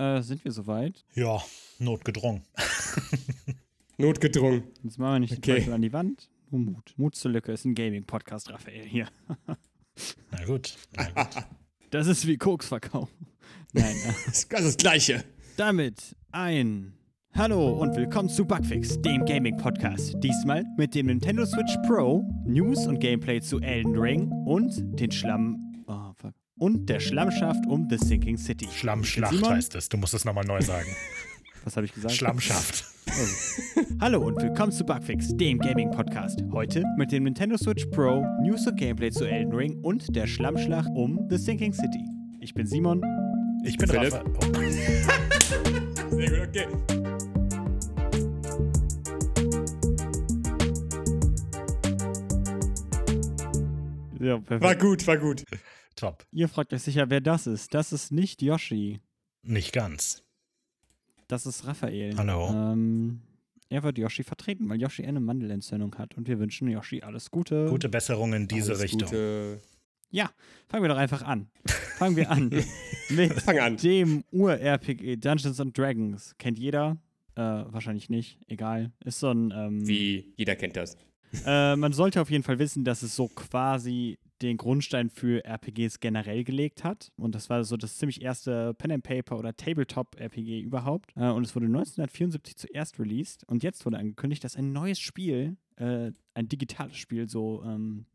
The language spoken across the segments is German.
äh, sind wir soweit. Ja, notgedrungen. Notgedrungen. Jetzt machen wir nicht Okay. den Teufel an die Wand. Nur Mut. Mut zur Lücke ist ein Gaming-Podcast, Raphael, hier. Na gut. Na gut. Das ist wie Koks verkaufen. Nein, äh, Das ist das Gleiche. damit ein Hallo und willkommen zu Bugfix, dem Gaming-Podcast. Diesmal mit dem Nintendo Switch Pro, News und Gameplay zu Elden Ring und den Schlamm... Und der Schlammschaft um The Sinking City. Schlammschlacht heißt es. Du musst es nochmal neu sagen. Was habe ich gesagt? Schlammschaft. Hallo und willkommen zu Bugfix, dem Gaming-Podcast. Heute mit dem Nintendo Switch Pro, News und Gameplay zu Elden Ring und der Schlammschlacht um The Sinking City. Ich bin Simon. Ich bin Philipp? Raphael. Oh. Sehr gut, okay. Ja, perfekt. War gut, war gut. Top. Ihr fragt euch sicher, wer das ist. Das ist nicht Yoshi. Nicht ganz. Das ist Raphael. Hallo. Ähm, er wird Yoshi vertreten, weil Yoshi eine Mandelentzündung hat und wir wünschen Yoshi alles Gute. Gute Besserung in diese Alles Richtung. Gute. Ja, fangen wir doch einfach an. Fangen wir an mit Fang an. dem Ur-RPG Dungeons and Dragons. Kennt jeder? Äh, wahrscheinlich nicht. Egal. Ist so ein. Ähm, Wie jeder kennt das. Äh, man sollte auf jeden Fall wissen, dass es so quasi den Grundstein für RPGs generell gelegt hat. Und das war so das ziemlich erste Pen and Paper oder Tabletop-RPG überhaupt. Äh, und es wurde 1974 zuerst released. Und jetzt wurde angekündigt, dass ein neues Spiel, äh, ein digitales Spiel, so, ähm,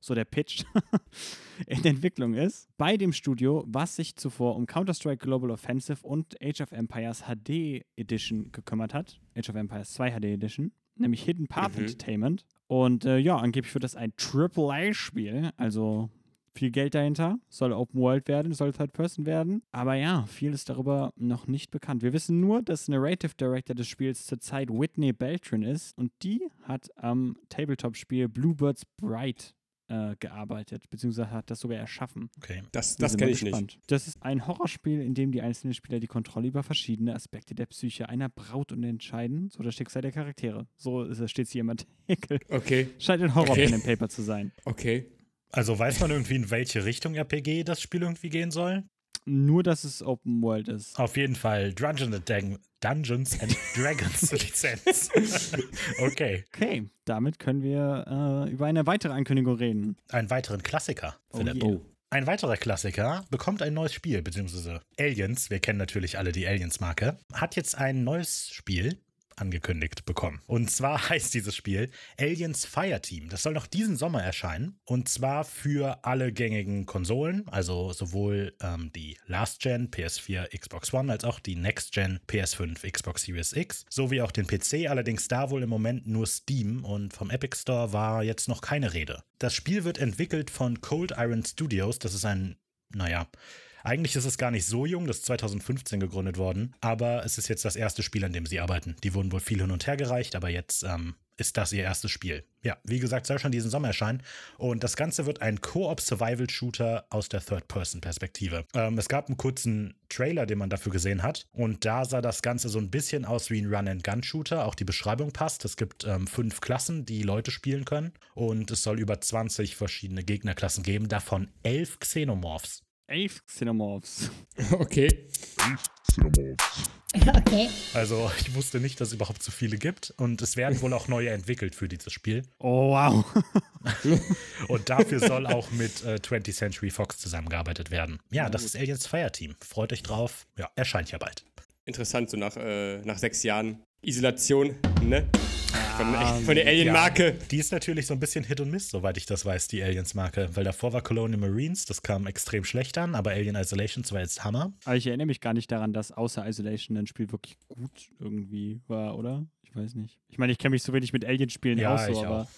so der Pitch, in Entwicklung ist. Bei dem Studio, was sich zuvor um Counter-Strike Global Offensive und Age of Empires HD Edition gekümmert hat. Age of Empires 2 HD Edition. Nämlich Hidden Path Mhm. Entertainment. Und äh, ja, angeblich wird das ein AAA-Spiel, also viel Geld dahinter, soll Open World werden, soll Third Person werden. Aber ja, viel ist darüber noch nicht bekannt. Wir wissen nur, dass Narrative Director des Spiels zurzeit Whitney Beltran ist und die hat am Tabletop-Spiel Bluebirds Bright äh, gearbeitet, beziehungsweise hat das sogar erschaffen. Okay. Das, das kenne ich nicht. Das ist ein Horrorspiel, in dem die einzelnen Spieler die Kontrolle über verschiedene Aspekte der Psyche einer Braut und entscheiden, so das Schicksal der Charaktere. So steht es hier im Artikel. Okay, Scheint ein horror Okay. pen and paper zu sein. okay. Also weiß man irgendwie, in welche Richtung RPG das Spiel irgendwie gehen soll? Nur, dass es Open World ist. Auf jeden Fall Dungeons and, Dang- Dungeons and Dragons Lizenz. okay. Okay, damit können wir äh, über eine weitere Ankündigung reden. Einen weiteren Klassiker, Oh Philipp. yeah. Ein weiterer Klassiker bekommt ein neues Spiel, beziehungsweise Aliens, wir kennen natürlich alle die Aliens-Marke, hat jetzt ein neues Spiel angekündigt bekommen. Und zwar heißt dieses Spiel Aliens Fireteam. Das soll noch diesen Sommer erscheinen. Und zwar für alle gängigen Konsolen, also sowohl ähm, die Last Gen PS4, Xbox One, als auch die Next Gen PS5, Xbox Series X, sowie auch den PC. Allerdings da wohl im Moment nur Steam und vom Epic Store war jetzt noch keine Rede. Das Spiel wird entwickelt von Cold Iron Studios. Das ist ein, naja, eigentlich ist es gar nicht so jung, das ist 2015 gegründet worden, aber es ist jetzt das erste Spiel, an dem sie arbeiten. Die wurden wohl viel hin und her gereicht, aber jetzt ähm, ist das ihr erstes Spiel. Ja, wie gesagt, soll schon diesen Sommer erscheinen. Und das Ganze wird ein Co-op-Survival-Shooter aus der Third-Person-Perspektive. Ähm, es gab einen kurzen Trailer, den man dafür gesehen hat. Und da sah das Ganze so ein bisschen aus wie ein Run-and-Gun-Shooter. Auch die Beschreibung passt. Es gibt ähm, fünf Klassen, die Leute spielen können. Und es soll über 20 verschiedene Gegnerklassen geben, davon elf Xenomorphs. Elf Xenomorphs. Okay. Okay. Also ich wusste nicht, dass es überhaupt so viele gibt. Und es werden wohl auch neue entwickelt für dieses Spiel. Oh, wow. Und dafür soll auch mit äh, 20th Century Fox zusammengearbeitet werden. Ja, das ist Aliens Fireteam. Freut euch drauf. Ja, erscheint ja bald. Interessant, so nach, äh, nach sechs Jahren Isolation, ne? Von, Ah, von der Alien-Marke. Die ist natürlich so ein bisschen Hit und Miss, soweit ich das weiß, die Aliens-Marke. Weil davor war Colonial Marines, das kam extrem schlecht an, aber Alien Isolations war jetzt Hammer. Aber ich erinnere mich gar nicht daran, dass außer Isolation ein Spiel wirklich gut irgendwie war, oder? Ich weiß nicht. Ich meine, ich kenne mich so wenig mit Alien-Spielen Ja, aus, so, ich aber auch.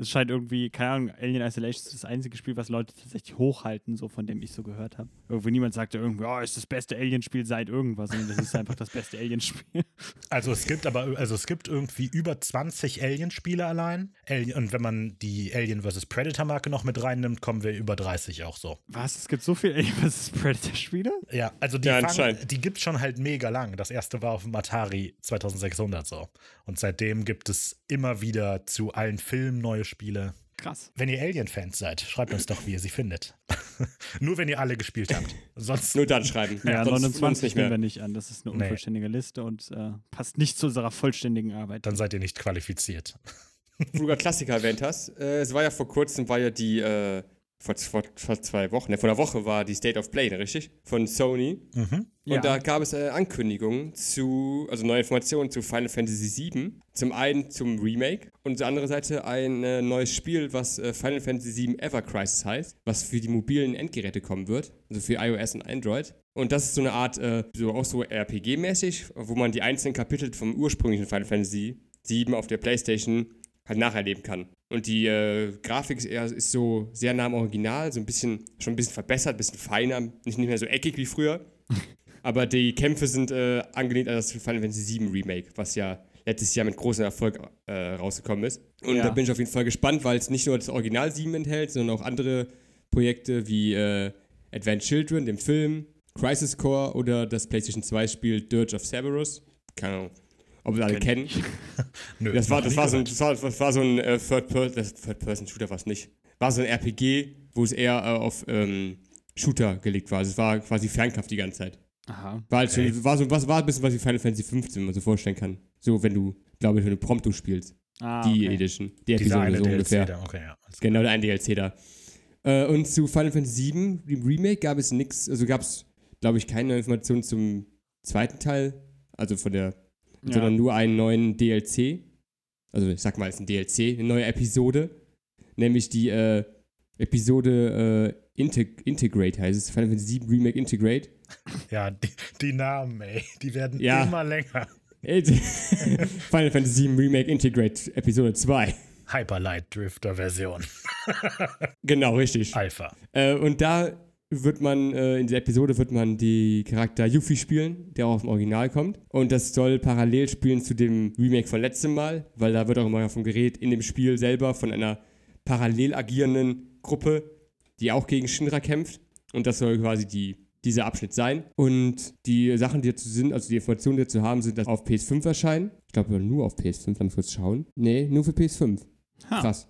Es scheint irgendwie, keine Ahnung, Alien Isolation ist das einzige Spiel, was Leute tatsächlich hochhalten, so von dem ich so gehört habe. Irgendwie niemand sagte irgendwie, oh, ist das beste Alien-Spiel seit irgendwas, sondern das ist einfach das beste Alien-Spiel. Also es gibt aber, also es gibt irgendwie über 20 Alien-Spiele allein. Alien, und wenn man die Alien vs. Predator-Marke noch mit reinnimmt, kommen wir über 30 auch so. Was? Es gibt so viele Alien vs. Predator-Spiele? Ja, also die, Ja, fangen, die gibt's schon halt mega lang. Das erste war auf dem Atari 2600 so. Und seitdem gibt es immer wieder zu allen Filmen neue Spiele. krass. Wenn ihr Alien-Fans seid, schreibt uns doch, wie ihr sie findet. Nur wenn ihr alle gespielt habt. Sonst Nur dann schreiben. Ja, Sonst 29 nicht nehmen mehr. wir nicht an. Das ist eine Nee. unvollständige Liste und äh, passt nicht zu unserer vollständigen Arbeit. dann seid ihr nicht qualifiziert. Wo du gerade Klassiker erwähnt hast, äh, es war ja vor kurzem, war ja die, äh, vor, vor, vor zwei Wochen, ne, vor einer Woche war die State of Play, ne, richtig? Von Sony. Mhm. Ja. Und da gab es äh, Ankündigungen zu, also neue Informationen zu Final Fantasy VII. Zum einen zum Remake und zur anderen Seite ein äh, neues Spiel, was äh, Final Fantasy VII Ever Crisis heißt, was für die mobilen Endgeräte kommen wird, also für iOS und Android. Und das ist so eine Art, äh, so auch so RPG-mäßig, wo man die einzelnen Kapitel vom ursprünglichen Final Fantasy VII auf der Playstation halt nacherleben kann. Und die äh, Grafik ist, eher, ist so sehr nah am Original, so ein bisschen, schon ein bisschen verbessert, ein bisschen feiner, nicht, nicht mehr so eckig wie früher. Aber die Kämpfe sind äh, angelehnt an das Final Fantasy VII Remake, was ja letztes Jahr mit großem Erfolg äh, rausgekommen ist. Und Ja. da bin ich auf jeden Fall gespannt, weil es nicht nur das Original 7 enthält, sondern auch andere Projekte wie äh, Advent Children, dem Film, Crisis Core oder das PlayStation 2 Spiel Dirge of Cerberus. Keine Ahnung, ob wir alle Kenn kennen. Nö, Das war, das war so ein, das war, das war so ein äh, Third-Person-Shooter war es nicht. War so ein RPG, wo es eher äh, auf ähm, Shooter gelegt war. Also es war quasi Fernkampf die ganze Zeit. Aha. War, halt Okay. schon, war, so, was, war ein bisschen was wie Final Fantasy 15, wenn man so vorstellen kann. So, wenn du, glaube ich, wenn du Prompto spielst. Ah, die okay. Edition. Die Dieser Episode eine so DLC ungefähr. da. Okay, ja. Genau, der eine DLC da. Äh, und zu Final Fantasy 7, dem Remake, gab es nichts, also gab es, glaube ich, keine Informationen zum zweiten Teil, also von der, Ja. sondern nur einen neuen DLC. Also ich sag mal, es ist ein DLC, eine neue Episode, nämlich die äh, Episode äh, Integ Integrate heißt es, Final Fantasy 7 Remake Integrate. Ja, die, die Namen, ey, die werden Ja. immer länger. Final Fantasy 7 Remake Integrate Episode 2. Hyperlight Drifter Version. Genau, richtig. Alpha. Äh, und da wird man, äh, in dieser Episode wird man die Charakter Yuffie spielen, der auch aus dem Original kommt. Und das soll parallel spielen zu dem Remake von letztem Mal, weil da wird auch immer davon geredet, in dem Spiel selber von einer parallel agierenden Gruppe, die auch gegen Shinra kämpft. Und das soll quasi die, dieser Abschnitt sein. Und die Sachen, die dazu sind, also die Informationen, die dazu haben, sind, dass auf PS5 erscheinen. Ich glaube nur auf PS5, dann kurz schauen. Nee, nur für PS5. Ha. Krass.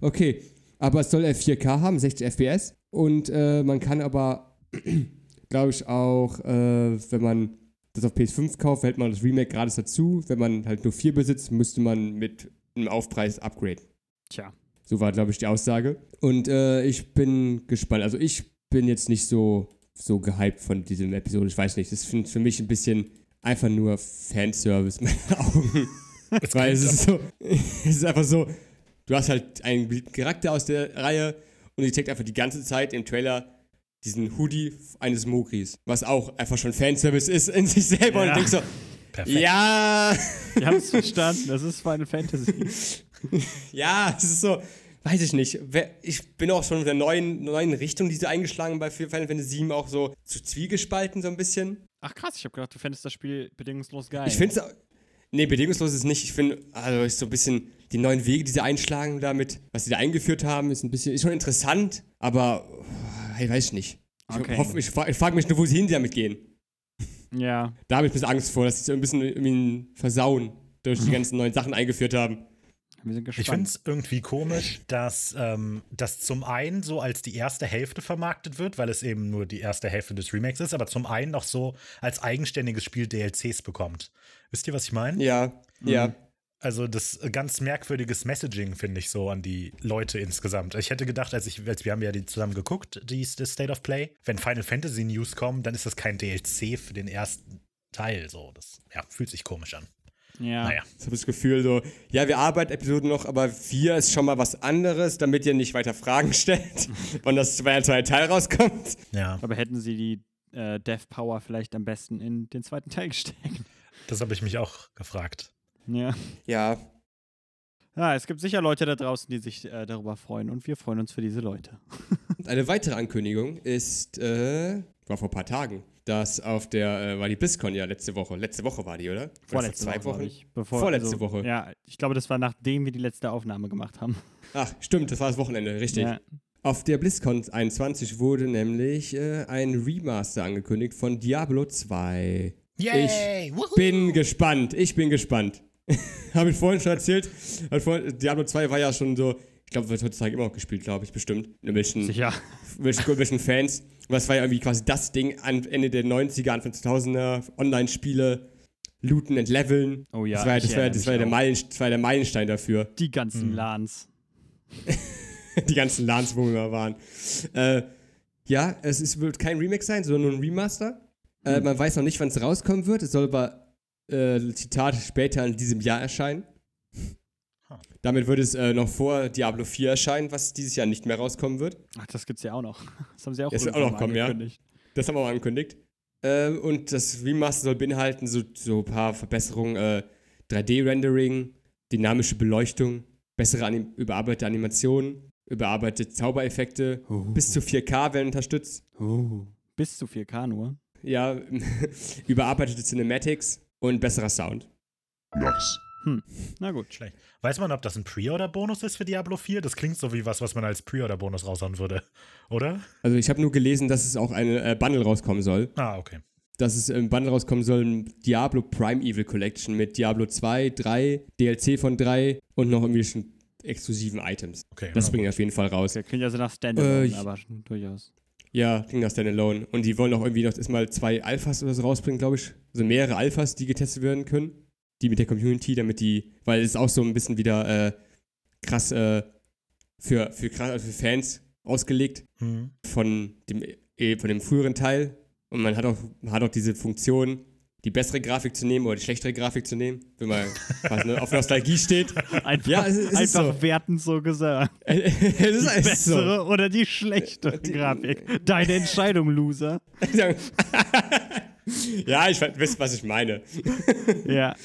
Okay, aber es soll 4K haben, 60 FPS. Und äh, man kann aber, glaube ich, auch, äh, wenn man das auf PS5 kauft, hält man das Remake gratis dazu. Wenn man halt nur 4 besitzt, müsste man mit einem Aufpreis upgraden. Tja. So war, glaube ich, die Aussage. Und äh, ich bin gespannt. Also ich bin jetzt nicht so, so gehypt von diesem Episode. Ich weiß nicht. Das ist für mich ein bisschen einfach nur Fanservice in meinen Augen. Weil es ist so, es ist einfach so, du hast halt einen Charakter aus der Reihe und die zeigt einfach die ganze Zeit im Trailer diesen Hoodie eines Mogris, was auch einfach schon Fanservice ist in sich selber Ja. und denkst so, Perfekt. ja, Wir haben es verstanden. Das ist Final Fantasy. ja, es ist so, weiß ich nicht. Ich bin auch schon in der neuen, neuen Richtung, die sie eingeschlagen bei Final Fantasy 7 auch so zu Zwiegespalten so ein bisschen. Ach krass, ich habe gedacht, du fändest das Spiel bedingungslos geil. Ich finde es. Nee, bedingungslos ist es nicht. Ich finde, also ist so ein bisschen die neuen Wege, die sie einschlagen damit, was sie da eingeführt haben, ist ein bisschen, ist schon interessant, aber ich weiß nicht. Ich, Okay. hoffe, ich, fra- ich frage mich nur, wo sie hin damit gehen. Ja. Da habe ich ein bisschen Angst vor, dass sie so ein bisschen irgendwie versauen, durch die ganzen neuen Sachen eingeführt haben. Wir sind Ich finde gespannt. es irgendwie komisch, dass ähm, das zum einen so als die erste Hälfte vermarktet wird, weil es eben nur die erste Hälfte des Remakes ist, aber zum einen noch so als eigenständiges Spiel DLCs bekommt. Wisst ihr, was ich meine? Ja, ja. Also das äh, ganz merkwürdiges Messaging finde ich so an die Leute insgesamt. Ich hätte gedacht, als ich, als wir haben ja die zusammen geguckt, die das State of Play, wenn Final Fantasy News kommen, dann ist das kein DLC für den ersten Teil. So, das ja, fühlt sich komisch an. Ja. Naja. Ich habe das Gefühl so, ja, wir arbeiten Episoden noch, aber vier ist schon mal was anderes, damit ihr nicht weiter Fragen stellt, wann das zweite Teil rauskommt. Ja, Aber hätten sie die äh, Death Power vielleicht am besten in den zweiten Teil gesteckt? das habe ich mich auch gefragt. Ja. Ja, Ja, es gibt sicher Leute da draußen, die sich äh, darüber freuen und wir freuen uns für diese Leute. Und eine weitere Ankündigung ist, äh, war vor ein paar Tagen, dass auf der, äh, war die BlizzCon ja letzte Woche. Letzte Woche war die, oder? Vorletzte vor zwei Woche. Wochen. Ich, bevor, Vorletzte Woche. Ja, ich glaube, das war nachdem wir die letzte Aufnahme gemacht haben. Ach, stimmt, das war das Wochenende, richtig. Ja. Auf der BlizzCon 21 wurde nämlich äh, ein Remaster angekündigt von Diablo 2. Yay! Woohoo! Bin gespannt, ich bin gespannt. Habe ich vorhin schon erzählt. Vorhin, Diablo 2 war ja schon so, ich glaube, wird heutzutage immer noch gespielt, glaube ich, bestimmt. In irgendwelchen, Sicher. irgendwelchen, irgendwelchen Fans. Und das war ja irgendwie quasi das Ding an Ende der 90er, Anfang 2000er, Online-Spiele, looten und leveln. Oh ja, das war, das war, das war, der auch. Meilen, das war der Meilenstein dafür. Die ganzen Hm. LANs. die ganzen LANs, wo wir mal waren. Äh, ja, es ist, wird kein Remake sein, sondern nur ein Remaster. Äh, Hm. man weiß noch nicht, wann es rauskommen wird. Es soll aber, äh, Zitat, später in diesem Jahr erscheinen. Damit wird es äh, noch vor Diablo 4 erscheinen, was dieses Jahr nicht mehr rauskommen wird. Ach, das gibt's ja auch noch. Das haben sie auch Das auch noch kommen, ja. angekündigt. Das haben wir auch angekündigt. Äh, und das Remaster soll beinhalten so, so ein paar Verbesserungen, äh, 3D-Rendering, dynamische Beleuchtung, bessere Anim überarbeitete Animationen, überarbeitete Zaubereffekte, Oh. bis zu 4K werden unterstützt. Oh. Bis zu 4K nur. Ja, überarbeitete Cinematics und besserer Sound. Na gut. Schlecht. Weiß man, ob das ein Pre-Order-Bonus ist für Diablo 4? Das klingt so wie was, was man als Pre-Order-Bonus raushauen würde, oder? Also ich habe nur gelesen, dass es auch eine äh, Bundle rauskommen soll. Ah, okay. Dass es im Bundle rauskommen soll, ein Diablo Prime Evil Collection mit Diablo 2, 3, DLC von 3 und noch irgendwelchen exklusiven Items. okay Das ja. bringen auf jeden Fall raus. Okay, klingt also nach Standalone, Äh, aber durchaus. Ja, klingt nach Standalone. Und die wollen auch irgendwie noch erstmal zwei Alphas oder so rausbringen, glaube ich. Also mehrere Alphas, die getestet werden können. Die mit der Community, damit die, weil es ist auch so ein bisschen wieder äh, krass äh, für, für, krass- für Fans ausgelegt Mhm. von dem, eh, von dem früheren Teil. Und man hat auch, man hat auch diese Funktion, die bessere Grafik zu nehmen oder die schlechtere Grafik zu nehmen, wenn man quasi ne, auf Nostalgie steht. Einfach, Ja, es ist- es ist einfach so. wertend so gesagt. es ist Die bessere oder die schlechtere Die- Grafik. Deine Entscheidung, Loser. so. ja, ich weiß, wisst, was ich meine. Ja.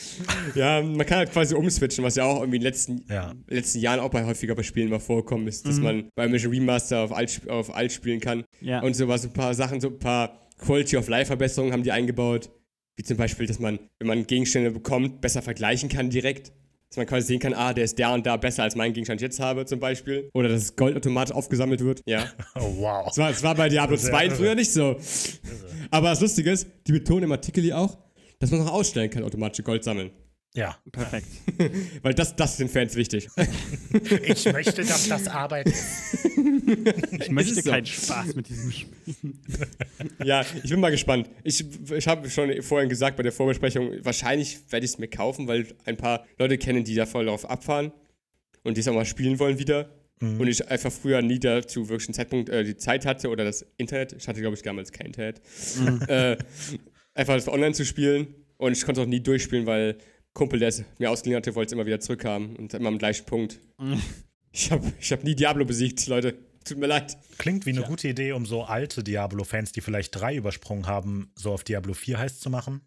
Ja, man kann halt quasi umswitchen, was ja auch irgendwie in den letzten, Ja. letzten Jahren auch bei häufiger bei Spielen mal vorkommen ist, dass man bei Mission Remaster auf alt, auf alt spielen kann. Ja. Und sowas, ein paar Sachen, so ein paar Quality of Life Verbesserungen haben die eingebaut. Wie zum Beispiel, dass man, wenn man Gegenstände bekommt, besser vergleichen kann direkt. Dass man quasi sehen kann, ah, der ist da und da besser als mein Gegenstand jetzt habe, zum Beispiel. Oder dass Gold automatisch aufgesammelt wird. Ja. Oh, wow. Das war, das war bei Diablo Sehr 2 irre. früher nicht so. Aber das Lustige ist, die betonen im Artikel hier auch, dass man noch ausstellen kann, automatische Gold sammeln. Ja. Perfekt. Weil das, das ist den Fans wichtig. Ich möchte, dass das Arbeit ist. Ich möchte so. keinen Spaß mit diesem Spiel. ja, ich bin mal gespannt. Ich, ich habe schon vorhin gesagt bei der Vorbesprechung, wahrscheinlich werde ich es mir kaufen, weil ein paar Leute kennen, die da voll darauf abfahren und die es auch mal spielen wollen wieder. Und ich einfach früher nie dazu wirklich einen Zeitpunkt äh, die Zeit hatte oder das Internet. Ich hatte, glaube ich, damals kein Internet. äh, einfach das online zu spielen. Und ich konnte es auch nie durchspielen, weil Kumpel, der es mir ausgeliehen hatte, wollte es immer wieder zurückhaben und immer am gleichen Punkt. Ich habe ich hab nie Diablo besiegt, Leute. Tut mir leid. Klingt wie eine gute Idee, um so alte Diablo-Fans, die vielleicht drei übersprungen haben, so auf Diablo 4 heiß zu machen.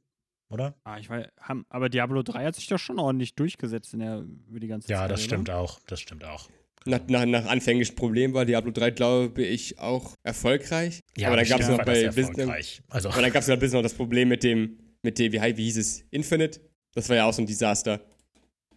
Oder? Ah, ich weiß, haben, aber Diablo 3 hat sich doch schon ordentlich durchgesetzt in der, über die ganze Ja, Zeit. das oder? stimmt auch. Das stimmt auch. Nach, nach, nach anfänglichen Problemen war Diablo 3, glaube ich, auch erfolgreich. Ja, aber dann gab es noch das bei Business. erfolgreich. Also, Aber dann gab es noch ein bisschen noch das Problem mit dem, mit dem, wie, wie hieß es? Infinite? Das war ja auch so ein Desaster.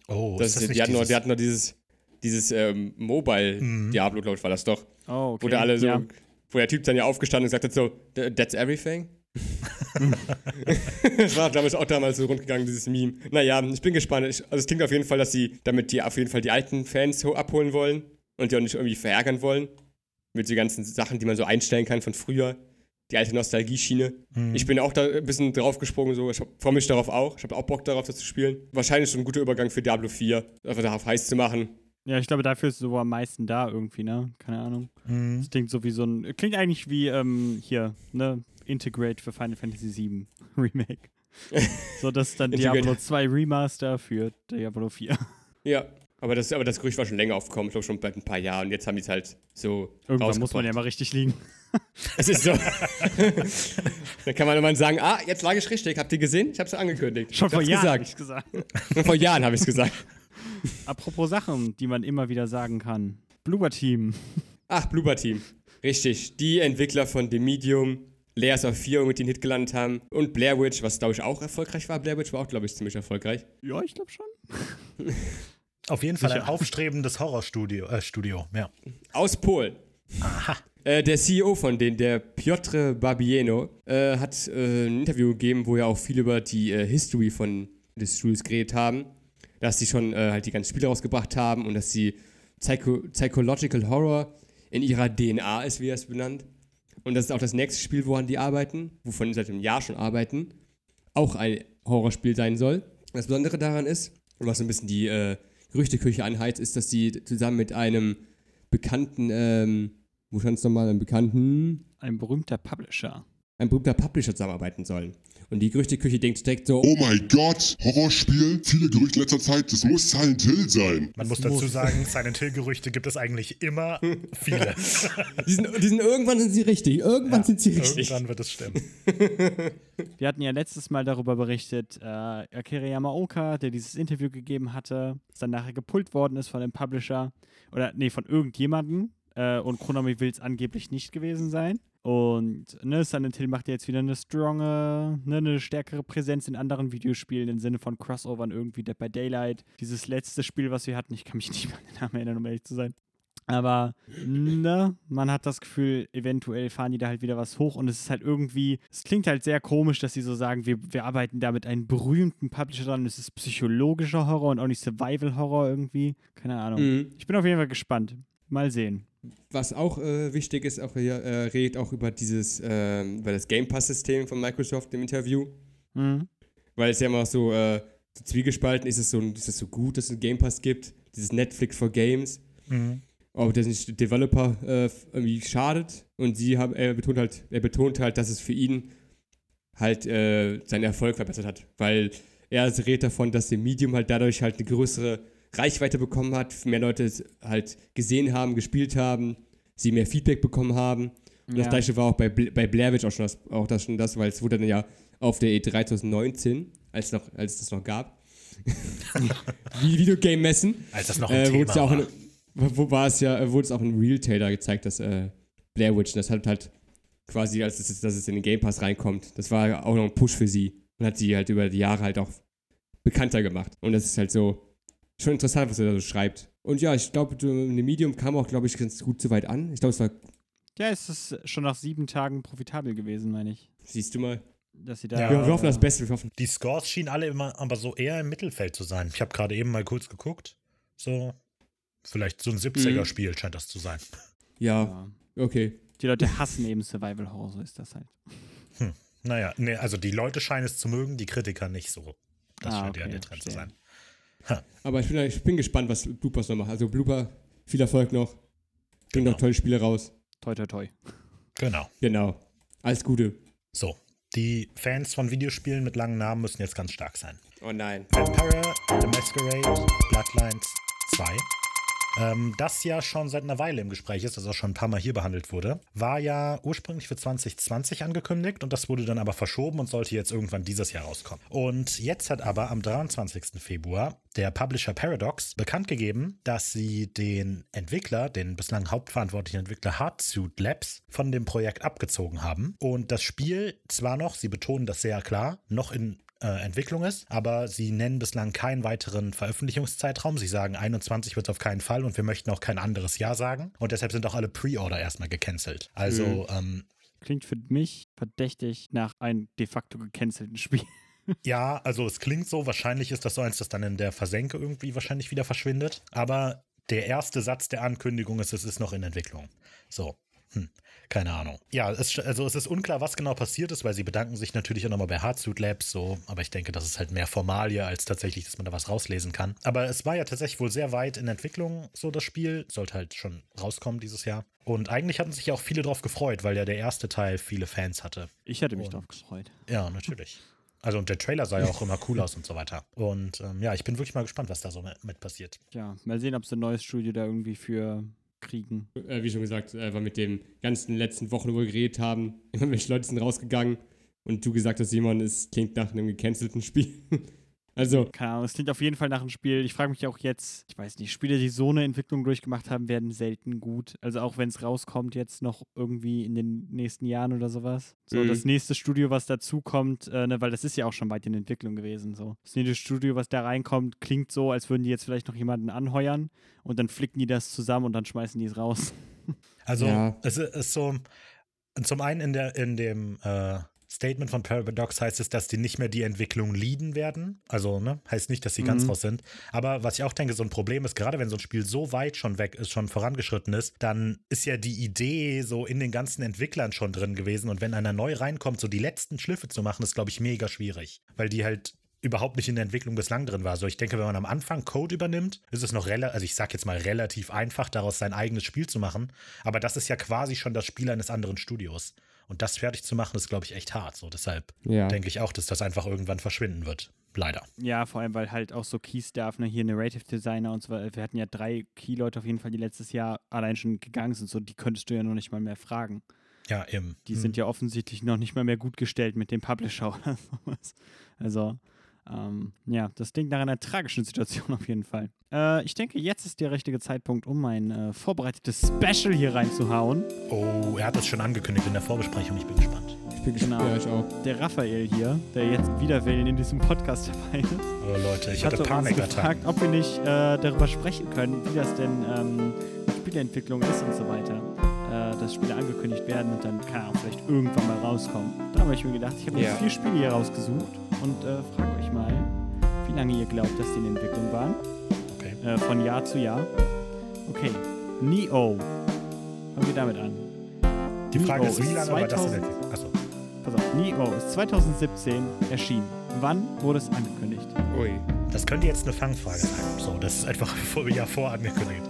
oh, Das ist das nicht die, hatten noch, dieses- die hatten noch dieses, dieses ähm, Mobile-Diablo, glaube ich, war das doch. Oh, okay. Wo der alle so, Ja. wo der Typ dann ja aufgestanden und gesagt hat, so, "Th- that's everything? das war, glaube ich, auch damals so rundgegangen, dieses Meme. Naja, ich bin gespannt. Ich, also es klingt auf jeden Fall, dass sie damit die auf jeden Fall die alten Fans so abholen wollen und die auch nicht irgendwie verärgern wollen. Mit den ganzen Sachen, die man so einstellen kann von früher. Die alte Nostalgie-Schiene. Mhm. Ich bin auch da ein bisschen draufgesprungen, so. Ich freue mich darauf auch. Ich habe auch Bock darauf, das zu spielen. Wahrscheinlich schon ein guter Übergang für Diablo 4, einfach darauf heiß zu machen. ja, ich glaube, dafür ist es so am meisten da irgendwie, ne? Keine Ahnung. Mhm. Das klingt so wie so ein. Klingt eigentlich wie ähm, hier, ne? Integrate für Final Fantasy VII Remake. so, das ist dann. Diablo 2 Remaster für Diablo 4. Ja, aber das, aber das Gerücht war schon länger aufgekommen, ich glaube schon bald ein paar Jahren. Und jetzt haben die es halt so. Irgendwann muss man ja mal richtig liegen. Es ist so. Dann kann man immer sagen: Ah, jetzt lag ich richtig. Habt ihr gesehen? Ich habe es angekündigt. Schon vor Jahren hab gesagt. ich gesagt. Schon vor Jahren habe ich es gesagt. Apropos Sachen, die man immer wieder sagen kann. Bloober Team. Ach, Bloober Team. Richtig. Die Entwickler von The Medium, Layers of 4, womit die einen Hit gelandet haben. Und Blair Witch, was glaube ich auch erfolgreich war. Blair Witch war auch, glaube ich, ziemlich erfolgreich. Ja, ich glaube schon. Auf jeden Fall ein Sicher. aufstrebendes Horrorstudio. Äh, Studio, ja. Aus Polen. Äh, der CEO von denen, der Piotr Barbieno, äh, hat äh, ein Interview gegeben, wo ja auch viel über die äh, History von des Studios geredet haben. Dass sie schon äh, halt die ganzen Spiele rausgebracht haben und dass sie Psycho Psychological Horror in ihrer DNA ist, wie er es benannt. Und das ist auch das nächste Spiel, woran die arbeiten, wovon sie seit einem Jahr schon arbeiten, auch ein Horrorspiel sein soll. Das Besondere daran ist, und was so ein bisschen die Gerüchteküche anheizt, ist, dass sie zusammen mit einem bekannten, ähm, wo stand es nochmal, einem bekannten, Ein berühmter Publisher. Ein berühmter Publisher zusammenarbeiten sollen. Und die Gerüchteküche denkt direkt so, Oh mein Gott, Horrorspiel, viele Gerüchte in letzter Zeit, das muss Silent Hill sein. Man muss dazu sagen, Silent Hill-Gerüchte gibt es eigentlich immer viele. die sind, die sind, irgendwann sind sie richtig, irgendwann sind sie richtig. Irgendwann wird es stimmen. Wir hatten ja letztes Mal darüber berichtet, äh, Akira Yamaoka, der dieses Interview gegeben hatte, das dann nachher gepult worden ist von dem Publisher oder nee, von irgendjemandem äh, und Konami will es angeblich nicht gewesen sein. Und ne, Silent Hill macht ja jetzt wieder eine stronge, ne, eine stärkere Präsenz in anderen Videospielen im Sinne von Crossovern, irgendwie Dead by Daylight. Dieses letzte Spiel, was wir hatten, ich kann mich nicht mal an den Namen erinnern, um ehrlich zu sein. Aber ne, man hat das Gefühl, eventuell fahren die da halt wieder was hoch und es ist halt irgendwie, es klingt halt sehr komisch, dass sie so sagen, wir, wir arbeiten da mit einem berühmten Publisher dran. Es ist psychologischer Horror und auch nicht Survival-Horror irgendwie. Keine Ahnung. Mhm. Ich bin auf jeden Fall gespannt. Mal sehen. Was auch äh, wichtig ist, auch hier äh, redet auch über dieses, ähm, über das Game Pass-System von Microsoft im Interview. Mhm. Weil es ja immer so, äh, so zwiegespalten ist, es so, ist es so gut, dass es einen Game Pass gibt, dieses Netflix for Games. Mhm. Ob das nicht Developer äh, irgendwie schadet. Und sie haben, er betont halt, er betont halt, dass es für ihn halt äh, seinen Erfolg verbessert hat. Weil er redet davon, dass der Medium halt dadurch halt eine größere Reichweite bekommen hat, mehr Leute es halt gesehen haben, gespielt haben, sie mehr Feedback bekommen haben. Und das Ja. gleiche war auch bei, bei Blair Witch auch schon das, auch das, schon das weil es wurde dann ja auf der E3 2019, als, noch, als es das noch gab, Wie- Videogame-Messen, Als das noch ein äh, wurde Thema es ja auch war. in, wo war es ja, äh, wurde es auch in Real-Trailer gezeigt, dass äh, Blair Witch, das hat halt quasi, als es, dass es in den Game Pass reinkommt, das war auch noch ein Push für sie und hat sie halt über die Jahre halt auch bekannter gemacht. Und das ist halt so schon interessant, was er da so schreibt. Und ja, ich glaube, eine Medium kam auch, glaube ich, ganz gut so weit an. Ich glaube, es war, Ja, es ist schon nach sieben Tagen profitabel gewesen, meine ich. siehst du mal, Dass sie da. Ja. wir, wir hoffen das Beste, wir hoffen. Die Scores schienen alle immer aber so eher im Mittelfeld zu sein. Ich habe gerade eben mal kurz geguckt. So, vielleicht so ein 70er-Spiel scheint das zu sein. Ja, Ja. okay. Die Leute hassen eben Survival Horror, so ist das halt. Naja, nee, also die Leute scheinen es zu mögen, die Kritiker nicht so. Das Ah, scheint ja okay, der Trend zu verstehe. Aber ich bin, ich bin gespannt, was Bloopers noch macht. Also Blooper, viel Erfolg noch. Bring Genau. noch tolle Spiele raus. Toi, toi, toi. Genau. Genau. Alles Gute. So, die Fans von Videospielen mit langen Namen müssen jetzt ganz stark sein. Oh nein. Vampire The Masquerade Bloodlines 2. Ähm, das ja schon seit einer Weile im Gespräch ist, das auch schon ein paar Mal hier behandelt wurde, war ja ursprünglich für 2020 angekündigt und das wurde dann aber verschoben und sollte jetzt irgendwann dieses Jahr rauskommen. Und jetzt hat aber am 23. Februar der Publisher Paradox bekannt gegeben, dass sie den Entwickler, den bislang hauptverantwortlichen Entwickler Hardsuit Labs, von dem Projekt abgezogen haben und das Spiel zwar noch, sie betonen das sehr klar, noch in äh, Entwicklung ist, aber sie nennen bislang keinen weiteren Veröffentlichungszeitraum. Sie sagen, 21 wird es auf keinen Fall und wir möchten auch kein anderes Jahr sagen. Und deshalb sind auch alle Pre-Order erstmal gecancelt. Also, Mhm. ähm, Klingt für mich verdächtig nach einem de facto gecancelten Spiel. ja, also es klingt so. Wahrscheinlich ist das so eins, das dann in der Versenke irgendwie wahrscheinlich wieder verschwindet. Aber der erste Satz der Ankündigung ist, es ist noch in Entwicklung. So. Hm, keine Ahnung. Ja, es, also es ist unklar, was genau passiert ist, weil sie bedanken sich natürlich auch nochmal bei Hardsuit Labs, so, aber ich denke, das ist halt mehr Formalie, als tatsächlich, dass man da was rauslesen kann. Aber es war ja tatsächlich wohl sehr weit in Entwicklung, so das Spiel. Sollte halt schon rauskommen dieses Jahr. Und eigentlich hatten sich ja auch viele drauf gefreut, weil ja der erste Teil viele Fans hatte. Ich hätte mich Und- drauf gefreut. Ja, natürlich. Also und der Trailer sah ja auch immer cool aus und so weiter. Und ähm, ja, ich bin wirklich mal gespannt, was da so mit, mit passiert. Ja, mal sehen, ob sie ein neues Studio da irgendwie für kriegen. Äh, wie schon gesagt, äh, weil mit den ganzen letzten Wochen, wo wir geredet haben, immer welche Leute sind rausgegangen und du gesagt hast, Simon, es klingt nach einem gecancelten Spiel. also, Keine Ahnung, es klingt auf jeden Fall nach einem Spiel. Ich frage mich auch jetzt, ich weiß nicht, Spiele, die so eine Entwicklung durchgemacht haben, werden selten gut. Also auch wenn es rauskommt, jetzt noch irgendwie in den nächsten Jahren oder sowas. So, Mhm. das nächste Studio, was dazukommt, äh, ne, weil das ist ja auch schon weit in Entwicklung gewesen. So. Das nächste Studio, was da reinkommt, klingt so, als würden die jetzt vielleicht noch jemanden anheuern und dann flicken die das zusammen und dann schmeißen die es raus. Also Ja. es ist so, zum einen in, der, in dem äh, Statement von Paradox heißt es, dass die nicht mehr die Entwicklung leaden werden. Also, ne, heißt nicht, dass sie ganz raus sind. Aber was ich auch denke, so ein Problem ist, gerade wenn so ein Spiel so weit schon weg ist, schon vorangeschritten ist, dann ist ja die Idee so in den ganzen Entwicklern schon drin gewesen. Und wenn einer neu reinkommt, so die letzten Schliffe zu machen, ist, glaube ich, mega schwierig. Weil die halt überhaupt nicht in der Entwicklung bislang drin war. So, ich denke, wenn man am Anfang Code übernimmt, ist es noch relativ, also ich sag jetzt mal relativ einfach, daraus sein eigenes Spiel zu machen. Aber das ist ja quasi schon das Spiel eines anderen Studios. Und das fertig zu machen, ist, glaube ich, echt hart. So, deshalb Ja. denke ich auch, dass das einfach irgendwann verschwinden wird. Leider. Ja, vor allem, weil halt auch so Key-Staff, ne, hier Narrative Designer und so weiter. Wir hatten ja drei Key-Leute auf jeden Fall, die letztes Jahr allein schon gegangen sind. So, die könntest du ja noch nicht mal mehr fragen. Ja, eben. Die Hm. sind ja offensichtlich noch nicht mal mehr gut gestellt mit dem Publisher oder sowas. Also, ähm, ja, das klingt nach einer tragischen Situation auf jeden Fall. Äh, ich denke, jetzt ist der richtige Zeitpunkt, um mein äh, vorbereitetes Special hier reinzuhauen. Oh, er hat das schon angekündigt in der Vorbesprechung. Ich bin gespannt. Ich bin gespannt. Genau. Ja, ich auch. Der Raphael hier, der jetzt widerwillen in diesem Podcast dabei ist. Oh, Leute, ich hat hatte uns Panikattacken. gefragt, ob wir nicht äh, darüber sprechen können, wie das denn ähm, mit Spieleentwicklung ist und so weiter. Äh, dass Spiele angekündigt werden und dann, keine Ahnung, vielleicht irgendwann mal rauskommen. Da habe ich mir gedacht, ich habe mir Ja. vier Spiele hier rausgesucht und äh, frage euch mal, wie lange ihr glaubt, dass die in Entwicklung waren. Okay. Äh, von Jahr zu Jahr. Okay, Neo. Fangen wir damit an. Die Frage Neo ist, wie ist lange war das in 2000 der Achso. Pass auf, Neo ist 2017 erschienen. Wann wurde es angekündigt? Ui. Das könnte jetzt eine Fangfrage sein. So, das ist einfach vor, ja vorangekündigt.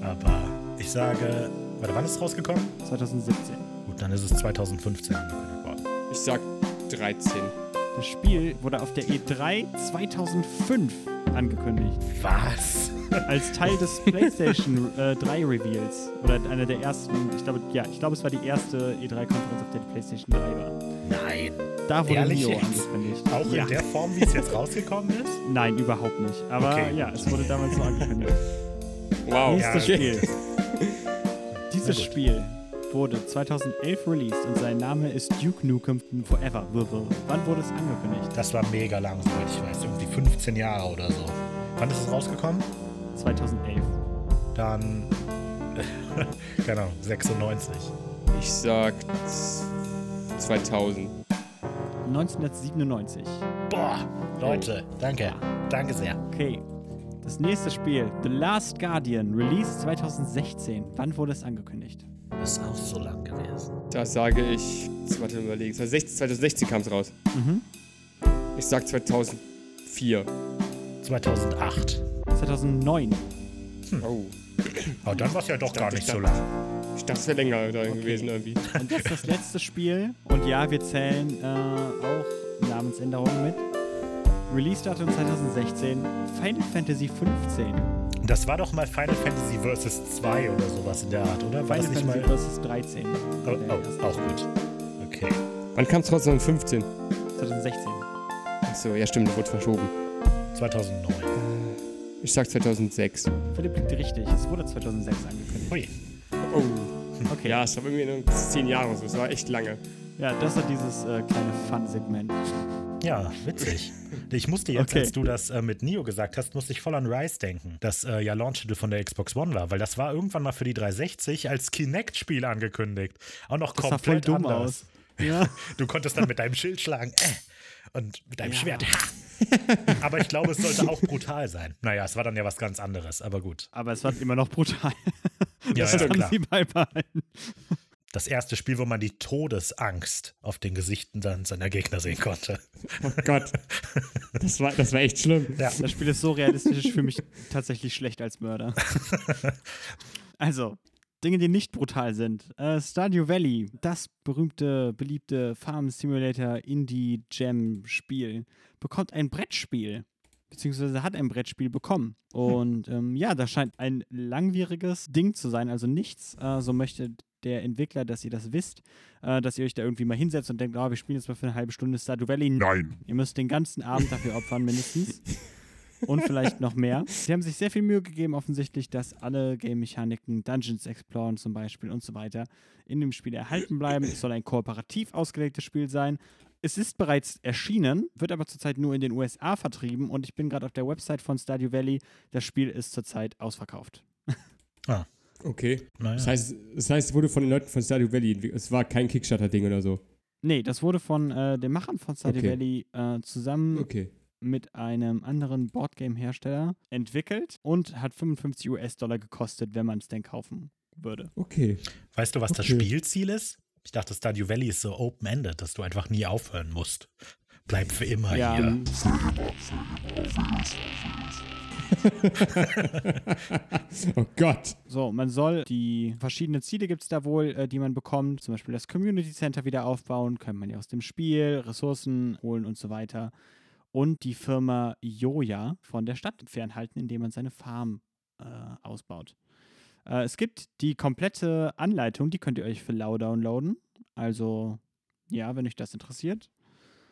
Aber ich sage, warte, wann ist es rausgekommen? 2017. Gut, dann ist es 2015 angekündigt worden. Ich sag 13. Das Spiel wurde auf der E3 2005 angekündigt. Was? Als Teil des PlayStation äh, 3 Reveals. Oder einer der ersten, ich glaube, ja, ich glaube, es war die erste E3-Konferenz, auf der die PlayStation 3 war. Nein. Da wurde Ehrlich Neo jetzt? angekündigt. Auch ja. in der Form, wie es jetzt rausgekommen ist? Nein, überhaupt nicht. Aber Okay. ja, es wurde damals so angekündigt. Wow. Nächstes ja. Spiel. Dieses. Spiel wurde 2011 released und sein Name ist Duke Nukem Forever. Wann wurde es angekündigt? Das war mega lang, soweit ich weiß. Irgendwie 15 Jahre oder so. Wann ist es rausgekommen? 2011. Dann, keine Ahnung, 96. Ich sag 2000. 1997. Boah, Leute, danke. Danke sehr. Okay. Das nächste Spiel, The Last Guardian, Release 2016. Wann wurde es angekündigt? Ist auch so lang gewesen. Da sage ich. Warte mal überlegen. 2016, 2016 kam es raus. Mhm. Ich sag 2004. 2008. 2009. Oh. Aber dann war es ja doch gar nicht ich so lang. Ich dachte, es wäre länger da gewesen irgendwie. Und jetzt das letzte Spiel. Und ja, wir zählen äh, auch Namensänderungen mit. Release-Datum 2016. Final Fantasy 15. Das war doch mal Final Fantasy Vs. 2 oder sowas in der Art, oder? War Final Fantasy mal. vs. 13. Oh, oh, auch gut. Okay. Wann kam es 2015? 2016. Achso, ja stimmt, wurde verschoben. 2009. Ich sag 2006. Philipp liegt richtig. Es wurde 2006 angekündigt. Hui. Oh. Okay. Ja, es war irgendwie nur 10 Jahre so. Es war echt lange. Ja, das ist dieses äh, kleine Fun-Segment. Ja, witzig. Ich musste jetzt, Okay. als du das äh, mit Nio gesagt hast, musste ich voll an Rise denken, das äh, ja Launch-Titel von der Xbox One war, weil das war irgendwann mal für die 360 als Kinect-Spiel angekündigt. Auch noch Das sah voll komplett dumm anders. aus. Ja. Du konntest dann mit deinem Schild schlagen äh, und mit deinem Ja. Schwert. Aber ich glaube, es sollte auch brutal sein. Naja, es war dann ja was ganz anderes, aber gut. Aber es war immer noch brutal. Ja, das ja, haben klar. sie beibehalten. Das erste Spiel, wo man die Todesangst auf den Gesichten dann seiner Gegner sehen konnte. Oh Gott. Das war, das war echt schlimm. Ja. Das Spiel ist so realistisch, ich fühle mich tatsächlich schlecht als Mörder. Also, Dinge, die nicht brutal sind. Äh, Stardew Valley, das berühmte, beliebte Farm Simulator Indie Gem Spiel, bekommt ein Brettspiel. Beziehungsweise hat ein Brettspiel bekommen. Und ähm, ja, das scheint ein langwieriges Ding zu sein, also nichts. Äh, so möchte der Entwickler, dass ihr das wisst, äh, dass ihr euch da irgendwie mal hinsetzt und denkt, oh, wir spielen jetzt mal für eine halbe Stunde Stardew Valley. Nein. Ihr müsst den ganzen Abend dafür opfern, mindestens. Und vielleicht noch mehr. Sie haben sich sehr viel Mühe gegeben, offensichtlich, dass alle Game-Mechaniken, Dungeons Exploren zum Beispiel und so weiter, in dem Spiel erhalten bleiben. Es soll ein kooperativ ausgelegtes Spiel sein. Es ist bereits erschienen, wird aber zurzeit nur in den USA vertrieben und ich bin gerade auf der Website von Stardew Valley. Das Spiel ist zurzeit ausverkauft. Okay. Naja. Das heißt, das heißt, es wurde von den Leuten von Stardew Valley entwickelt. Es war kein Kickstarter-Ding oder so. Nee, das wurde von äh, den Machern von Stardew Okay. Valley äh, zusammen Okay. mit einem anderen Boardgame-Hersteller entwickelt und hat 55 US-Dollar gekostet, wenn man es denn kaufen würde. Okay. Weißt du, was das Okay. Spielziel ist? Ich dachte, Stardew Valley ist so open-ended, dass du einfach nie aufhören musst. Bleib für immer Ja, hier. oh Gott. So, man soll die verschiedenen Ziele gibt es da wohl, äh, die man bekommt. Zum Beispiel das Community Center wieder aufbauen, kann man ja aus dem Spiel, Ressourcen holen und so weiter. Und die Firma Joja von der Stadt fernhalten, indem man seine Farm äh, ausbaut. Äh, es gibt die komplette Anleitung, die könnt ihr euch für lau downloaden. Also, ja, wenn euch das interessiert,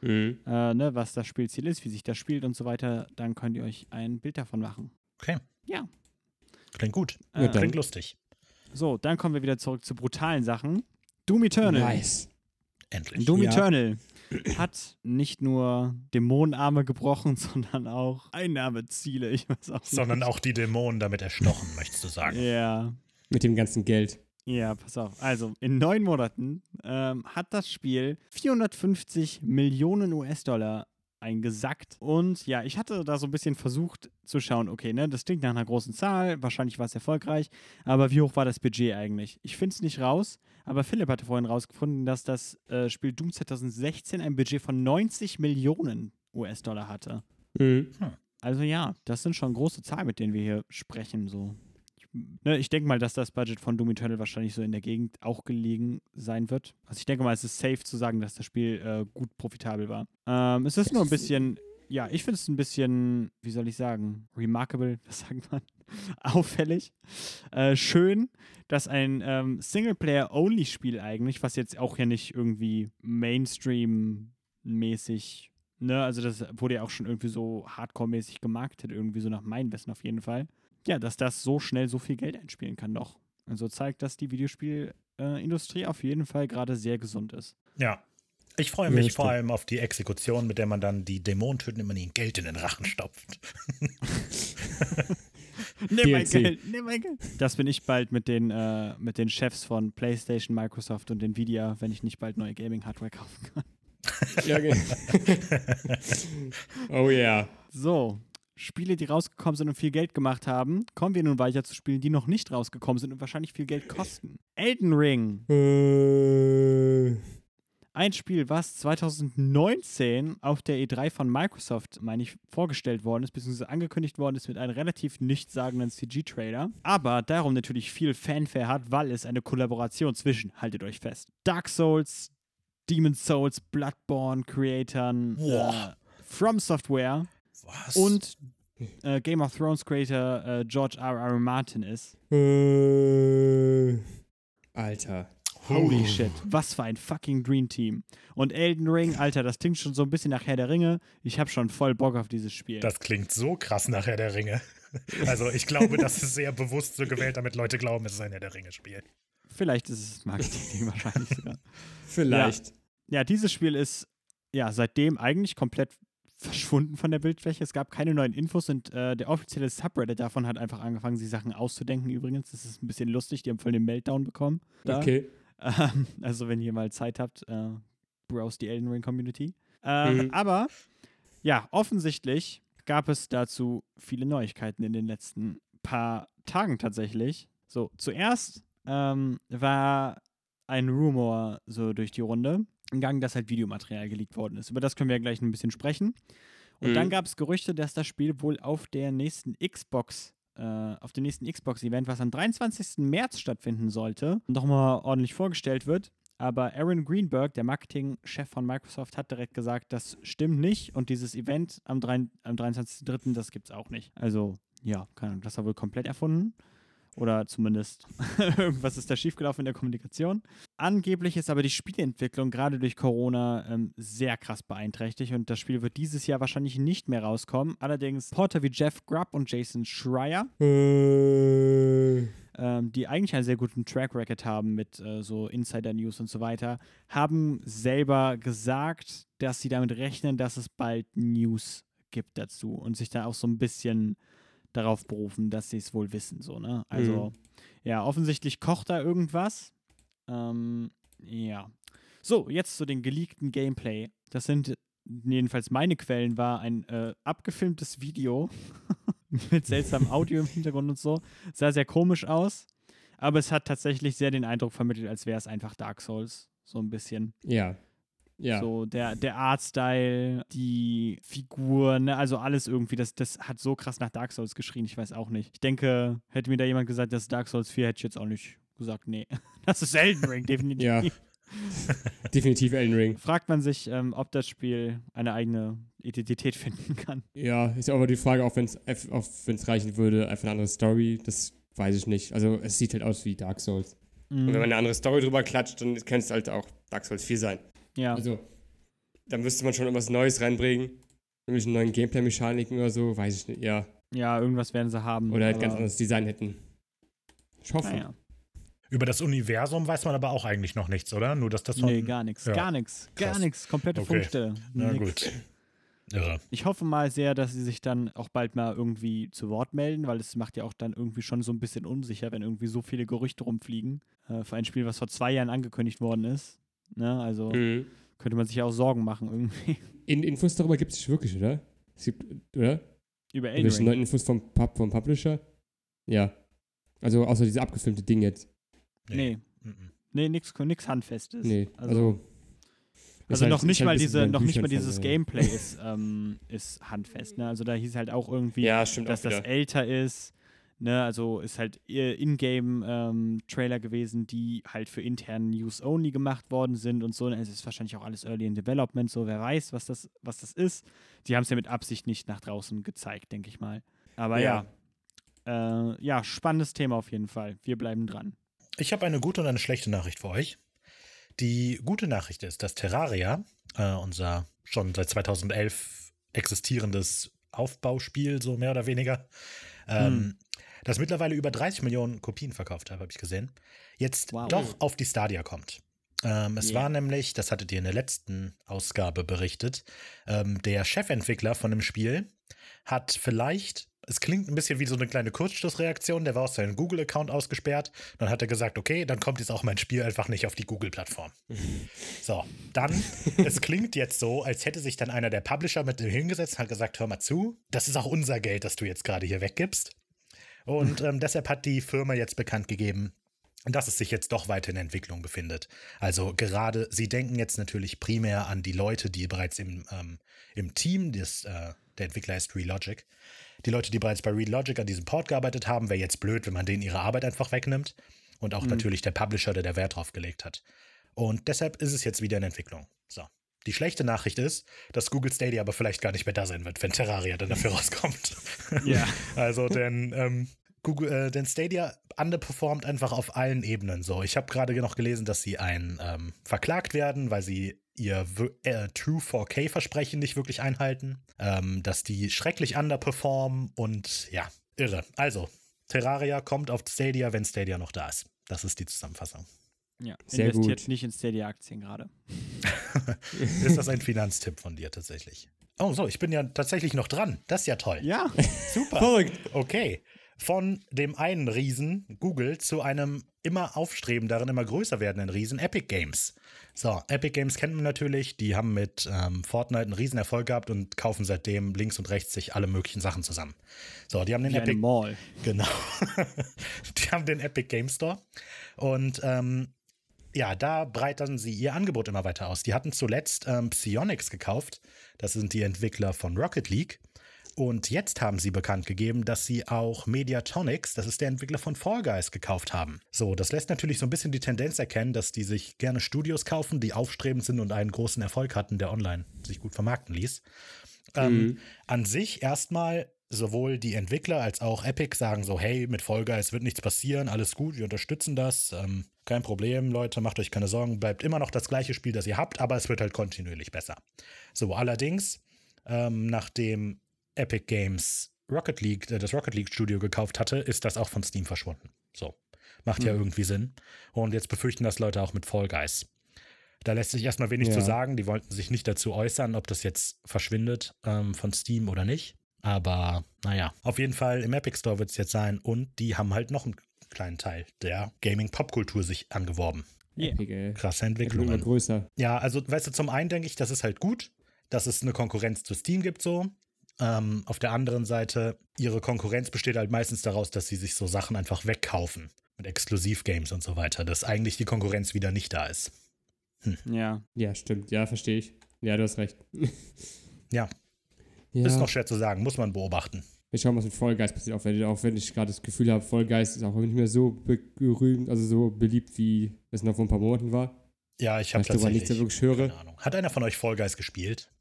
Mhm. äh, ne, was das Spielziel ist, wie sich das spielt und so weiter, dann könnt ihr euch ein Bild davon machen. Okay. Ja. Klingt gut. Äh. Klingt lustig. So, dann kommen wir wieder zurück zu brutalen Sachen. Doom Eternal. Nice. Endlich. Doom Ja. Eternal hat nicht nur Dämonenarme gebrochen, sondern auch Einnahmeziele. Ich weiß auch nicht. Sondern auch die Dämonen damit erstochen, möchtest du sagen. Ja. Mit dem ganzen Geld. Ja, pass auf. Also, in neun Monaten ähm, hat das Spiel 450 Millionen US-Dollar eingesackt. Und ja, ich hatte da so ein bisschen versucht zu schauen, okay, ne, das klingt nach einer großen Zahl, wahrscheinlich war es erfolgreich, aber wie hoch war das Budget eigentlich? Ich finde es nicht raus, aber Philipp hatte vorhin rausgefunden, dass das äh, Spiel Doom 2016 ein Budget von 90 Millionen US-Dollar hatte. Mhm. Also ja, das sind schon große Zahlen, mit denen wir hier sprechen. So. Ich, ne, ich denke mal, dass das Budget von Doom Eternal wahrscheinlich so in der Gegend auch gelegen sein wird. Also ich denke mal, es ist safe zu sagen, dass das Spiel äh, gut profitabel war. Ähm, es ist nur ein bisschen, ja, ich finde es ein bisschen, wie soll ich sagen, remarkable, was sagt man? Auffällig. Äh, schön, dass ein ähm, Singleplayer-Only-Spiel eigentlich, was jetzt auch ja nicht irgendwie Mainstream-mäßig Ne, also das wurde ja auch schon irgendwie so hardcore-mäßig gemarketet, irgendwie so nach meinem Wissen auf jeden Fall. Ja, dass das so schnell so viel Geld einspielen kann doch. Also zeigt, dass die Videospielindustrie auf jeden Fall gerade sehr gesund ist. Ja. Ich freue Ja, mich das vor allem auf die Exekution, mit der man dann die Dämonen töten, immer ihnen Geld in den Rachen stopft. Nimm mein DLC. Geld, nimm mein Geld. Das bin ich bald mit den, äh, mit den Chefs von PlayStation, Microsoft und Nvidia, wenn ich nicht bald neue Gaming-Hardware kaufen kann. Ja, okay. oh ja. So, Spiele, die rausgekommen sind und viel Geld gemacht haben, kommen wir nun weiter zu Spielen, die noch nicht rausgekommen sind und wahrscheinlich viel Geld kosten. Elden Ring. Äh, Ein Spiel, was 2019 auf der E3 von Microsoft, meine ich, vorgestellt worden ist, beziehungsweise angekündigt worden ist mit einem relativ nichtssagenden CG-Trailer. Aber darum natürlich viel Fanfare hat, weil es eine Kollaboration zwischen, haltet euch fest, Dark Souls, Demon's Souls, Bloodborne Creatern, äh. From Software Was? und äh, Game of Thrones Creator äh, George R. R. Martin ist. äh, Alter. Holy shit, was für ein fucking Dream Team. Und Elden Ring, Alter, das klingt schon so ein bisschen nach Herr der Ringe. Ich habe schon voll Bock auf dieses Spiel. Das klingt so krass nachher der Ringe. Also ich glaube, das ist sehr bewusst so gewählt, damit Leute glauben, es ist ein Herr der Ringe-Spiel. Vielleicht ist es Marketing wahrscheinlich sogar. Vielleicht. Ja, dieses Spiel ist ja seitdem eigentlich komplett verschwunden von der Bildfläche. Es gab keine neuen Infos und äh, der offizielle Subreddit davon hat einfach angefangen, sich Sachen auszudenken übrigens. Das ist ein bisschen lustig, die haben voll den Meltdown bekommen. Da. Okay. Ähm, also, wenn ihr mal Zeit habt, äh, browse die Elden Ring Community. Ähm, Mhm. Aber ja, offensichtlich gab es dazu viele Neuigkeiten in den letzten paar Tagen tatsächlich. So, zuerst ähm, war ein Rumor so durch die Runde gegangen, dass halt Videomaterial geleakt worden ist. Über das können wir ja gleich ein bisschen sprechen. Und Mhm. dann gab es Gerüchte, dass das Spiel wohl auf der nächsten Xbox, äh, auf dem nächsten Xbox-Event, was am 23. März stattfinden sollte, nochmal ordentlich vorgestellt wird. Aber Aaron Greenberg, der Marketingchef von Microsoft, hat direkt gesagt, das stimmt nicht und dieses Event am, drei- am 23.03., das gibt's auch nicht. Also, ja, keine Ahnung, das war wohl komplett erfunden. Oder zumindest irgendwas ist da schiefgelaufen in der Kommunikation. Angeblich ist aber die Spieleentwicklung gerade durch Corona ähm, sehr krass beeinträchtigt und das Spiel wird dieses Jahr wahrscheinlich nicht mehr rauskommen. Allerdings Porter wie Jeff Grubb und Jason Schreier, Äh, ähm, die eigentlich einen sehr guten Track Record haben mit äh, so Insider-News und so weiter, haben selber gesagt, dass sie damit rechnen, dass es bald News gibt dazu und sich da auch so ein bisschen darauf berufen, dass sie es wohl wissen, so, ne? Also, ja, offensichtlich kocht da irgendwas. Ähm, ja. So, jetzt zu den geleakten Gameplay. Das sind jedenfalls meine Quellen, war ein äh, abgefilmtes Video mit seltsamem Audio im Hintergrund und so. Sah sehr komisch aus, aber es hat tatsächlich sehr den Eindruck vermittelt, als wäre es einfach Dark Souls. So ein bisschen. Ja. Ja. So der, der Artstyle, die Figuren, ne? also alles irgendwie, das, das hat so krass nach Dark Souls geschrien, ich weiß auch nicht. Ich denke, hätte mir da jemand gesagt, das ist Dark Souls 4, hätte ich jetzt auch nicht gesagt, nee. Das ist Elden Ring, definitiv. Ja. Definitiv Elden Ring. Fragt man sich, ähm, ob das Spiel eine eigene Identität finden kann. Ja, ist ja aber die Frage, auch wenn es reichen würde, einfach eine andere Story, das weiß ich nicht. Also es sieht halt aus wie Dark Souls. Und wenn man eine andere Story drüber klatscht, dann könnte es halt auch Dark Souls 4 sein. Ja. Also, da müsste man schon irgendwas Neues reinbringen. Nämlich einen neuen Gameplay-Mechaniken oder so, weiß ich nicht, ja. ja, irgendwas werden sie haben. Oder halt ganz anderes Design hätten. Ich hoffe. Naja. Über das Universum weiß man aber auch eigentlich noch nichts, oder? Nur, dass das von. Nee, gar nichts. Ja. Gar nichts. Gar nichts. Komplette Okay. Funkstelle. Na Nix. gut. Irre. Ich hoffe mal sehr, dass sie sich dann auch bald mal irgendwie zu Wort melden, weil es macht ja auch dann irgendwie schon so ein bisschen unsicher, wenn irgendwie so viele Gerüchte rumfliegen. Äh, für ein Spiel, was vor zwei Jahren angekündigt worden ist. Ne? Also Mhm. könnte man sich ja auch Sorgen machen irgendwie In Infos darüber gibt es nicht wirklich, oder? Es gibt, oder? über Welche Elden neuen Ring. Infos vom, Pub, vom Publisher? Ja. Also außer diese abgefilmte Ding jetzt. Nee, Mhm. nee, nix, nix Handfestes. Nee, Also, also. also noch halt- nicht halt mal ein bisschen diese, noch nicht mal dieses Gameplay ist, ähm, ist handfest. Ne? Also da hieß halt auch irgendwie, Ja, dass auch das wieder. älter ist. Ne, also ist halt In-Game-Trailer gewesen, die halt für internen News only gemacht worden sind und so. Es ist wahrscheinlich auch alles Early in Development, so wer weiß, was das, was das ist. Die haben es ja mit Absicht nicht nach draußen gezeigt, denke ich mal. Aber ja, ja, äh, ja, spannendes Thema auf jeden Fall. Wir bleiben dran. Ich habe eine gute und eine schlechte Nachricht für euch. Die gute Nachricht ist, dass Terraria, äh, unser schon seit 2011 existierendes Aufbauspiel, so mehr oder weniger, ähm, das mittlerweile über 30 Millionen Kopien verkauft hat, habe ich gesehen, jetzt Wow. doch auf die Stadia kommt. Ähm, es Yeah. war nämlich, das hattet ihr in der letzten Ausgabe berichtet, ähm, der Chefentwickler von dem Spiel hat vielleicht, es klingt ein bisschen wie so eine kleine Kurzschlussreaktion, der war aus seinem Google-Account ausgesperrt. Dann hat er gesagt, okay, dann kommt jetzt auch mein Spiel einfach nicht auf die Google-Plattform. So, dann, es klingt jetzt so, als hätte sich dann einer der Publisher mit ihm hingesetzt und hat gesagt, hör mal zu, das ist auch unser Geld, das du jetzt gerade hier weggibst. Und ähm, deshalb hat die Firma jetzt bekannt gegeben, dass es sich jetzt doch weiter in Entwicklung befindet. Also gerade, sie denken jetzt natürlich primär an die Leute, die bereits im, ähm, im Team, des, äh, der Entwickler ist Relogic, die Leute, die bereits bei Relogic an diesem Port gearbeitet haben, wäre jetzt blöd, wenn man denen ihre Arbeit einfach wegnimmt. Und auch natürlich der Publisher, der da Wert drauf gelegt hat. Und deshalb ist es jetzt wieder in Entwicklung. So. Die schlechte Nachricht ist, dass Google Stadia aber vielleicht gar nicht mehr da sein wird, wenn Terraria dann dafür rauskommt. Ja. Also, denn, ähm, Google, äh, denn Stadia underperformt einfach auf allen Ebenen so. Ich habe gerade noch gelesen, dass sie ein ähm, verklagt werden, weil sie ihr äh, True 4K-Versprechen nicht wirklich einhalten, ähm, dass die schrecklich underperformen und ja, irre. Also, Terraria kommt auf Stadia, wenn Stadia noch da ist. Das ist die Zusammenfassung. Ja. Sehr Investiert gut. nicht in Stadia-Aktien gerade. ist das ein Finanztipp von dir tatsächlich? Oh, so, ich bin ja tatsächlich noch dran. Das ist ja toll. Ja. Super. Verrückt. Okay. Von dem einen Riesen Google zu einem immer aufstrebenderen, immer größer werdenden Riesen Epic Games. So, Epic Games kennt man natürlich. Die haben mit ähm, Fortnite einen Riesenerfolg gehabt und kaufen seitdem links und rechts sich alle möglichen Sachen zusammen. So, die haben den Wie Epic Mall. Genau. die haben den Epic Game Store. Und ähm, ja, da breitern sie ihr Angebot immer weiter aus. Die hatten zuletzt ähm, Psionics gekauft. Das sind die Entwickler von Rocket League. Und jetzt haben sie bekannt gegeben, dass sie auch Mediatonics, das ist der Entwickler von Fall Guys, gekauft haben. So, das lässt natürlich so ein bisschen die Tendenz erkennen, dass die sich gerne Studios kaufen, die aufstrebend sind und einen großen Erfolg hatten, der online sich gut vermarkten ließ. Ähm, an sich erstmal sowohl die Entwickler als auch Epic sagen so, hey, mit Fall Guys wird nichts passieren, alles gut, wir unterstützen das, ähm, kein Problem, Leute, macht euch keine Sorgen, bleibt immer noch das gleiche Spiel, das ihr habt, aber es wird halt kontinuierlich besser. So, allerdings, ähm, nachdem Epic Games Rocket League, äh, das Rocket League Studio gekauft hatte, ist das auch von Steam verschwunden. So, macht ja irgendwie Sinn. Und jetzt befürchten das Leute auch mit Fall Guys. Da lässt sich erstmal wenig Ja. zu sagen. Die wollten sich nicht dazu äußern, ob das jetzt verschwindet ähm, von Steam oder nicht. Aber naja, auf jeden Fall im Epic Store wird es jetzt sein. Und die haben halt noch einen kleinen Teil der Gaming-Popkultur sich angeworben. Yeah. Epic, ey. Krasse Entwicklungen. größer. Ja, also weißt du, zum einen denke ich, das ist halt gut, dass es eine Konkurrenz zu Steam gibt so. Ähm, auf der anderen Seite, ihre Konkurrenz besteht halt meistens daraus, dass sie sich so Sachen einfach wegkaufen. Mit Exklusivgames und so weiter, dass eigentlich die Konkurrenz wieder nicht da ist. Ja. Ja, stimmt. Ja, verstehe ich. Ja, du hast recht. Ja, ja. ist noch schwer zu sagen, muss man beobachten. Wir schauen, was mit Guys passiert, auch wenn, auch wenn ich gerade das Gefühl habe, Guys ist auch nicht mehr so berühmt, also so beliebt, wie es noch vor ein paar Monaten war. Ja, ich habe ich nichts tatsächlich mehr wirklich höre. keine Ahnung. Hat einer von euch Guys gespielt?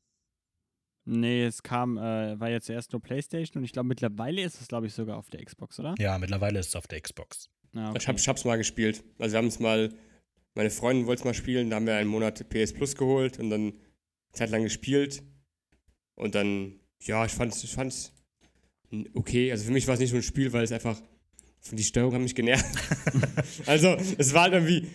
Nee, es kam, äh, war jetzt erst nur PlayStation und ich glaube, mittlerweile ist es, glaube ich, sogar auf der Xbox, oder? Ja, mittlerweile ist es auf der Xbox. Ah, Ich, hab, ich hab's mal gespielt. Also wir haben es mal, meine Freundin wollte es mal spielen, da haben wir einen Monat PS Plus geholt und dann eine Zeit lang gespielt. Und dann, ja, ich fand's, ich fand's okay. Also für mich war es nicht so ein Spiel, weil es einfach, die Steuerung hat mich genervt. also es war halt irgendwie,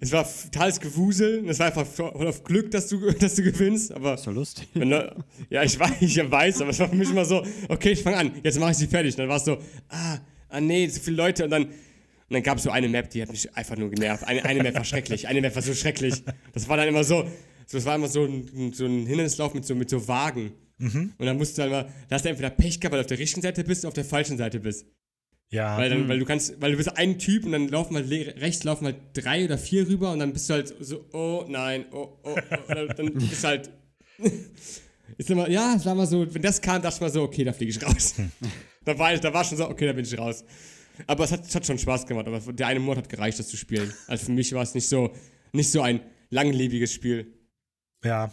es war totales Gewusel. und Es war einfach voll auf Glück, dass du, dass du gewinnst, aber Ist doch lustig. Leu- ja, ich weiß, ich weiß, aber es war für mich immer so, okay, ich fange an, jetzt mache ich sie fertig. Und dann war es so, ah, ah nee, so viele Leute. Und dann, und dann gab es so eine Map, die hat mich einfach nur genervt. Eine, eine Map war schrecklich, eine Map war so schrecklich. Das war dann immer so, so das war immer so ein, so ein Hindernislauf mit so, mit so Wagen. Und dann musst du dann mal, da hast du entweder Pech gehabt, weil du auf der richtigen Seite bist oder auf der falschen Seite bist. Ja, Weil, dann, weil du kannst, weil du bist ein Typ und dann laufen halt rechts laufen halt drei oder vier rüber und dann bist du halt so, oh nein, oh, oh, oh dann, bist du halt. ist immer, ja, sag mal so, wenn das kam, dachte ich mal so, okay, da fliege ich raus. da, war ich, da war schon so, okay, da bin ich raus. Aber es hat, es hat schon Spaß gemacht, aber der eine Monat hat gereicht, das zu spielen. Also für mich war es nicht so, nicht so ein langlebiges Spiel. Ja,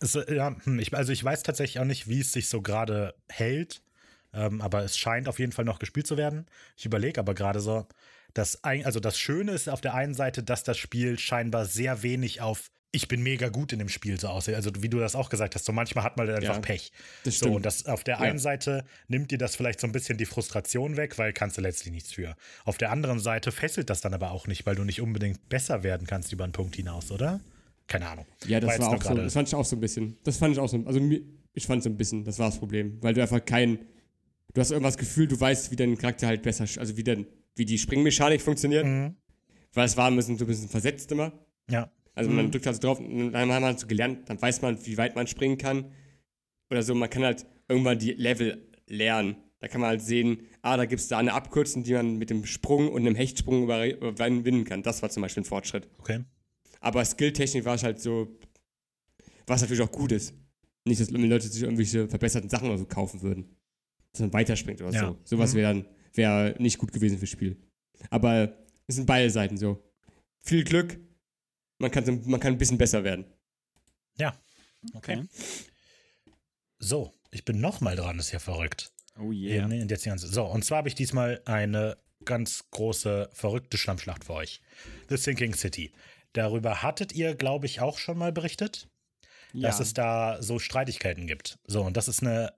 es, äh, ja hm, ich, also ich weiß tatsächlich auch nicht, wie es sich so gerade hält, ähm, aber es scheint auf jeden Fall noch gespielt zu werden. Ich überlege aber gerade so, dass ein, also das Schöne ist auf der einen Seite, dass das Spiel scheinbar sehr wenig auf ich bin mega gut in dem Spiel so aussieht. Also wie du das auch gesagt hast, so manchmal hat man einfach Ja, Pech. Das So, und das auf der Ja. einen Seite nimmt dir das vielleicht so ein bisschen die Frustration weg, weil kannst du letztlich nichts für. Auf der anderen Seite fesselt das dann aber auch nicht, weil du nicht unbedingt besser werden kannst über einen Punkt hinaus, oder? Keine Ahnung. Ja, das war nur auch so. Das fand ich auch so ein bisschen. Das fand ich auch so. Also ich fand so ein bisschen, das war das Problem. Weil du einfach kein. Du hast irgendwas Gefühl, du weißt, wie dein Charakter halt besser, also wie, denn, wie die Springmechanik funktioniert. Mhm. Weil es war ein bisschen, so ein bisschen versetzt immer. Ja. Also man drückt also drauf und dann haben wir halt so gelernt, dann weiß man, wie weit man springen kann. Oder so, man kann halt irgendwann die Level lernen. Da kann man halt sehen, ah, da gibt es da eine Abkürzung, die man mit dem Sprung und einem Hechtsprung über- überwinden kann. Das war zum Beispiel ein Fortschritt. Okay. Aber skilltechnisch war es halt so, was natürlich auch gut ist. Nicht, dass Leute sich irgendwelche verbesserten Sachen oder so kaufen würden. Dass man weiterspringt oder Ja. so. Sowas wäre dann wär nicht gut gewesen fürs Spiel. Aber es sind beide Seiten so. Viel Glück, man kann, man kann ein bisschen besser werden. Ja. Okay. So, ich bin noch mal dran, ist ja verrückt. Oh yeah. nee, jetzt die ganze. So, und zwar habe ich diesmal eine ganz große, verrückte Schlammschlacht für euch. The Sinking City. Darüber hattet ihr, glaube ich, auch schon mal berichtet, Ja. dass es da so Streitigkeiten gibt. So, und das ist eine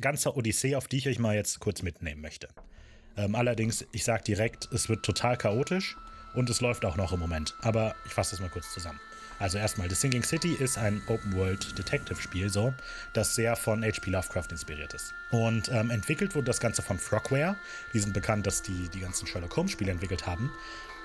ganze Odyssee, auf die ich euch mal jetzt kurz mitnehmen möchte. Ähm, allerdings, ich sage direkt, es wird total chaotisch und es läuft auch noch im Moment. Aber ich fasse das mal kurz zusammen. Also erstmal, The Sinking City ist ein Open-World-Detective-Spiel, so, das sehr von H.P. Lovecraft inspiriert ist. Und ähm, entwickelt wurde das Ganze von Frogware. Die sind bekannt, dass die die ganzen Sherlock Holmes-Spiele entwickelt haben.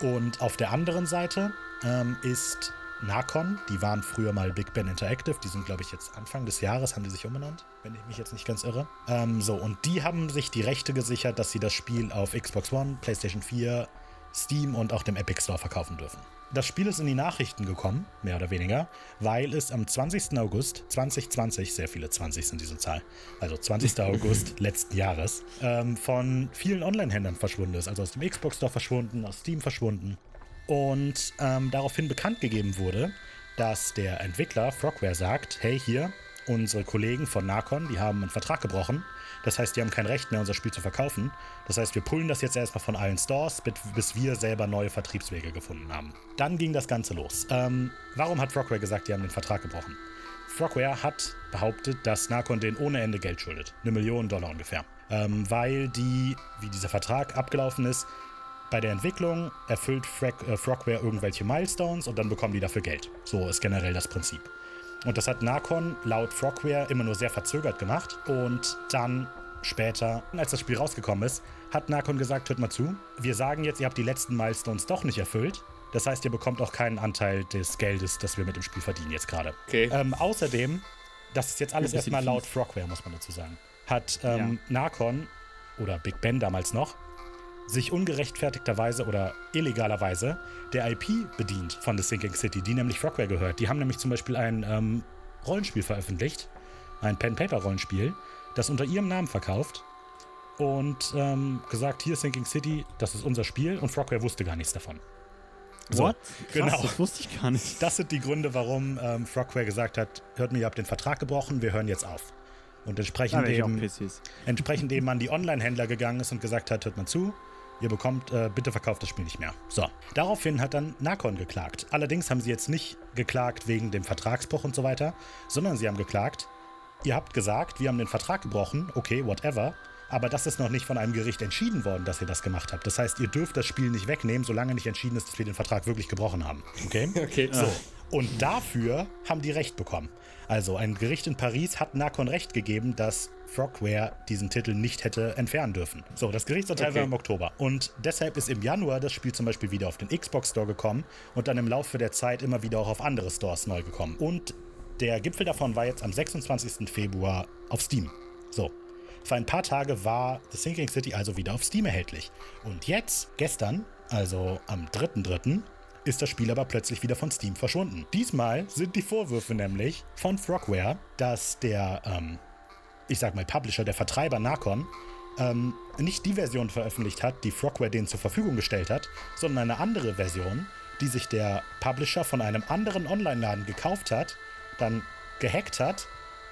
Und auf der anderen Seite ähm, ist Narcon. Die waren früher mal Big Ben Interactive. Die sind, glaube ich, jetzt Anfang des Jahres, haben die sich umbenannt, wenn ich mich jetzt nicht ganz irre. Ähm, so, und die haben sich die Rechte gesichert, dass sie das Spiel auf Xbox One, PlayStation 4, Steam und auch dem Epic Store verkaufen dürfen. Das Spiel ist in die Nachrichten gekommen, mehr oder weniger, weil es am 20. August 2020, sehr viele 20 sind diese Zahl, also 20. August letzten Jahres, ähm, von vielen Online-Händlern verschwunden ist. Also aus dem Xbox Store verschwunden, aus Steam verschwunden. Und ähm, daraufhin bekannt gegeben wurde, dass der Entwickler Frogware sagt, hey hier, unsere Kollegen von Narcon, die haben einen Vertrag gebrochen. Das heißt, die haben kein Recht mehr, unser Spiel zu verkaufen. Das heißt, wir pullen das jetzt erstmal von allen Stores, bis- wir selber neue Vertriebswege gefunden haben. Dann ging das Ganze los. Ähm, warum hat Frogware gesagt, die haben den Vertrag gebrochen? Frogware hat behauptet, dass Narcon denen ohne Ende Geld schuldet. Eine Million Dollar ungefähr. Ähm, weil die, wie dieser Vertrag abgelaufen ist, bei der Entwicklung erfüllt Frag, äh, Frogware irgendwelche Milestones und dann bekommen die dafür Geld. So ist generell das Prinzip. Und das hat Narcon laut Frogware immer nur sehr verzögert gemacht. Und dann später, als das Spiel rausgekommen ist, hat Narcon gesagt, hört mal zu, wir sagen jetzt, ihr habt die letzten Milestones doch nicht erfüllt. Das heißt, ihr bekommt auch keinen Anteil des Geldes, das wir mit dem Spiel verdienen jetzt gerade. Okay. Ähm, außerdem, das ist jetzt alles erstmal laut. Frogware, muss man dazu sagen, hat ähm, Narcon oder Big Ben damals noch sich ungerechtfertigterweise oder illegalerweise der IP bedient von The Sinking City, die nämlich Frogware gehört. Die haben nämlich zum Beispiel ein ähm, Rollenspiel veröffentlicht, ein Pen-Paper-Rollenspiel, das unter ihrem Namen verkauft und ähm, gesagt, hier Sinking City, das ist unser Spiel und Frogware wusste gar nichts davon. So, What? Krass, genau. das wusste ich gar nicht. Das sind die Gründe, warum ähm, Frogware gesagt hat, hört mir, ihr habt den Vertrag gebrochen, wir hören jetzt auf. Und entsprechend eben, entsprechend eben an die Online-Händler gegangen ist und gesagt hat, hört mal zu, ihr bekommt, äh, bitte verkauft das Spiel nicht mehr. So. Daraufhin hat dann Nakon geklagt. Allerdings haben sie jetzt nicht geklagt wegen dem Vertragsbruch und so weiter, sondern sie haben geklagt, ihr habt gesagt, wir haben den Vertrag gebrochen, okay, whatever, aber das ist noch nicht von einem Gericht entschieden worden, dass ihr das gemacht habt. Das heißt, ihr dürft das Spiel nicht wegnehmen, solange nicht entschieden ist, dass wir den Vertrag wirklich gebrochen haben. Okay? Okay. So. Und dafür haben die Recht bekommen. Also ein Gericht in Paris hat Nakon Recht gegeben, dass Frogware diesen Titel nicht hätte entfernen dürfen. So, das Gerichtsurteil Okay. war im Oktober. Und deshalb ist im Januar das Spiel zum Beispiel wieder auf den Xbox Store gekommen und dann im Laufe der Zeit immer wieder auch auf andere Stores neu gekommen. Und der Gipfel davon war jetzt am 26. Februar auf Steam. So. Für ein paar Tage war The Sinking City also wieder auf Steam erhältlich. Und jetzt, gestern, also am 3.3., ist das Spiel aber plötzlich wieder von Steam verschwunden. Diesmal sind die Vorwürfe nämlich von Frogware, dass der, ähm, ich sag mal, Publisher, der Vertreiber Narcon, ähm, nicht die Version veröffentlicht hat, die Frogware denen zur Verfügung gestellt hat, sondern eine andere Version, die sich der Publisher von einem anderen Online-Laden gekauft hat, dann gehackt hat,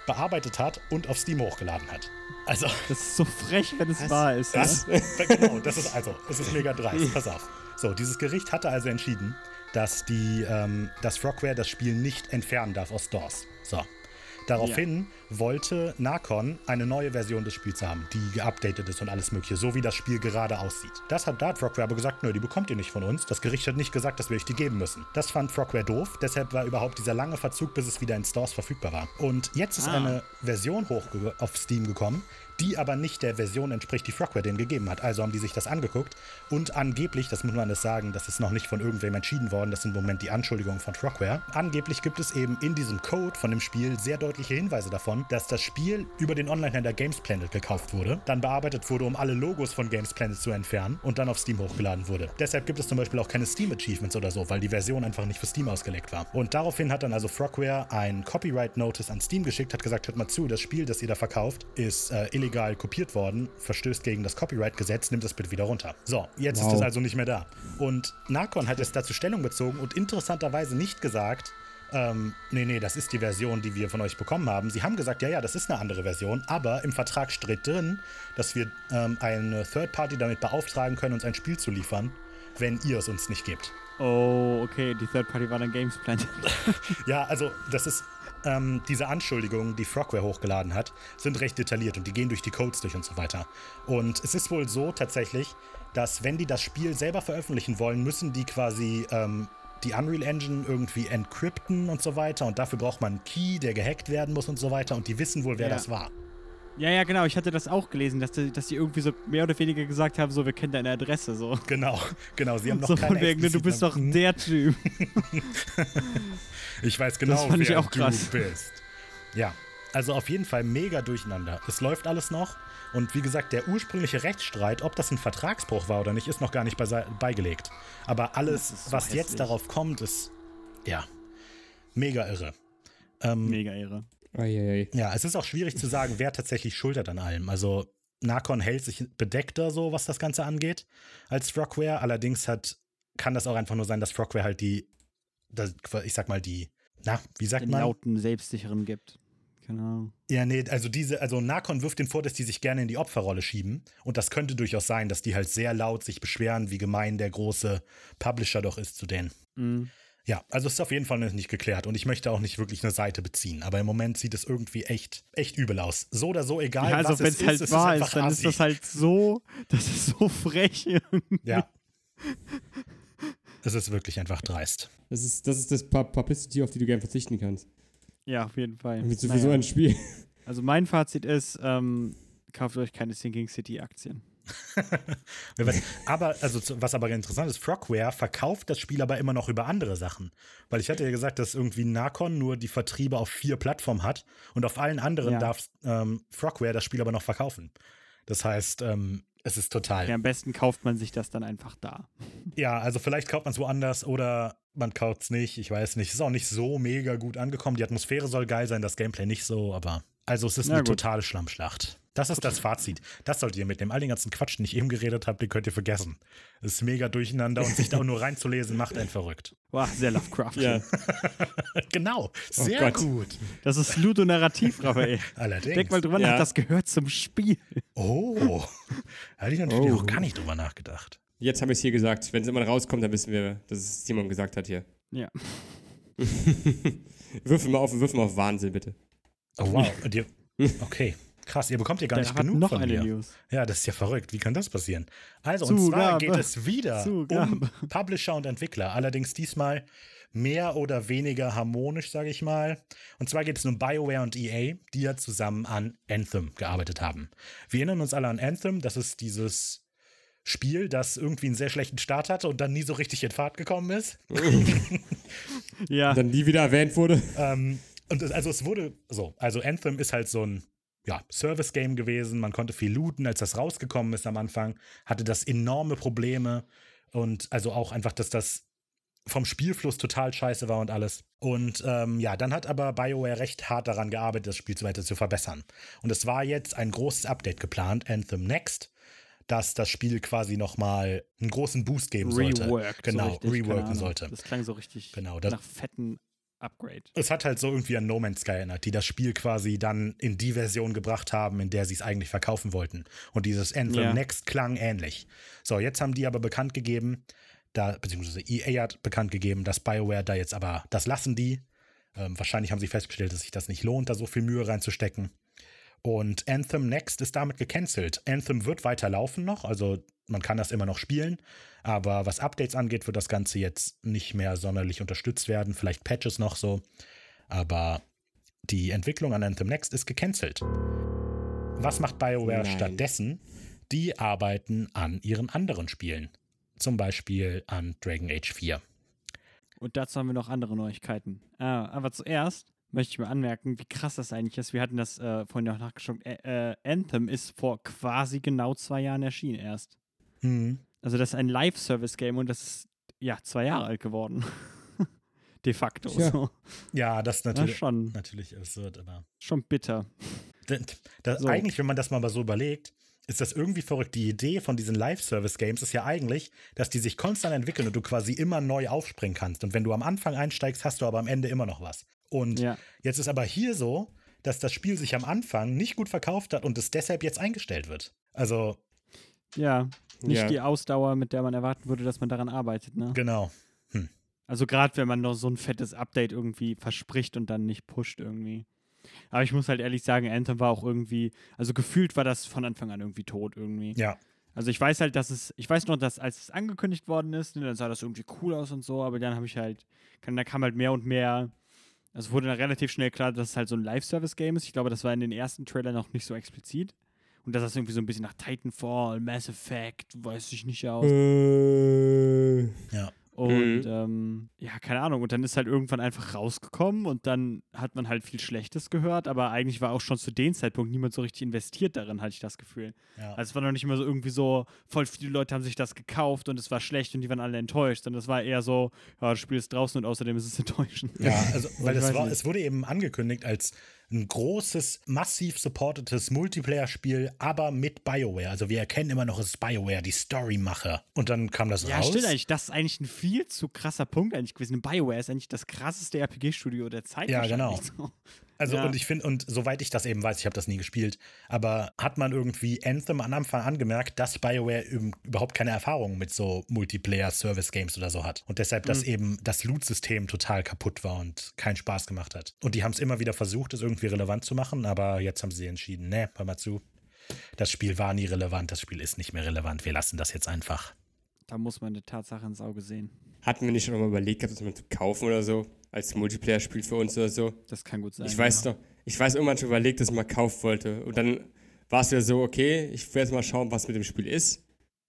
bearbeitet hat und auf Steam hochgeladen hat. Also, Das ist so frech, wenn es wahr ist. das, Ne? genau, das ist also, es ist mega dreist. Pass auf. So, dieses Gericht hatte also entschieden, dass die, ähm, dass Frogware das Spiel nicht entfernen darf aus Stores. So. Daraufhin wollte Narcon eine neue Version des Spiels haben, die geupdatet ist und alles mögliche, so wie das Spiel gerade aussieht. Das hat da hat Frogware aber gesagt, nö, die bekommt ihr nicht von uns. Das Gericht hat nicht gesagt, dass wir euch die geben müssen. Das fand Frogware doof, deshalb war überhaupt dieser lange Verzug, bis es wieder in Stores verfügbar war. Und jetzt ist Ah. eine Version hoch auf Steam gekommen, die aber nicht der Version entspricht, die Frogware denen gegeben hat. Also haben die sich das angeguckt und angeblich, das muss man alles sagen, das ist noch nicht von irgendwem entschieden worden, das sind im Moment die Anschuldigungen von Frogware. Angeblich gibt es eben in diesem Code von dem Spiel sehr deutliche Hinweise davon, dass das Spiel über den Online-Händler Games Planet gekauft wurde, dann bearbeitet wurde, um alle Logos von Games Planet zu entfernen und dann auf Steam hochgeladen wurde. Deshalb gibt es zum Beispiel auch keine Steam-Achievements oder so, weil die Version einfach nicht für Steam ausgelegt war. Und daraufhin hat dann also Frogware ein Copyright-Notice an Steam geschickt, hat gesagt, hört mal zu, das Spiel, das ihr da verkauft, ist äh, illegal kopiert worden, verstößt gegen das Copyright-Gesetz, nimmt das bitte wieder runter. So, jetzt ist Wow. das also nicht mehr da. Und Narcon hat jetzt dazu Stellung bezogen und interessanterweise nicht gesagt, ähm, nee, nee, das ist die Version, die wir von euch bekommen haben. Sie haben gesagt, ja, ja, das ist eine andere Version, aber im Vertrag steht drin, dass wir ähm, eine Third Party damit beauftragen können, uns ein Spiel zu liefern, wenn ihr es uns nicht gebt. Oh, okay, die Third Party war dann Games Planet. Ja, also das ist ähm, diese Anschuldigungen, die Frogware hochgeladen hat, sind recht detailliert und die gehen durch die Codes durch und so weiter. Und es ist wohl so tatsächlich, dass wenn die das Spiel selber veröffentlichen wollen, müssen die quasi ähm, die Unreal Engine irgendwie encrypten und so weiter. Und dafür braucht man einen Key, der gehackt werden muss und so weiter. Und die wissen wohl, wer Ja. das war. Ja, ja, genau. Ich hatte das auch gelesen, dass die, dass die irgendwie so mehr oder weniger gesagt haben, so, wir kennen deine Adresse, so. Genau, genau. Sie haben noch so keine von wegen, du bist doch der Typ. Ich weiß genau, fand ich wer auch krass. du bist. Ja, also auf jeden Fall mega durcheinander. Es läuft alles noch. Und wie gesagt, der ursprüngliche Rechtsstreit, ob das ein Vertragsbruch war oder nicht, ist noch gar nicht beigelegt. Aber alles, so was jetzt hässlich. darauf kommt, ist ja mega irre. Ähm, Mega Ehre. Eieiei. ja, es ist auch schwierig zu sagen, wer tatsächlich schultert an allem. Also Narcon hält sich bedeckter so, was das Ganze angeht, als Frogware. Allerdings hat, kann das auch einfach nur sein, dass Frogware halt die, das, ich sag mal, die, na, wie sagt Den man? lauten, selbstsicheren gibt. Ahnung. Ja, nee, also diese, also Narcon wirft den vor, dass die sich gerne in die Opferrolle schieben. Und das könnte durchaus sein, dass die halt sehr laut sich beschweren, wie gemein der große Publisher doch ist zu denen. Mhm. Ja, also es ist auf jeden Fall noch nicht geklärt und ich möchte auch nicht wirklich eine Seite beziehen. Aber im Moment sieht es irgendwie echt, echt übel aus. So oder so, egal Ja, also was wenn es ist, halt es wahr ist, ist, dann ist assi. das halt so, das ist so frech. Ja. Es ist wirklich einfach dreist. Das ist das, ist das Pub- Publicity, auf die du gerne verzichten kannst. ja, auf jeden Fall. Mit so Naja. so ein Spiel. Also mein Fazit ist, ähm, kauft euch keine Sinking City Aktien. Aber, also, was aber interessant ist, Frogware verkauft das Spiel aber immer noch über andere Sachen. Weil ich hatte ja gesagt, dass irgendwie Narcon nur die Vertriebe auf vier Plattformen hat und auf allen anderen Ja. darf ähm, Frogware das Spiel aber noch verkaufen. Das heißt, ähm, es ist total. Ja, am besten kauft man sich das dann einfach da. Ja, also vielleicht kauft man es woanders oder man kauft es nicht. Ich weiß nicht. Es ist auch nicht so mega gut angekommen. Die Atmosphäre soll geil sein, das Gameplay nicht so, aber. Also es ist Na eine gut. totale Schlammschlacht. Das ist das Fazit. Das solltet ihr mitnehmen. All den ganzen Quatsch, den ich eben geredet habe, den könnt ihr vergessen. Es ist mega durcheinander und sich da auch nur reinzulesen, macht einen verrückt. Wow, sehr Lovecraft. Ja. genau. Sehr Gott. gut. Das ist ludonarrativ, Raphael. Allerdings. Denk mal drüber Ja. nach, das gehört zum Spiel. Oh. Da hatte ich natürlich Oh. noch gar nicht drüber nachgedacht. Jetzt habe ich es hier gesagt. Wenn es immer rauskommt, dann wissen wir, dass es Simon gesagt hat hier. Ja. würfel mal auf, würfel mal auf Wahnsinn, bitte. Oh, wow. Okay. Krass, ihr bekommt ihr gar Der nicht genug noch von eine mir. News. Ja, das ist ja verrückt. Wie kann das passieren? Also, und zwar Zugabe. geht es wieder Zugabe. um Publisher und Entwickler. Allerdings diesmal mehr oder weniger harmonisch, sage ich mal. Und zwar geht es um BioWare und EA, die ja zusammen an Anthem gearbeitet haben. Wir erinnern uns alle an Anthem. Das ist dieses Spiel, das irgendwie einen sehr schlechten Start hatte und dann nie so richtig in Fahrt gekommen ist. Ja. Dann nie wieder erwähnt wurde. Ähm, und es, also es wurde so, also Anthem ist halt so ein ja, Service-Game gewesen. Man konnte viel looten. Als das rausgekommen ist am Anfang, hatte das enorme Probleme. Und also auch einfach, dass das vom Spielfluss total scheiße war und alles. Und ähm, ja, dann hat aber BioWare recht hart daran gearbeitet, das Spiel weiter zu verbessern. Und es war jetzt ein großes Update geplant, Anthem Next, dass das Spiel quasi nochmal einen großen Boost geben sollte. Reworked. Genau, so richtig, reworken sollte. Das klang so richtig Genau, das- nach fetten Upgrade. Es hat halt so irgendwie an No Man's Sky erinnert, die das Spiel quasi dann in die Version gebracht haben, in der sie es eigentlich verkaufen wollten. Und dieses Anthem Ja. Next klang ähnlich. So, jetzt haben die aber bekannt gegeben, da, beziehungsweise EA hat bekannt gegeben, dass BioWare da jetzt aber, das lassen die. Ähm, wahrscheinlich haben sie festgestellt, dass sich das nicht lohnt, da so viel Mühe reinzustecken. Und Anthem Next ist damit gecancelt. Anthem wird weiterlaufen noch, also man kann das immer noch spielen, aber was Updates angeht, wird das Ganze jetzt nicht mehr sonderlich unterstützt werden. Vielleicht Patches noch so, aber die Entwicklung an Anthem Next ist gecancelt. Was macht BioWare Nein. stattdessen? Die arbeiten an ihren anderen Spielen. Zum Beispiel an Dragon Age 4. Und dazu haben wir noch andere Neuigkeiten. Ah, aber zuerst möchte ich mal anmerken, wie krass das eigentlich ist. Wir hatten das äh, vorhin auch nachgeschaut. Ä- äh, Anthem ist vor quasi genau zwei Jahren erschienen erst. Hm. Also das ist ein Live-Service-Game und das ist ja zwei Jahre alt geworden. De facto. Tja. So. Ja, das ist Na, natürlich, schon, natürlich absurd, aber. schon bitter. Das, das, So. Eigentlich, wenn man das mal so überlegt, ist das irgendwie verrückt. Die Idee von diesen Live-Service-Games ist ja eigentlich, dass die sich konstant entwickeln und du quasi immer neu aufspringen kannst. Und wenn du am Anfang einsteigst, hast du aber am Ende immer noch was. Und Ja. jetzt ist aber hier so, dass das Spiel sich am Anfang nicht gut verkauft hat und es deshalb jetzt eingestellt wird. Also, Ja. Nicht Ja. die Ausdauer, mit der man erwarten würde, dass man daran arbeitet, ne? genau. Also gerade wenn man noch so ein fettes Update irgendwie verspricht und dann nicht pusht irgendwie. Aber ich muss halt ehrlich sagen, Anthem war auch irgendwie, also gefühlt war das von Anfang an irgendwie tot irgendwie. Ja. Also ich weiß halt, dass es, ich weiß noch, dass als es angekündigt worden ist, ne, dann sah das irgendwie cool aus und so, aber dann habe ich halt, kann, da kam halt mehr und mehr, also wurde dann relativ schnell klar, dass es halt so ein Live-Service-Game ist. Ich glaube, das war in den ersten Trailern noch nicht so explizit. Und dass das irgendwie so ein bisschen nach Titanfall, Mass Effect, weiß ich nicht aus. Äh, Ja. Und Mhm. ähm, ja, keine Ahnung. Und dann ist halt irgendwann einfach rausgekommen und dann hat man halt viel Schlechtes gehört, aber eigentlich war auch schon zu dem Zeitpunkt niemand so richtig investiert darin, hatte ich das Gefühl. ja. Also es war noch nicht immer so irgendwie so, voll viele Leute haben sich das gekauft und es war schlecht und die waren alle enttäuscht, sondern es war eher so, ja, das Spiel ist draußen und außerdem ist es enttäuschend. Ja, also, weil es, war, nicht. es wurde eben angekündigt als ein großes, massiv supportetes Multiplayer-Spiel, aber mit BioWare. Also wir erkennen immer noch, es ist BioWare, die Storymacher. Und dann kam das Ja, raus. stimmt eigentlich. Das ist eigentlich ein viel zu krasser Punkt eigentlich gewesen. BioWare ist eigentlich das krasseste RPG-Studio der Zeit. Ja, genau. So. Also Ja. und ich finde, und soweit ich das eben weiß, ich habe das nie gespielt, aber hat man irgendwie Anthem am Anfang angemerkt, dass BioWare üb- überhaupt keine Erfahrung mit so Multiplayer-Service-Games oder so hat. Und deshalb, dass eben das Loot-System total kaputt war und keinen Spaß gemacht hat. Und die haben es immer wieder versucht, es irgendwie relevant zu machen, aber jetzt haben sie entschieden, ne, hör mal zu. Das Spiel war nie relevant, das Spiel ist nicht mehr relevant, wir lassen das jetzt einfach. Da muss man eine Tatsache ins Auge sehen. hatten wir nicht schon mal überlegt, das mal zu kaufen oder so? Als Multiplayer-Spiel für uns oder so? Das kann gut sein. Ich weiß ja. noch, ich weiß irgendwann schon überlegt, dass ich mal kaufen wollte. Und dann war es wieder so, okay, ich will jetzt mal schauen, was mit dem Spiel ist.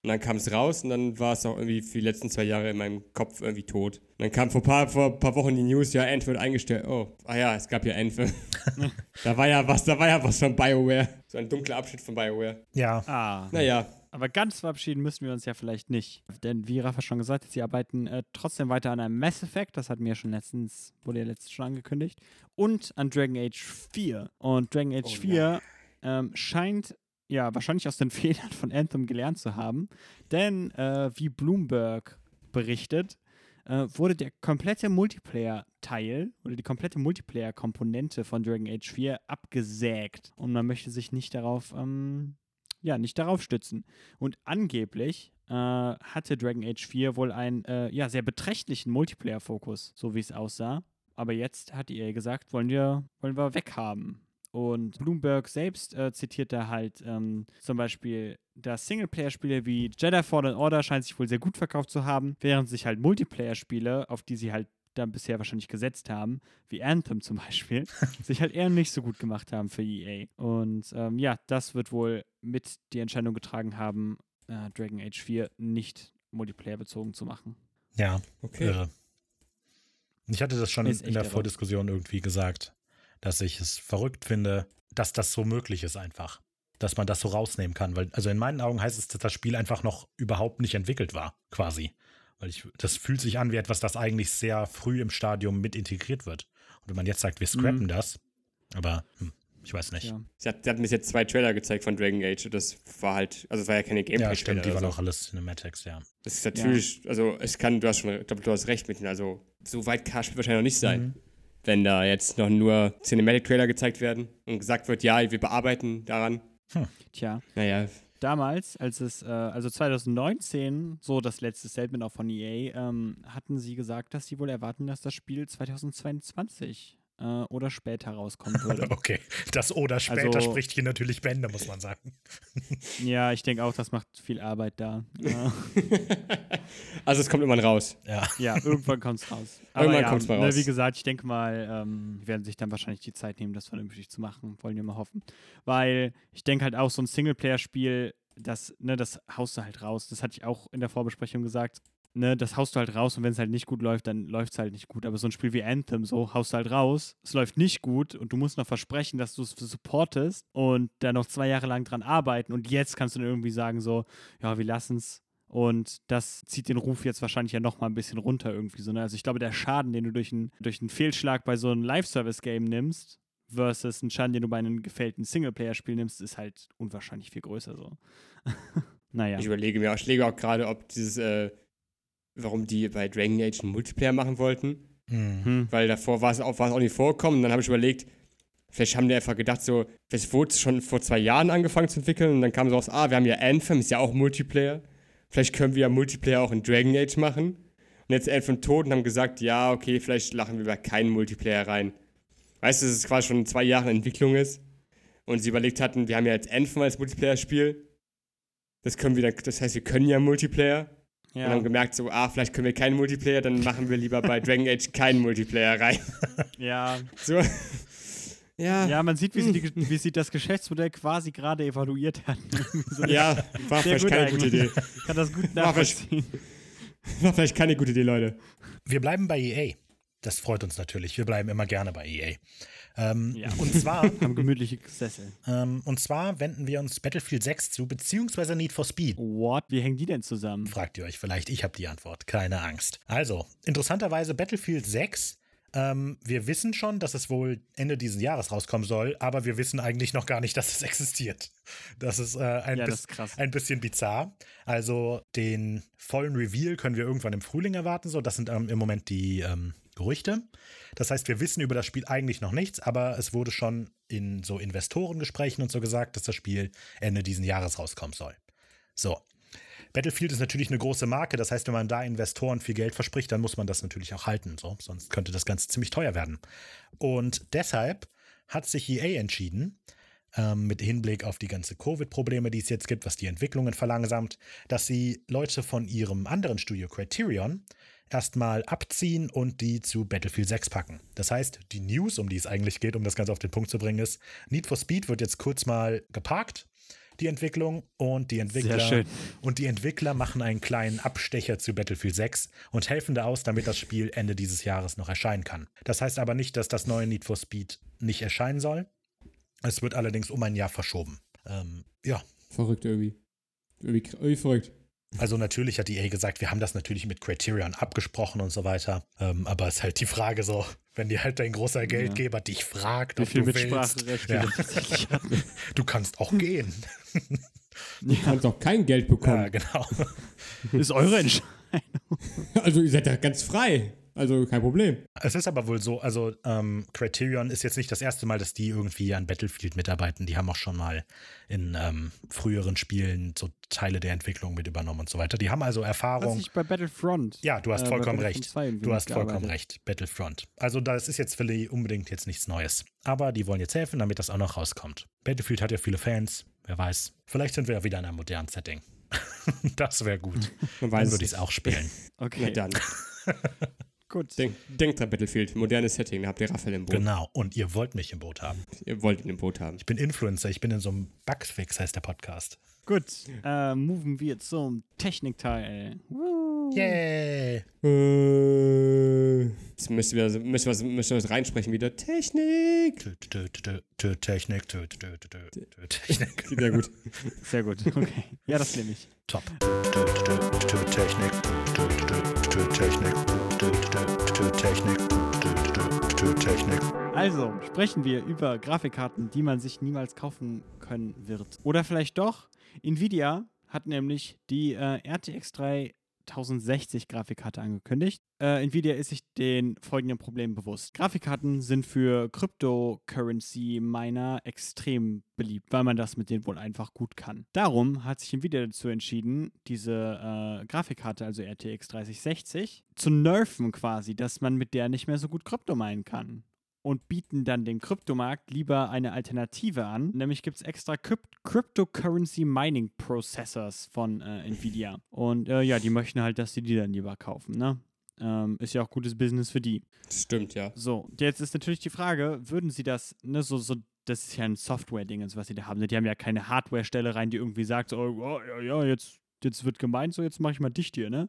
Und dann kam es raus und dann war es auch irgendwie für die letzten zwei Jahre in meinem Kopf irgendwie tot. Und dann kam vor ein paar, vor paar Wochen die News, ja, End wird eingestellt. Oh, ah ja, es gab ja Endfilm. da war ja was, da war ja was von BioWare. So ein dunkler Abschnitt von BioWare. Ja, Ah. Naja, Aber ganz verabschieden müssen wir uns ja vielleicht nicht. Denn wie Rafa schon gesagt hat, sie arbeiten äh, trotzdem weiter an einem Mass Effect. Das hatten wir schon letztens, wurde ja letztens schon angekündigt. Und an Dragon Age 4. Und Dragon Age Oh 4 ähm, scheint ja wahrscheinlich aus den Fehlern von Anthem gelernt zu haben. Denn äh, wie Bloomberg berichtet, äh, wurde der komplette Multiplayer-Teil oder die komplette Multiplayer-Komponente von Dragon Age 4 abgesägt. Und man möchte sich nicht darauf, ähm, ja, nicht darauf stützen. Und angeblich äh, hatte Dragon Age 4 wohl einen äh, ja, sehr beträchtlichen Multiplayer-Fokus, so wie es aussah. Aber jetzt hat EA gesagt, wollen wir, wollen wir weghaben. Und Bloomberg selbst äh, zitiert da halt ähm, zum Beispiel, dass Singleplayer-Spiele wie Jedi Fallen Order scheint sich wohl sehr gut verkauft zu haben, während sich halt Multiplayer-Spiele, auf die sie halt dann bisher wahrscheinlich gesetzt haben, wie Anthem zum Beispiel, sich halt eher nicht so gut gemacht haben für EA. Und ähm, ja, das wird wohl mit die Entscheidung getragen haben, äh, Dragon Age 4 nicht Multiplayer bezogen zu machen. ja, okay. irre. Ich hatte das schon Ist in der irre. Vordiskussion irgendwie gesagt, dass ich es verrückt finde, dass das so möglich ist einfach. Dass man das so rausnehmen kann. Weil, also in meinen Augen heißt es, dass das Spiel einfach noch überhaupt nicht entwickelt war, quasi. Weil ich, das fühlt sich an wie etwas, das eigentlich sehr früh im Stadium mit integriert wird. Und wenn man jetzt sagt, wir scrappen Mhm. das, aber hm, ich weiß nicht. Ja. Sie hat, sie hat mir jetzt zwei Trailer gezeigt von Dragon Age das war halt, also es war ja keine Ja, Gameplay-Trailer. stimmt, die waren so. auch alles Cinematics, ja. Das ist natürlich, also es kann, du hast schon, ich glaube, du hast recht mit den, also so weit kann Spiel wahrscheinlich noch nicht sein. Mhm. Wenn da jetzt noch nur Cinematic-Trailer gezeigt werden und gesagt wird, ja, wir bearbeiten daran. Tja, Naja, damals, als es, äh, also 2019, so das letzte Statement auch von EA, ähm, hatten sie gesagt, dass sie wohl erwarten, dass das Spiel 2022 äh, oder später rauskommen würde. Okay, das oder später Also- spricht hier natürlich Bände, muss man sagen. ja, ich denke auch, das macht viel Arbeit da. Also es kommt irgendwann raus. Ja. ja, irgendwann kommt es raus. Aber Irgendwann ja, kommt's mal ne, raus. Wie gesagt, ich denke mal, ähm, die werden sich dann wahrscheinlich die Zeit nehmen, das vernünftig zu machen. Wollen wir mal hoffen. Weil ich denke halt auch, so ein Singleplayer-Spiel, das, ne, das haust du halt raus. Das hatte ich auch in der Vorbesprechung gesagt. Ne, das haust du halt raus und wenn es halt nicht gut läuft, dann läuft es halt nicht gut. Aber so ein Spiel wie Anthem, so haust du halt raus, es läuft nicht gut und du musst noch versprechen, dass du es supportest und da noch zwei Jahre lang dran arbeiten und jetzt kannst du dann irgendwie sagen, so, ja, wir lassen es. Und das zieht den Ruf jetzt wahrscheinlich ja noch mal ein bisschen runter irgendwie so. Ne? Also ich glaube, der Schaden, den du durch einen, durch einen Fehlschlag bei so einem Live-Service-Game nimmst, versus einen Schaden, den du bei einem gefällten Singleplayer-Spiel nimmst, ist halt unwahrscheinlich viel größer so. naja. Ich überlege mir, ich überlege auch gerade, ob dieses, äh, warum die bei Dragon Age einen Multiplayer machen wollten. Hm. Hm. Weil davor war es auch, war es auch nicht vorgekommen. Und dann habe ich überlegt, vielleicht haben die einfach gedacht, so, es wurde schon vor zwei Jahren angefangen zu entwickeln. Und dann kam so raus, ah, wir haben ja Anthem, ist ja auch Multiplayer. Vielleicht können wir ja Multiplayer auch in Dragon Age machen. Und jetzt Anthem tot und haben gesagt, ja, okay, vielleicht lachen wir bei keinen Multiplayer rein. Weißt du, dass es quasi schon in zwei Jahren Entwicklung ist. Und sie überlegt hatten, wir haben ja jetzt Anthem als Multiplayer-Spiel. Das können wir dann, das heißt, wir können ja Multiplayer. Und ja. haben gemerkt, so, ah, vielleicht können wir keinen Multiplayer, dann machen wir lieber bei Dragon Age keinen Multiplayer rein. ja. So. Ja. ja, man sieht, wie sie, die, wie sie das Geschäftsmodell quasi gerade evaluiert hat. so, Ja, war vielleicht gut keine gute Idee. eigentlich. Kann das gut nachvollziehen. War vielleicht keine gute Idee, Leute. Wir bleiben bei EA. Das freut uns natürlich. Wir bleiben immer gerne bei EA. Ähm, Ja. Und zwar Haben gemütliche Sessel. ähm, und zwar wenden wir uns Battlefield 6 zu, beziehungsweise Need for Speed. What? Wie hängen die denn zusammen? Fragt ihr euch vielleicht, ich habe die Antwort, keine Angst. Also, interessanterweise Battlefield 6. Ähm, wir wissen schon, dass es wohl Ende dieses Jahres rauskommen soll, aber wir wissen eigentlich noch gar nicht, dass es existiert. Das ist, äh, ein, Ja, das ist ein bisschen bizarr. Also den vollen Reveal können wir irgendwann im Frühling erwarten. So, das sind ähm, im Moment die ähm, Gerüchte. Das heißt, wir wissen über das Spiel eigentlich noch nichts, aber es wurde schon in so Investorengesprächen und so gesagt, dass das Spiel Ende dieses Jahres rauskommen soll. So. Battlefield ist natürlich eine große Marke, das heißt, wenn man da Investoren viel Geld verspricht, dann muss man das natürlich auch halten, so, sonst könnte das Ganze ziemlich teuer werden. Und deshalb hat sich EA entschieden, ähm, mit Hinblick auf die ganze Covid-Probleme, die es jetzt gibt, was die Entwicklungen verlangsamt, dass sie Leute von ihrem anderen Studio Criterion erstmal abziehen und die zu Battlefield 6 packen. Das heißt, die News, um die es eigentlich geht, um das Ganze auf den Punkt zu bringen, ist, Need for Speed wird jetzt kurz mal geparkt, die Entwicklung, und die Entwickler, schön. und die Entwickler machen einen kleinen Abstecher zu Battlefield 6 und helfen da aus, damit das Spiel Ende dieses Jahres noch erscheinen kann. Das heißt aber nicht, dass das neue Need for Speed nicht erscheinen soll. Es wird allerdings um ein Jahr verschoben. Ähm, ja, Verrückt irgendwie. Irgendwie, irgendwie verrückt. Also natürlich hat EA gesagt, wir haben das natürlich mit Criterion abgesprochen und so weiter. Ähm, aber es ist halt die Frage so, wenn dir halt dein großer Geldgeber dich fragt, Wie ob viel du willst, Ja. du kannst auch gehen. Du kannst auch kein Geld Ja, bekommen. genau. Ist eure Entscheidung. Also ihr seid ja ganz frei. Also kein Problem. Es ist aber wohl so, also ähm, Criterion ist jetzt nicht das erste Mal, dass die irgendwie an Battlefield mitarbeiten. Die haben auch schon mal in ähm, früheren Spielen so Teile der Entwicklung mit übernommen und so weiter. Die haben also Was Erfahrung. ich bei Battlefront. Ja, du hast äh, vollkommen recht. 2 irgendwie Du hast vollkommen recht. Battlefront. Also das ist jetzt für die unbedingt jetzt nichts Neues. Aber die wollen jetzt helfen, damit das auch noch rauskommt. Battlefield hat ja viele Fans. Wer weiß. Vielleicht sind wir ja wieder in einem modernen Setting. das wäre gut. Man Dann weiß würde es ich es auch spielen. Na Okay, dann. gut. Denk, denkt dran, Battlefield. Modernes Setting. Da habt ihr Raphael im Boot. Genau. Und ihr wollt mich im Boot haben. Ihr wollt ihn im Boot haben. Ich bin Influencer. Ich bin in so einem Bugfix, heißt der Podcast. Gut, äh, moven wir zum Technikteil. Woo. Yay! Äh, Jetzt müsst ihr, was, müsst ihr was reinsprechen wieder. Technik! Technik. Technik. Sehr gut. Sehr gut, okay. Ja, das nehme ich. Top. Technik. Technik. Also, sprechen wir über Grafikkarten, die man sich niemals kaufen können wird. Oder vielleicht doch. Nvidia hat nämlich die äh, RTX 3060 Grafikkarte angekündigt. Äh, Nvidia ist sich den folgenden Problemen bewusst. Grafikkarten sind für Cryptocurrency-Miner extrem beliebt, weil man das mit denen wohl einfach gut kann. Darum hat sich Nvidia dazu entschieden, diese äh, Grafikkarte, also RTX 3060, zu nerven quasi, dass man mit der nicht mehr so gut Krypto meinen kann und bieten dann dem Kryptomarkt lieber eine Alternative an. Nämlich gibt es extra Crypt Cryptocurrency Mining Processors von äh, Nvidia. Und äh, ja, die möchten halt, dass die die dann lieber kaufen. Ne? Ähm, ist ja auch gutes Business für die. Stimmt, ja. So, jetzt ist natürlich die Frage, würden sie das, ne, so, so, das ist ja ein Software-Ding, was sie da haben. Die haben ja keine Hardware-Stelle rein, die irgendwie sagt, so, oh, ja, ja, jetzt, jetzt wird gemeint, so jetzt mache ich mal dicht hier, ne?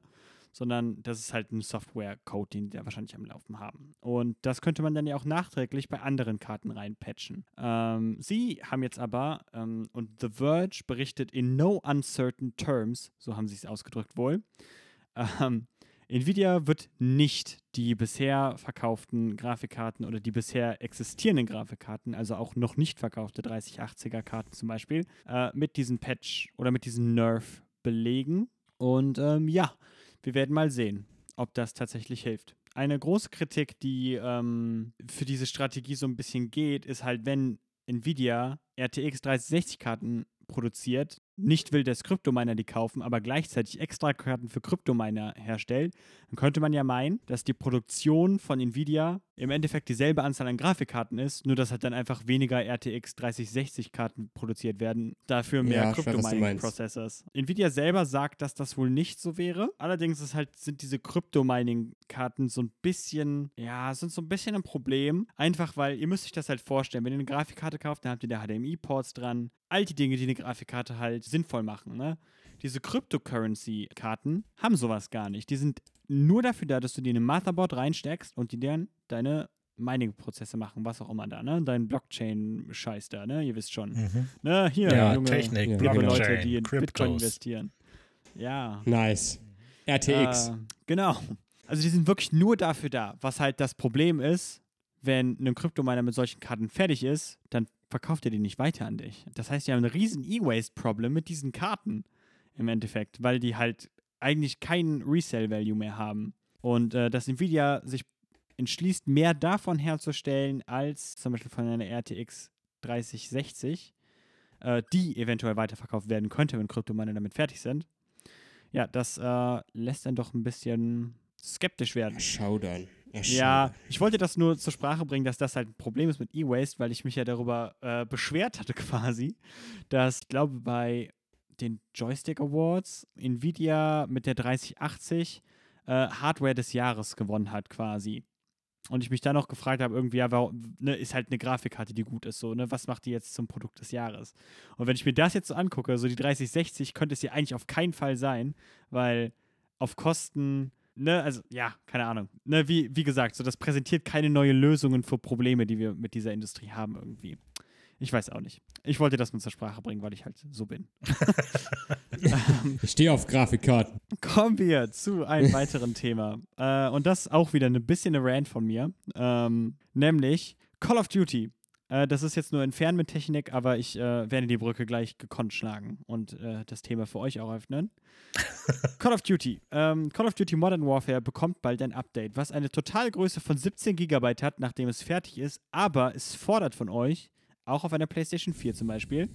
Sondern das ist halt ein Software-Code, den die da wahrscheinlich am Laufen haben. Und das könnte man dann ja auch nachträglich bei anderen Karten reinpatchen. Ähm, sie haben jetzt aber, ähm, und The Verge berichtet in no uncertain terms, so haben sie es ausgedrückt wohl, ähm, Nvidia wird nicht die bisher verkauften Grafikkarten oder die bisher existierenden Grafikkarten, also auch noch nicht verkaufte 3080er Karten zum Beispiel, äh, mit diesem Patch oder mit diesem Nerf belegen. Und ähm, ja, wir werden mal sehen, ob das tatsächlich hilft. Eine große Kritik, die ähm, für diese Strategie so ein bisschen geht, ist halt, wenn Nvidia RTX 3060 Karten produziert, nicht will, dass Kryptominer die kaufen, aber gleichzeitig Extrakarten für Kryptominer herstellt, dann könnte man ja meinen, dass die Produktion von Nvidia im Endeffekt dieselbe Anzahl an Grafikkarten ist, nur dass halt dann einfach weniger RTX 3060 Karten produziert werden, dafür mehr Ja, Kryptomining. Processors. Nvidia selber sagt, dass das wohl nicht so wäre. Allerdings ist halt, sind diese Kryptomining-Karten so ein bisschen, ja, sind so ein bisschen ein Problem. Einfach weil, ihr müsst euch das halt vorstellen, wenn ihr eine Grafikkarte kauft, dann habt ihr da HDMI-Ports dran. All die Dinge, die eine Grafikkarte halt sinnvoll machen, ne? Diese Cryptocurrency-Karten haben sowas gar nicht. Die sind nur dafür da, dass du die in ein Motherboard reinsteckst und die dann deine Mining-Prozesse machen, was auch immer da, ne? Dein Blockchain-Scheiß da, ne? Ihr wisst schon. Mhm. Ne, hier, Ja, junge, Technik, liebe genau. Leute, die in Blockchain, Bitcoin Cryptos. investieren. Ja. Nice. RTX. Äh, genau. Also die sind wirklich nur dafür da. Was halt das Problem ist, wenn ein Kryptominer mit solchen Karten fertig ist, dann verkauft er die nicht weiter an dich. Das heißt, die haben ein riesen E-Waste-Problem mit diesen Karten im Endeffekt, weil die halt eigentlich keinen Resale-Value mehr haben. Und äh, dass Nvidia sich entschließt, mehr davon herzustellen, als zum Beispiel von einer RTX 3060, äh, die eventuell weiterverkauft werden könnte, wenn Kryptominer damit fertig sind. Ja, das äh, lässt dann doch ein bisschen skeptisch werden. Showdown. Ja, ich wollte das nur zur Sprache bringen, dass das halt ein Problem ist mit E-Waste, weil ich mich ja darüber äh, beschwert hatte quasi, dass ich glaube bei den Joystick Awards Nvidia mit der 3080 äh, Hardware des Jahres gewonnen hat, quasi. Und ich mich dann noch gefragt habe, irgendwie, ja, warum, ne, ist halt eine Grafikkarte, die gut ist, so, ne, was macht die jetzt zum Produkt des Jahres? Und wenn ich mir das jetzt so angucke, so die 3060 könnte es ja eigentlich auf keinen Fall sein, weil auf Kosten, ne, also, ja, keine Ahnung, ne, wie, wie gesagt, so, das präsentiert keine neuen Lösungen für Probleme, die wir mit dieser Industrie haben, irgendwie. Ich weiß auch nicht. Ich wollte das nur zur Sprache bringen, weil ich halt so bin. Ich stehe auf Grafikkarten. Kommen wir zu einem weiteren Thema. Äh, und das auch wieder ein bisschen eine Rant von mir. Ähm, nämlich Call of Duty. Äh, das ist jetzt nur entfernt mit Technik, aber ich äh, werde die Brücke gleich gekonnt schlagen und äh, das Thema für euch auch öffnen. Call of Duty. Ähm, Call of Duty Modern Warfare bekommt bald ein Update, was eine Totalgröße von 17 GB hat, nachdem es fertig ist. Aber es fordert von euch, auch auf einer PlayStation 4 zum Beispiel,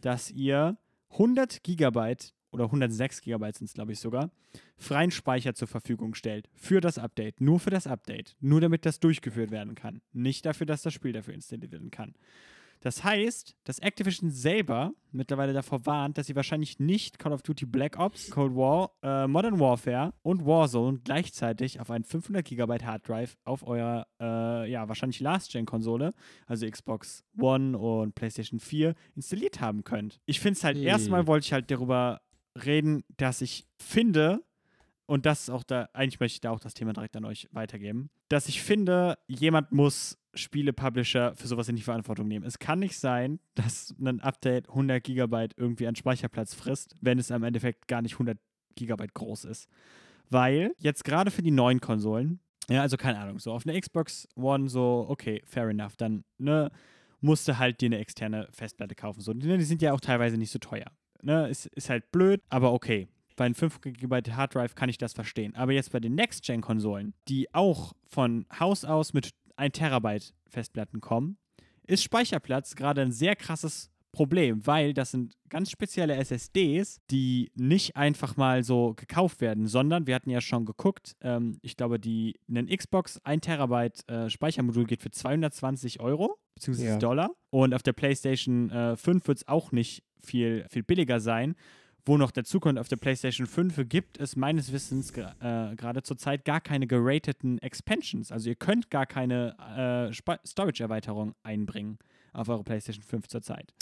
dass ihr 100 Gigabyte oder 106 Gigabyte sind es, glaube ich, sogar, freien Speicher zur Verfügung stellt. Für das Update. Nur für das Update. Nur damit das durchgeführt werden kann. Nicht dafür, dass das Spiel dafür installiert werden kann. Das heißt, dass Activision selber mittlerweile davor warnt, dass sie wahrscheinlich nicht Call of Duty Black Ops, Cold War, äh, Modern Warfare und Warzone gleichzeitig auf einen 500 GB Hard Drive auf eurer, äh, ja, wahrscheinlich Last-Gen-Konsole, also Xbox One und PlayStation 4, installiert haben könnt. Ich finde es halt, Hm. erstmal wollte ich halt darüber reden, dass ich finde, und das ist auch da, eigentlich möchte ich da auch das Thema direkt an euch weitergeben, dass ich finde, jemand muss Spiele-Publisher für sowas in die Verantwortung nehmen. Es kann nicht sein, dass ein Update 100 Gigabyte irgendwie an Speicherplatz frisst, wenn es am Endeffekt gar nicht 100 Gigabyte groß ist. Weil jetzt gerade für die neuen Konsolen, ja, also keine Ahnung, so auf einer Xbox One so, okay, fair enough, dann, ne, musst du halt dir eine externe Festplatte kaufen. So, die sind ja auch teilweise nicht so teuer. Ne, ist, ist halt blöd, aber okay. Bei einem 5 GB Hard Drive kann ich das verstehen. Aber jetzt bei den Next-Gen-Konsolen, die auch von Haus aus mit 1 Terabyte Festplatten kommen, ist Speicherplatz gerade ein sehr krasses Problem, weil das sind ganz spezielle SSDs, die nicht einfach mal so gekauft werden, sondern wir hatten ja schon geguckt, ähm, ich glaube, die ein Xbox 1 Terabyte äh, Speichermodul geht für 220 Euro beziehungsweise Ja. Dollar und auf der PlayStation äh, 5 wird es auch nicht viel, viel billiger sein. Wo noch dazu kommt, auf der PlayStation 5 gibt es meines Wissens äh, gerade zurzeit gar keine gerateten Expansions. Also ihr könnt gar keine äh, Storage-Erweiterung einbringen auf eure PlayStation 5 zurzeit.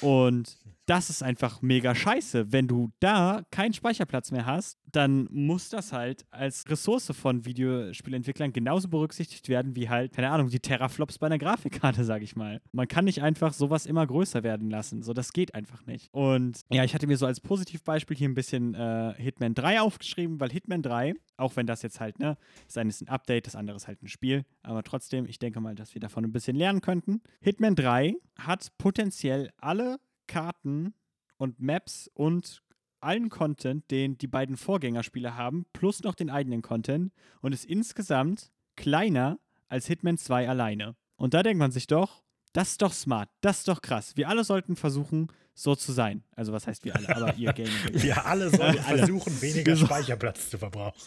Und das ist einfach mega scheiße. Wenn du da keinen Speicherplatz mehr hast, dann muss das halt als Ressource von Videospielentwicklern genauso berücksichtigt werden wie halt, keine Ahnung, die Teraflops bei einer Grafikkarte, sag ich mal. Man kann nicht einfach sowas immer größer werden lassen. So, das geht einfach nicht. Und ja, ich hatte mir so als Positivbeispiel hier ein bisschen äh, Hitman 3 aufgeschrieben, weil Hitman 3, auch wenn das jetzt halt, ne, das eine ist ein Update, das andere ist halt ein Spiel, aber trotzdem, ich denke mal, dass wir davon ein bisschen lernen könnten. Hitman 3 hat potenziell alle Karten und Maps und allen Content, den die beiden Vorgängerspiele haben, plus noch den eigenen Content und ist insgesamt kleiner als Hitman 2 alleine. Und da denkt man sich doch, das ist doch smart, das ist doch krass. Wir alle sollten versuchen, so zu sein. Also was heißt wir alle, aber ihr Gaming. Wir alle sollen Alle. versuchen, weniger Speicherplatz zu verbrauchen.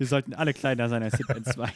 Wir sollten alle kleiner sein als Hitman 2.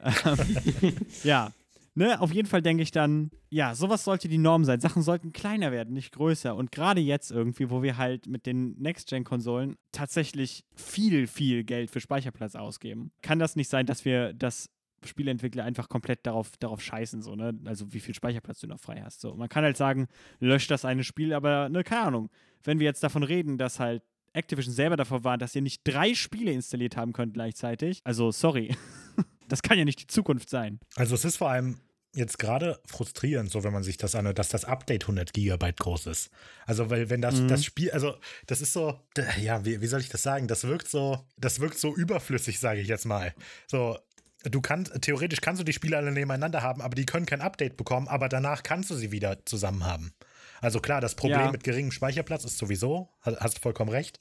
ähm, ja, ne, auf jeden Fall denke ich dann, ja, sowas sollte die Norm sein. Sachen sollten kleiner werden, nicht größer. Und gerade jetzt irgendwie, wo wir halt mit den Next-Gen-Konsolen tatsächlich viel, viel Geld für Speicherplatz ausgeben, kann das nicht sein, dass wir das Spieleentwickler einfach komplett darauf, darauf scheißen, so, ne? Also wie viel Speicherplatz du noch frei hast. So. Man kann halt sagen, lösch das eine Spiel, aber ne, keine Ahnung. Wenn wir jetzt davon reden, dass halt Activision selber davor war, dass ihr nicht drei Spiele installiert haben könnt gleichzeitig. Also, sorry. Das kann ja nicht die Zukunft sein. Also es ist vor allem jetzt gerade frustrierend, so wenn man sich das anhört, dass das Update 100 Gigabyte groß ist. Also weil wenn das, Mhm. das Spiel, also das ist so, ja, wie, wie soll ich das sagen? Das wirkt so, das wirkt so überflüssig, sage ich jetzt mal. So, du kannst, theoretisch kannst du die Spiele alle nebeneinander haben, aber die können kein Update bekommen, aber danach kannst du sie wieder zusammen haben. Also klar, das Problem Ja. mit geringem Speicherplatz ist sowieso, ha- hast du vollkommen recht.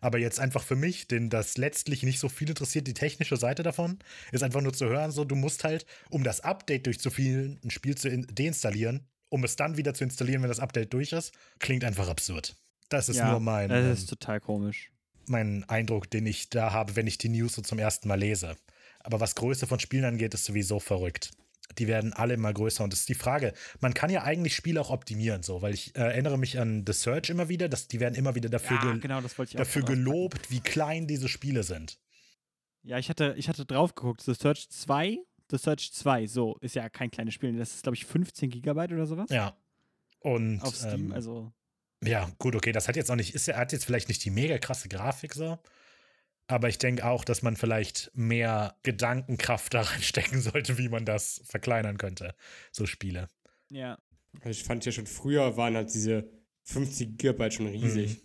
Aber jetzt einfach für mich, denn das letztlich nicht so viel interessiert, die technische Seite davon, ist einfach nur zu hören, so du musst halt, um das Update durchzuführen, ein Spiel zu in- deinstallieren, um es dann wieder zu installieren, wenn das Update durch ist, klingt einfach absurd. Das ist ja, nur mein, Das ähm, ist total komisch. mein Eindruck, den ich da habe, wenn ich die News so zum ersten Mal lese. Aber was Größe von Spielen angeht, ist sowieso verrückt. Die werden alle immer größer und das ist die Frage. Man kann ja eigentlich Spiele auch optimieren, so, weil ich äh, erinnere mich an The Search immer wieder, dass die werden immer wieder dafür, Ja, gel- genau, dafür gelobt, wie klein diese Spiele sind. Ja, ich hatte, ich hatte drauf geguckt. The Search 2, The Search 2, so, ist ja kein kleines Spiel. Das ist, glaube ich, 15 Gigabyte oder sowas. Ja. Und Auf Steam, ähm, also. ja, gut, okay, das hat jetzt auch nicht, ist, hat jetzt vielleicht nicht die mega krasse Grafik so. Aber ich denke auch, dass man vielleicht mehr Gedankenkraft da reinstecken sollte, wie man das verkleinern könnte, so Spiele. Ja. Also ich fand ja schon früher waren halt diese 50 Gigabyte schon riesig.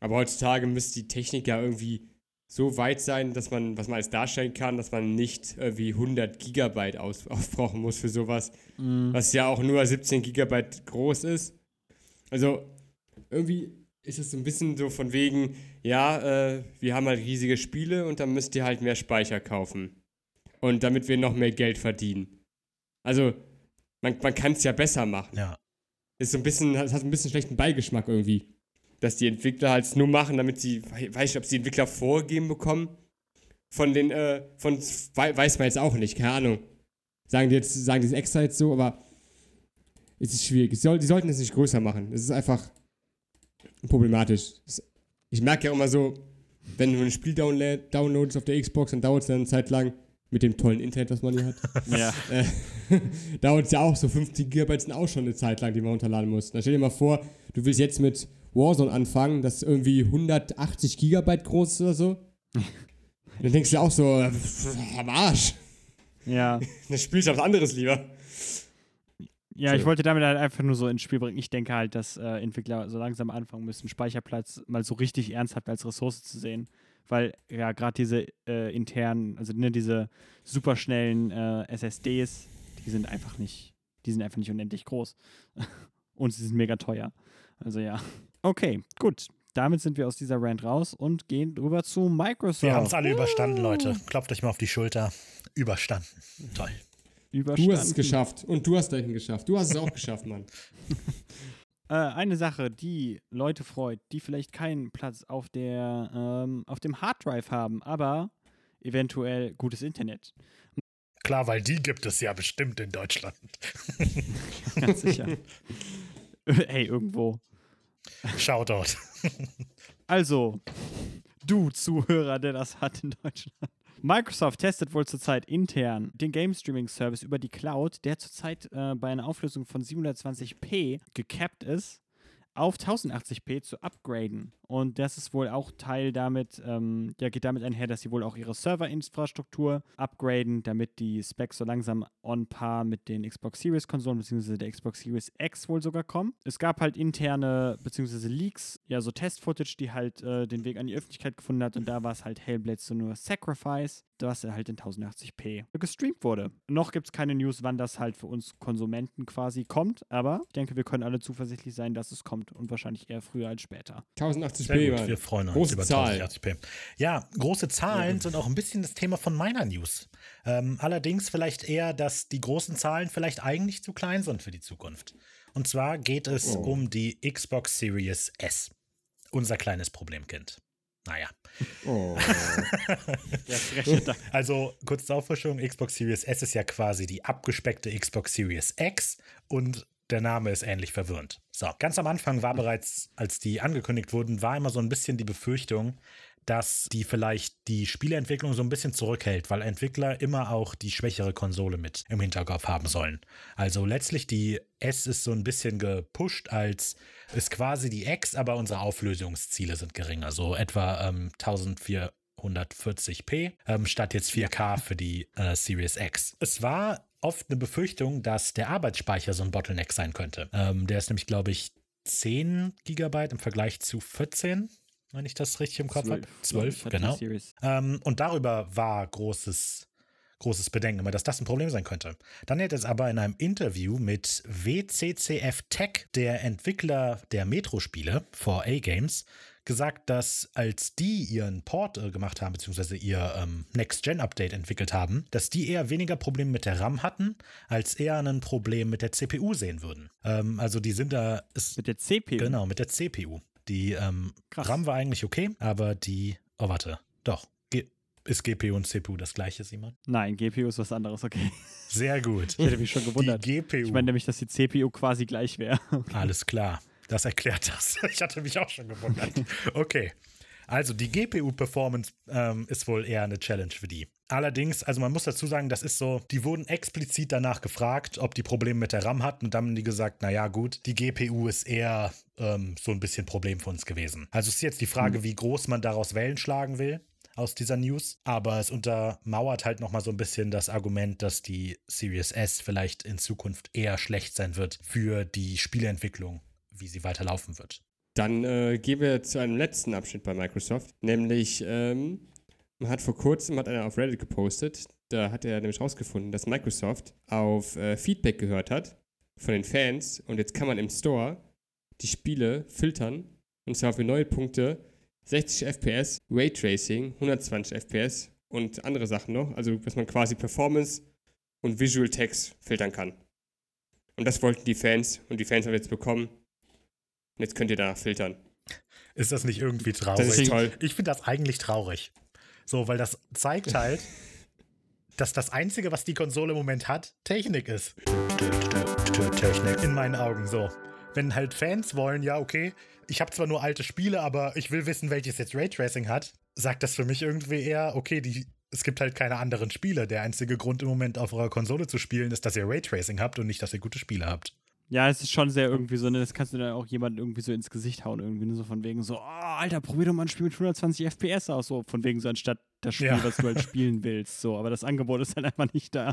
Aber heutzutage müsste die Technik ja irgendwie so weit sein, dass man, was man alles darstellen kann, dass man nicht irgendwie 100 Gigabyte aus, aufbrauchen muss für sowas, Mhm. was ja auch nur 17 Gigabyte groß ist. Also irgendwie ist es so ein bisschen so von wegen, ja, äh, wir haben halt riesige Spiele und dann müsst ihr halt mehr Speicher kaufen. Und damit wir noch mehr Geld verdienen. Also, man, man kann es ja besser machen Ja. ist so ein bisschen, es hat ein bisschen schlechten Beigeschmack irgendwie. Dass die Entwickler halt es nur machen, damit sie, we- weiß ich, ob sie Entwickler vorgegeben bekommen. Von den, äh, von, wei- weiß man jetzt auch nicht, keine Ahnung. Sagen die jetzt, sagen die es extra jetzt so, aber es ist schwierig. Es soll, die sollten es nicht größer machen. Es ist einfach problematisch. Ich merke ja immer so, wenn du ein Spiel download, downloadest auf der Xbox, dann dauert es dann eine Zeit lang mit dem tollen Internet, was man hier hat. Ja. äh, dauert es ja auch so 50 Gigabyte sind auch schon eine Zeit lang, die man runterladen muss. Dann stell dir mal vor, du willst jetzt mit Warzone anfangen, das irgendwie 180 Gigabyte groß ist oder so. Dann denkst du auch so, äh, am Arsch. ja. Dann spielst du was anderes lieber. Ja, ich wollte damit halt einfach nur so ins Spiel bringen. Ich denke halt, dass äh, Entwickler so langsam anfangen müssen, Speicherplatz mal so richtig ernsthaft als Ressource zu sehen. Weil ja gerade diese äh, internen, also ne, diese superschnellen äh, SSDs, die sind einfach nicht, die sind einfach nicht unendlich groß. und sie sind mega teuer. Also ja. Okay, gut. Damit sind wir aus dieser Rant raus und gehen rüber zu Microsoft. Wir haben es alle überstanden, Leute. Klopft euch mal auf die Schulter. Überstanden. Toll. Überstanden. Du hast es geschafft. Und du hast dahin geschafft. Du hast es auch geschafft, Mann. Äh, eine Sache, die Leute freut, die vielleicht keinen Platz auf der ähm, auf dem Harddrive haben, aber eventuell gutes Internet. Klar, weil die gibt es ja bestimmt in Deutschland. Ganz sicher. Ey, irgendwo. Shoutout. Also, du Zuhörer, der das hat in Deutschland. Microsoft testet wohl zurzeit intern den Game Streaming Service über die Cloud, der zurzeit äh, bei einer Auflösung von 720p gecapped ist, auf 1080p zu upgraden. Und das ist wohl auch Teil damit, ähm, ja, geht damit einher, dass sie wohl auch ihre Serverinfrastruktur upgraden, damit die Specs so langsam on par mit den Xbox Series Konsolen bzw. der Xbox Series X wohl sogar kommen. Es gab halt interne bzw. Leaks, ja, so Test-Footage, die halt äh, den Weg an die Öffentlichkeit gefunden hat und da war es halt Hellblade so nur Sacrifice, was halt in 1080p gestreamt wurde. Noch gibt es keine News, wann das halt für uns Konsumenten quasi kommt, aber ich denke, wir können alle zuversichtlich sein, dass es kommt und wahrscheinlich eher früher als später. 1080p, Sehr gut, wir freuen uns Große über Zahl. 1080p. Ja, große Zahlen sind auch ein bisschen das Thema von meiner News. Ähm, allerdings vielleicht eher, dass die großen Zahlen vielleicht eigentlich zu klein sind für die Zukunft. Und zwar geht es Oh. um die Xbox Series S. Unser kleines Problemkind. Naja. Oh. Der. Also kurz zur Auffrischung, Xbox Series S ist ja quasi die abgespeckte Xbox Series X und der Name ist ähnlich verwirrend. So, ganz am Anfang war bereits, als die angekündigt wurden, war immer so ein bisschen die Befürchtung, dass die vielleicht die Spieleentwicklung so ein bisschen zurückhält, weil Entwickler immer auch die schwächere Konsole mit im Hinterkopf haben sollen. Also letztlich die S ist so ein bisschen gepusht als ist quasi die X, aber unsere Auflösungsziele sind geringer, so etwa ähm, 1440p ähm, statt jetzt 4K für die äh, Series X. Es war oft eine Befürchtung, dass der Arbeitsspeicher so ein Bottleneck sein könnte. Ähm, der ist nämlich, glaube ich, 10 Gigabyte im Vergleich zu 14, wenn ich das richtig im Kopf habe. 12, hat die genau. Ähm, und darüber war großes, großes Bedenken, immer, dass das ein Problem sein könnte. Dann hat es aber in einem Interview mit WCCF Tech, der Entwickler der Metro-Spiele, 4A Games, gesagt, dass als die ihren Port äh, gemacht haben, beziehungsweise ihr ähm, Next-Gen-Update entwickelt haben, dass die eher weniger Probleme mit der RAM hatten, als eher ein Problem mit der CPU sehen würden. Ähm, also die sind da, ist, Mit der CPU. Genau, mit der CPU. Die ähm. RAM war eigentlich okay, aber die. Oh, warte. Doch. G ist GPU und CPU das gleiche, Simon? Nein, GPU ist was anderes, okay. Sehr gut. Ich hätte mich schon gewundert. Die GPU. Ich meine nämlich, dass die CPU quasi gleich wäre. Alles klar. Das erklärt das. Ich hatte mich auch schon gewundert. Okay. Also die GPU-Performance ähm, ist wohl eher eine Challenge für die. Allerdings, also man muss dazu sagen, das ist so, die wurden explizit danach gefragt, ob die Probleme mit der RAM hatten und dann haben die gesagt, naja gut, die GPU ist eher ähm, so ein bisschen Problem für uns gewesen. Also ist jetzt die Frage, wie groß man daraus Wellen schlagen will aus dieser News, aber es untermauert halt nochmal so ein bisschen das Argument, dass die Series S vielleicht in Zukunft eher schlecht sein wird für die Spieleentwicklung, wie sie weiterlaufen wird. Dann äh, gehen wir zu einem letzten Abschnitt bei Microsoft, nämlich ähm, man hat vor kurzem hat einer auf Reddit gepostet, da hat er nämlich rausgefunden, dass Microsoft auf äh, Feedback gehört hat von den Fans und jetzt kann man im Store die Spiele filtern und zwar für neue Punkte 60 FPS, Raytracing, 120 FPS und andere Sachen noch, also dass man quasi Performance und Visual Text filtern kann. Und das wollten die Fans und die Fans haben jetzt bekommen. Und jetzt könnt ihr danach filtern. Ist das nicht irgendwie traurig? Das ist toll. Ich finde das eigentlich traurig. So, weil das zeigt halt, dass das Einzige, was die Konsole im Moment hat, Technik ist. Technik. In meinen Augen so. Wenn halt Fans wollen, ja, okay, ich habe zwar nur alte Spiele, aber ich will wissen, welches jetzt Raytracing hat, sagt das für mich irgendwie eher, okay, die, es gibt halt keine anderen Spiele. Der einzige Grund im Moment auf eurer Konsole zu spielen, ist, dass ihr Raytracing habt und nicht, dass ihr gute Spiele habt. Ja, es ist schon sehr irgendwie so, ne, das kannst du dann auch jemandem irgendwie so ins Gesicht hauen, irgendwie nur so von wegen so, oh, Alter, probier doch mal ein Spiel mit 120 FPS aus, so von wegen so anstatt das Spiel, Ja. was du halt spielen willst, so, aber das Angebot ist halt einfach nicht da.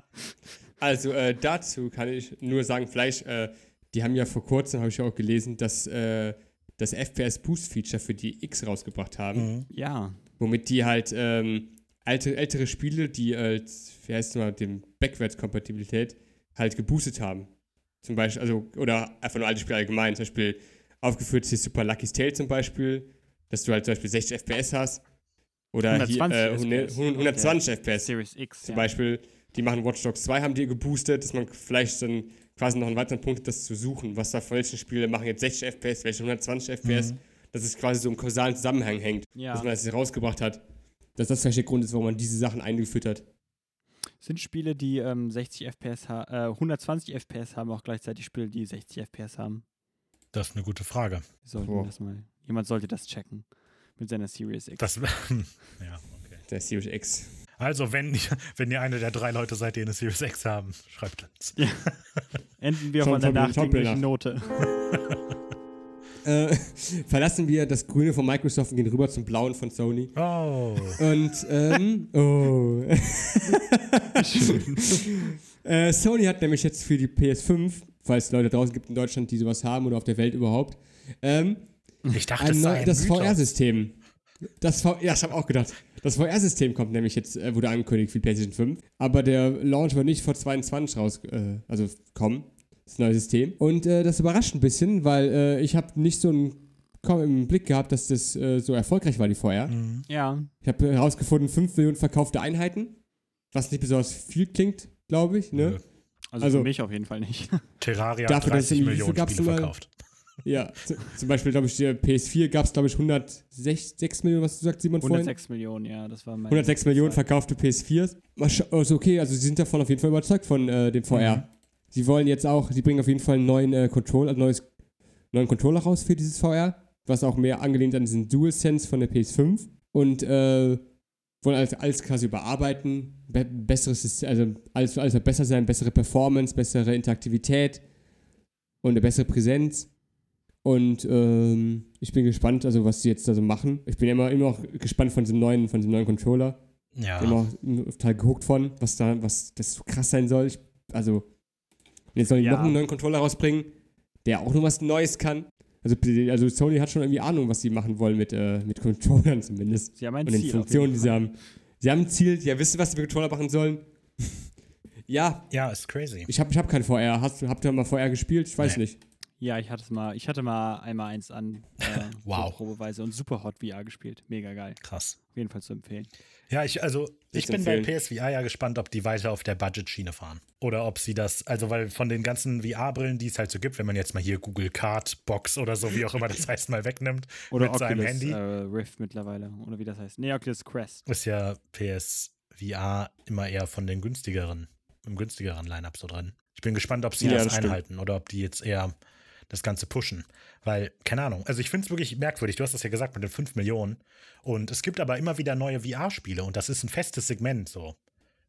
Also äh, dazu kann ich nur sagen, vielleicht, äh, die haben ja vor kurzem, habe ich ja auch gelesen, dass äh, das FPS Boost Feature für die X rausgebracht haben, Ja, womit die halt ähm, alte, ältere Spiele, die als, wie heißt es mal, dem Backwards-Kompatibilität halt geboostet haben. Zum Beispiel, also, oder einfach nur alte Spiele allgemein, zum Beispiel aufgeführt ist hier Super Lucky's Tale zum Beispiel, dass du halt zum Beispiel 60 FPS hast. Oder 120 hier, äh, FPS. 120 FPS. Series X. Zum ja. Beispiel, die machen Watch Dogs 2, haben die geboostet, dass man vielleicht dann quasi noch einen weiteren Punkt hat, das zu suchen, was da welchen Spiele machen jetzt 60 FPS, welche 120 FPS, dass es quasi so im kausalen Zusammenhang hängt, Ja. dass man das rausgebracht hat. Dass das vielleicht der Grund ist, warum man diese Sachen eingeführt hat. Sind Spiele, die ähm, 60 FPS ha äh, 120 FPS haben, auch gleichzeitig Spiele, die 60 FPS haben? Das ist eine gute Frage. Wir sollten Boah. das mal. Jemand sollte das checken. Mit seiner Series X. Das, ja, okay. Der Series X. Also, wenn, ihr- wenn ihr eine der drei Leute seid, die eine Series X haben, schreibt uns. Enden wir mir die nachdenklichen Note. Äh, verlassen wir das Grüne von Microsoft und gehen rüber zum Blauen von Sony. Oh. Und, ähm, oh. äh, Sony hat nämlich jetzt für die PS5, falls es Leute draußen gibt in Deutschland, die sowas haben oder auf der Welt überhaupt, ähm, Ich dachte, ein neu, das. VR-System. Das v ja, ich habe auch gedacht. Das VR-System kommt nämlich jetzt, äh, wurde angekündigt für die PlayStation 5. Aber der Launch wird nicht vor 22 raus, äh, also kommen. Das neue System. Und äh, das überrascht ein bisschen, weil äh, ich habe nicht so einen kaum im Blick gehabt, dass das äh, so erfolgreich war, die VR. Mhm. Ja. Ich habe herausgefunden, 5 Millionen verkaufte Einheiten. Was nicht besonders viel klingt, glaube ich. Ne? Also, Also- für mich auf jeden Fall nicht. Terraria Dafür, hat dass 30 irgendwie- wie viel Millionen Spiele verkauft. Ja, zum Beispiel, glaube ich, der PS4 gab es, glaube ich, 106 6 Millionen, was du sagst, Simon, vorhin? 106 Millionen, ja, das war mein. 106 Millionen verkaufte PS4s. Mal scha- Also okay, also sie sind davon auf jeden Fall überzeugt von äh, dem VR. Mhm. Sie wollen jetzt auch, sie bringen auf jeden Fall einen neuen äh, Controller, also neues, neuen Controller raus für dieses VR, was auch mehr angelehnt an diesen DualSense von der PS5 und äh, wollen alles, alles quasi überarbeiten, be besseres, also alles, alles besser sein, bessere Performance, bessere Interaktivität und eine bessere Präsenz. Und ähm, ich bin gespannt, also was sie jetzt da so machen. Ich bin immer, immer noch gespannt von diesem neuen, von diesem neuen Controller. Ja. Immer total gehuckt von, was da, was das so krass sein soll. Ich, also, und jetzt sollen die Ja. noch einen neuen Controller rausbringen, der auch noch was Neues kann. Also, also Sony hat schon irgendwie Ahnung, was sie machen wollen mit, äh, mit Controllern zumindest. Sie haben ein Und den Ziel. auf Funktionen, die sie haben. Sie haben ein Ziel, ja, wissen, was sie mit Controller machen sollen. ja, ja, ist crazy. ich habe ich hab kein VR. Hast, habt ihr mal VR gespielt? Ich weiß Nee. nicht. Ja, ich hatte es mal, ich hatte mal einmal eins an. Äh, Wow. So probeweise und super hot VR gespielt. Mega geil. Krass. Auf jeden Fall zu empfehlen. Ja, ich, also, ich Ist bin bei empfehlen. PSVR ja gespannt, ob die weiter auf der Budget-Schiene fahren. Oder ob sie das, also, weil von den ganzen VR-Brillen, die es halt so gibt, wenn man jetzt mal hier Google Card Box oder so, wie auch immer das heißt, mal wegnimmt, Oder mit seinem Oculus Handy, äh, Rift mittlerweile. Oder wie das heißt. Nee, Oculus Quest. ist ja PSVR immer eher von den günstigeren, im günstigeren Line-Up so drin. Ich bin gespannt, ob sie Ja, das, das einhalten oder ob die jetzt eher das Ganze pushen. Weil, keine Ahnung, also ich finde es wirklich merkwürdig. Du hast das ja gesagt mit den 5 Millionen. Und es gibt aber immer wieder neue VR-Spiele und das ist ein festes Segment so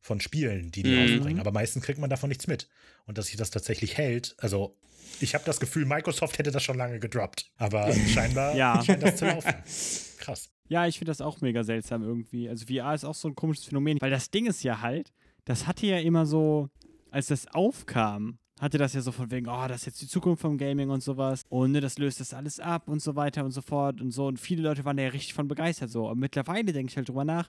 von Spielen, die die Mhm. rausbringen. Aber meistens kriegt man davon nichts mit. Und dass sich das tatsächlich hält, also ich habe das Gefühl, Microsoft hätte das schon lange gedroppt. Aber scheinbar Ja. scheint das zu laufen. Krass. Ja, ich finde das auch mega seltsam irgendwie. Also VR ist auch so ein komisches Phänomen, weil das Ding ist ja halt, das hatte ja immer so, als das aufkam, hatte das ja so von wegen, oh, das ist jetzt die Zukunft vom Gaming und sowas. Und ne, das löst das alles ab und so weiter und so fort und so. Und viele Leute waren da ja richtig von begeistert so. Aber mittlerweile denke ich halt drüber nach,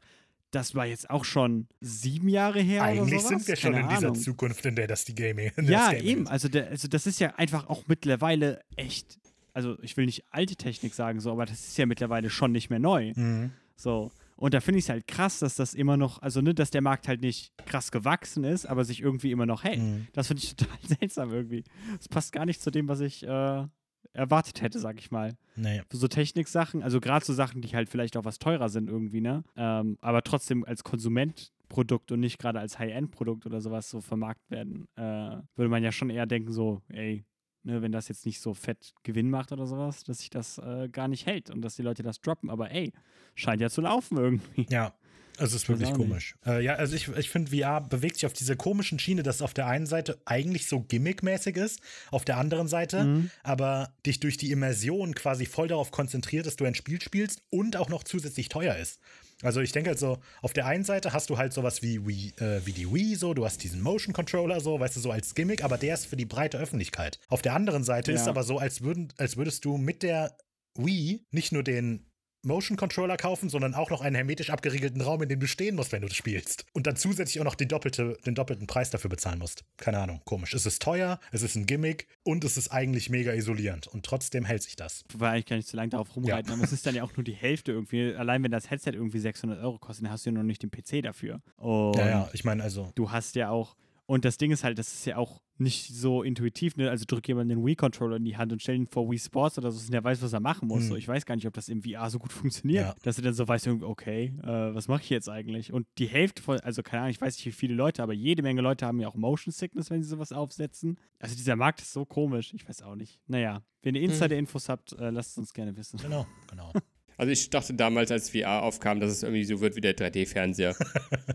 das war jetzt auch schon sieben Jahre her oder Eigentlich sind wir schon Keine in dieser Ahnung. Zukunft, in der das die Gaming. Ja, das Gaming eben. ist. Also, der, also das ist ja einfach auch mittlerweile echt, also ich will nicht alte Technik sagen, so, aber das ist ja mittlerweile schon nicht mehr neu. Mhm. So. Und da finde ich es halt krass, dass das immer noch, also ne, dass der Markt halt nicht krass gewachsen ist, aber sich irgendwie immer noch hält. Mhm. Das finde ich total seltsam irgendwie. Das passt gar nicht zu dem, was ich äh, erwartet hätte, sag ich mal. Nee. So Techniksachen, also gerade so Sachen, die halt vielleicht auch was teurer sind irgendwie, ne? Ähm, aber trotzdem als Konsumentprodukt und nicht gerade als High-End-Produkt oder sowas so vermarktet werden, äh, würde man ja schon eher denken, so, ey, ne, wenn das jetzt nicht so fett Gewinn macht oder sowas, dass sich das äh, gar nicht hält und dass die Leute das droppen. Aber ey, scheint ja zu laufen irgendwie. Ja, also es ist wirklich komisch. Äh, ja, also ich, ich finde, VR bewegt sich auf dieser komischen Schiene, dass es auf der einen Seite eigentlich so gimmickmäßig ist, auf der anderen Seite Mhm. aber dich durch die Immersion quasi voll darauf konzentriert, dass du ein Spiel spielst und auch noch zusätzlich teuer ist. Also ich denke halt so, auf der einen Seite hast du halt sowas wie, Wii, äh, wie die Wii so, du hast diesen Motion Controller so, weißt du, so als Gimmick, aber der ist für die breite Öffentlichkeit. Auf der anderen Seite ist Ja. aber so, als, würden, als würdest du mit der Wii nicht nur den Motion Controller kaufen, sondern auch noch einen hermetisch abgeriegelten Raum, in dem du stehen musst, wenn du das spielst. Und dann zusätzlich auch noch den, doppelte, den doppelten Preis dafür bezahlen musst. Keine Ahnung, komisch. Es ist teuer, es ist ein Gimmick und es ist eigentlich mega isolierend. Und trotzdem hält sich das. Wobei eigentlich gar nicht so lange darauf rumreiten, aber es ist dann ja auch nur die Hälfte irgendwie. Allein wenn das Headset irgendwie 600 Euro kostet, dann hast du ja noch nicht den PC dafür. Und Ja, ja, ich meine, also. du hast ja auch, und das Ding ist halt, das ist ja auch nicht so intuitiv, ne? Also drück jemand den Wii-Controller in die Hand und stell ihn vor Wii Sports oder so, dass er weiß, was er machen muss. Mhm. So, ich weiß gar nicht, ob das im VR so gut funktioniert, Ja. dass er dann so weiß, okay, äh, was mache ich jetzt eigentlich? Und die Hälfte von, also keine Ahnung, ich weiß nicht, wie viele Leute, aber jede Menge Leute haben ja auch Motion Sickness, wenn sie sowas aufsetzen. Also dieser Markt ist so komisch, ich weiß auch nicht. Naja, wenn ihr Insider-Infos habt, äh, lasst es uns gerne wissen. Genau, genau. Also ich dachte damals, als VR aufkam, dass es irgendwie so wird wie der 3D-Fernseher.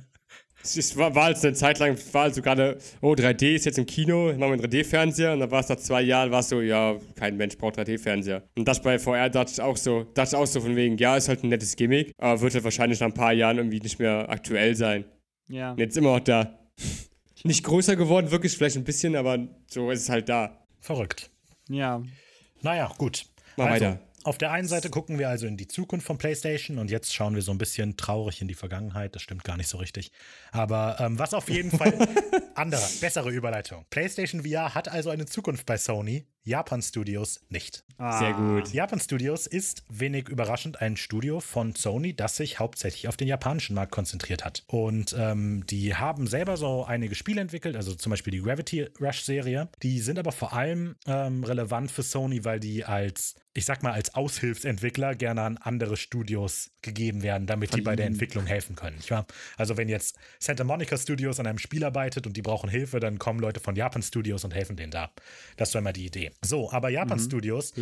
es ist, war, war also eine Zeit lang, war also gerade, oh, 3D ist jetzt im Kino, machen wir einen 3D-Fernseher. Und dann war es nach zwei Jahren, war es so, ja, kein Mensch braucht 3D-Fernseher. Und das bei VR dachte ich auch so, dachte ich auch so von wegen, ja, ist halt ein nettes Gimmick, aber wird halt wahrscheinlich nach ein paar Jahren irgendwie nicht mehr aktuell sein. Ja. Und jetzt immer noch da. Nicht größer geworden, wirklich vielleicht ein bisschen, aber so ist es halt da. Verrückt. Ja. Naja, gut. Mach also, weiter. Auf der einen Seite gucken wir also in die Zukunft von PlayStation und jetzt schauen wir so ein bisschen traurig in die Vergangenheit. Das stimmt gar nicht so richtig. Aber ähm, was auf jeden Fall andere, bessere Überleitung. PlayStation VR hat also eine Zukunft bei Sony, Japan Studios nicht. Sehr gut. Japan Studios ist wenig überraschend ein Studio von Sony, das sich hauptsächlich auf den japanischen Markt konzentriert hat. Und ähm, die haben selber so einige Spiele entwickelt, also zum Beispiel die Gravity Rush Serie. Die sind aber vor allem ähm, relevant für Sony, weil die als, ich sag mal, als Aushilfsentwickler gerne an andere Studios gegeben werden, damit die bei der. Entwicklung helfen können. Also wenn jetzt Santa Monica Studios an einem Spiel arbeitet und die brauchen Hilfe, dann kommen Leute von Japan Studios und helfen denen da. Das war immer die Idee. So, aber Japan Studios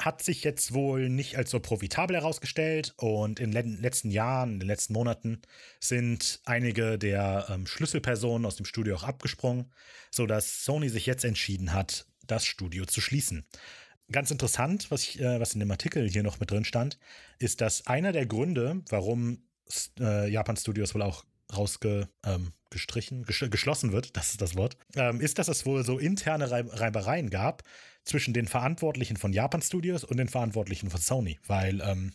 hat sich jetzt wohl nicht als so profitabel herausgestellt und in den letzten Jahren, in den letzten Monaten sind einige der ähm, Schlüsselpersonen aus dem Studio auch abgesprungen, sodass Sony sich jetzt entschieden hat, das Studio zu schließen. Ganz interessant, was, ich, äh, was in dem Artikel hier noch mit drin stand, ist, dass einer der Gründe, warum äh, Japan Studios wohl auch rausgestrichen, ähm, gestrichen, gesch geschlossen wird, das ist das Wort, ähm, ist, dass es wohl so interne Reib Reibereien gab zwischen den Verantwortlichen von Japan Studios und den Verantwortlichen von Sony, weil ähm,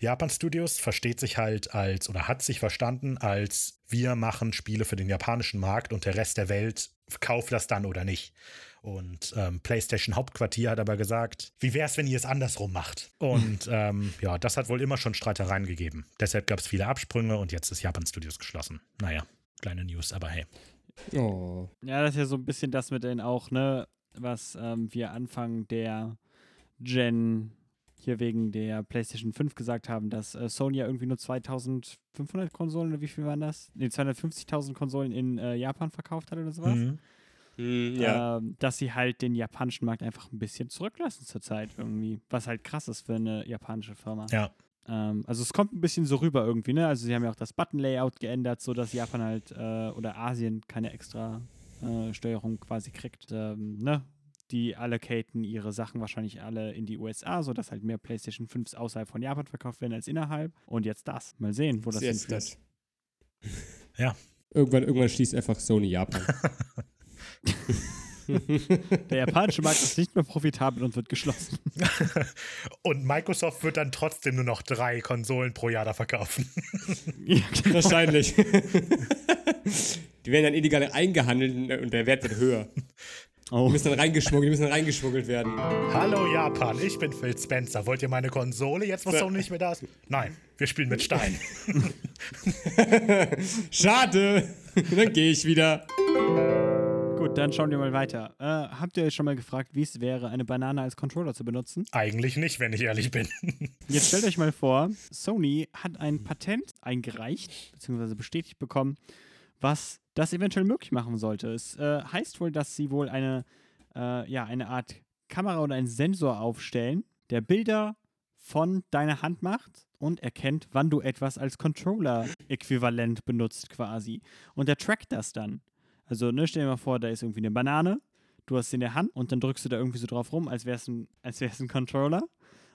Japan Studios versteht sich halt als oder hat sich verstanden als wir machen Spiele für den japanischen Markt und der Rest der Welt kauft das dann oder nicht. Und ähm, PlayStation Hauptquartier hat aber gesagt, wie wäre es, wenn ihr es andersrum macht? Und ähm, ja, das hat wohl immer schon Streitereien gegeben. Deshalb gab es viele Absprünge und jetzt ist Japan Studios geschlossen. Naja, kleine News, aber hey. Oh. Ja, das ist ja so ein bisschen das mit denen auch, ne, was ähm, wir Anfang der Gen hier wegen der PlayStation 5 gesagt haben, dass äh, Sony ja irgendwie nur 2500 Konsolen oder wie viel waren das? Ne, 250.000 Konsolen in äh, Japan verkauft hat oder sowas. Mhm. Hm, ja. ähm, dass sie halt den japanischen Markt einfach ein bisschen zurücklassen zurzeit irgendwie. Was halt krass ist für eine japanische Firma. Ja. Ähm, also es kommt ein bisschen so rüber irgendwie, ne? Also sie haben ja auch das Button-Layout geändert, sodass Japan halt äh, oder Asien keine extra äh, Steuerung quasi kriegt. Ähm, ne? Die allocaten ihre Sachen wahrscheinlich alle in die USA, sodass halt mehr PlayStation 5s außerhalb von Japan verkauft werden als innerhalb. Und jetzt das. Mal sehen, wo das Jetzt hinführt. das. Irgendwann, irgendwann schließt einfach Sony Japan. Der japanische Markt ist nicht mehr profitabel und wird geschlossen. Und Microsoft wird dann trotzdem nur noch drei Konsolen pro Jahr da verkaufen. ja, genau. Wahrscheinlich. Die werden dann illegal eingehandelt und der Wert wird höher. Die Oh. müssen dann reingeschmuggelt, die müssen dann reingeschmuggelt werden. Hallo Japan, ich bin Phil Spencer. Wollt ihr meine Konsole jetzt, wo Sony nicht mehr da ist? Nein, wir spielen mit Stein. Schade. Dann gehe ich wieder. Dann schauen wir mal weiter. Äh, habt ihr euch schon mal gefragt, wie es wäre, eine Banane als Controller zu benutzen? Eigentlich nicht, wenn ich ehrlich bin. Jetzt stellt euch mal vor, Sony hat ein Patent eingereicht, beziehungsweise bestätigt bekommen, was das eventuell möglich machen sollte. Es äh, heißt wohl, dass sie wohl eine, äh, ja, eine Art Kamera oder einen Sensor aufstellen, der Bilder von deiner Hand macht und erkennt, wann du etwas als Controller-Äquivalent benutzt quasi. Und der trackt das dann. Also, ne, stell dir mal vor, da ist irgendwie eine Banane, du hast sie in der Hand und dann drückst du da irgendwie so drauf rum, als wäre es ein, wär's ein Controller.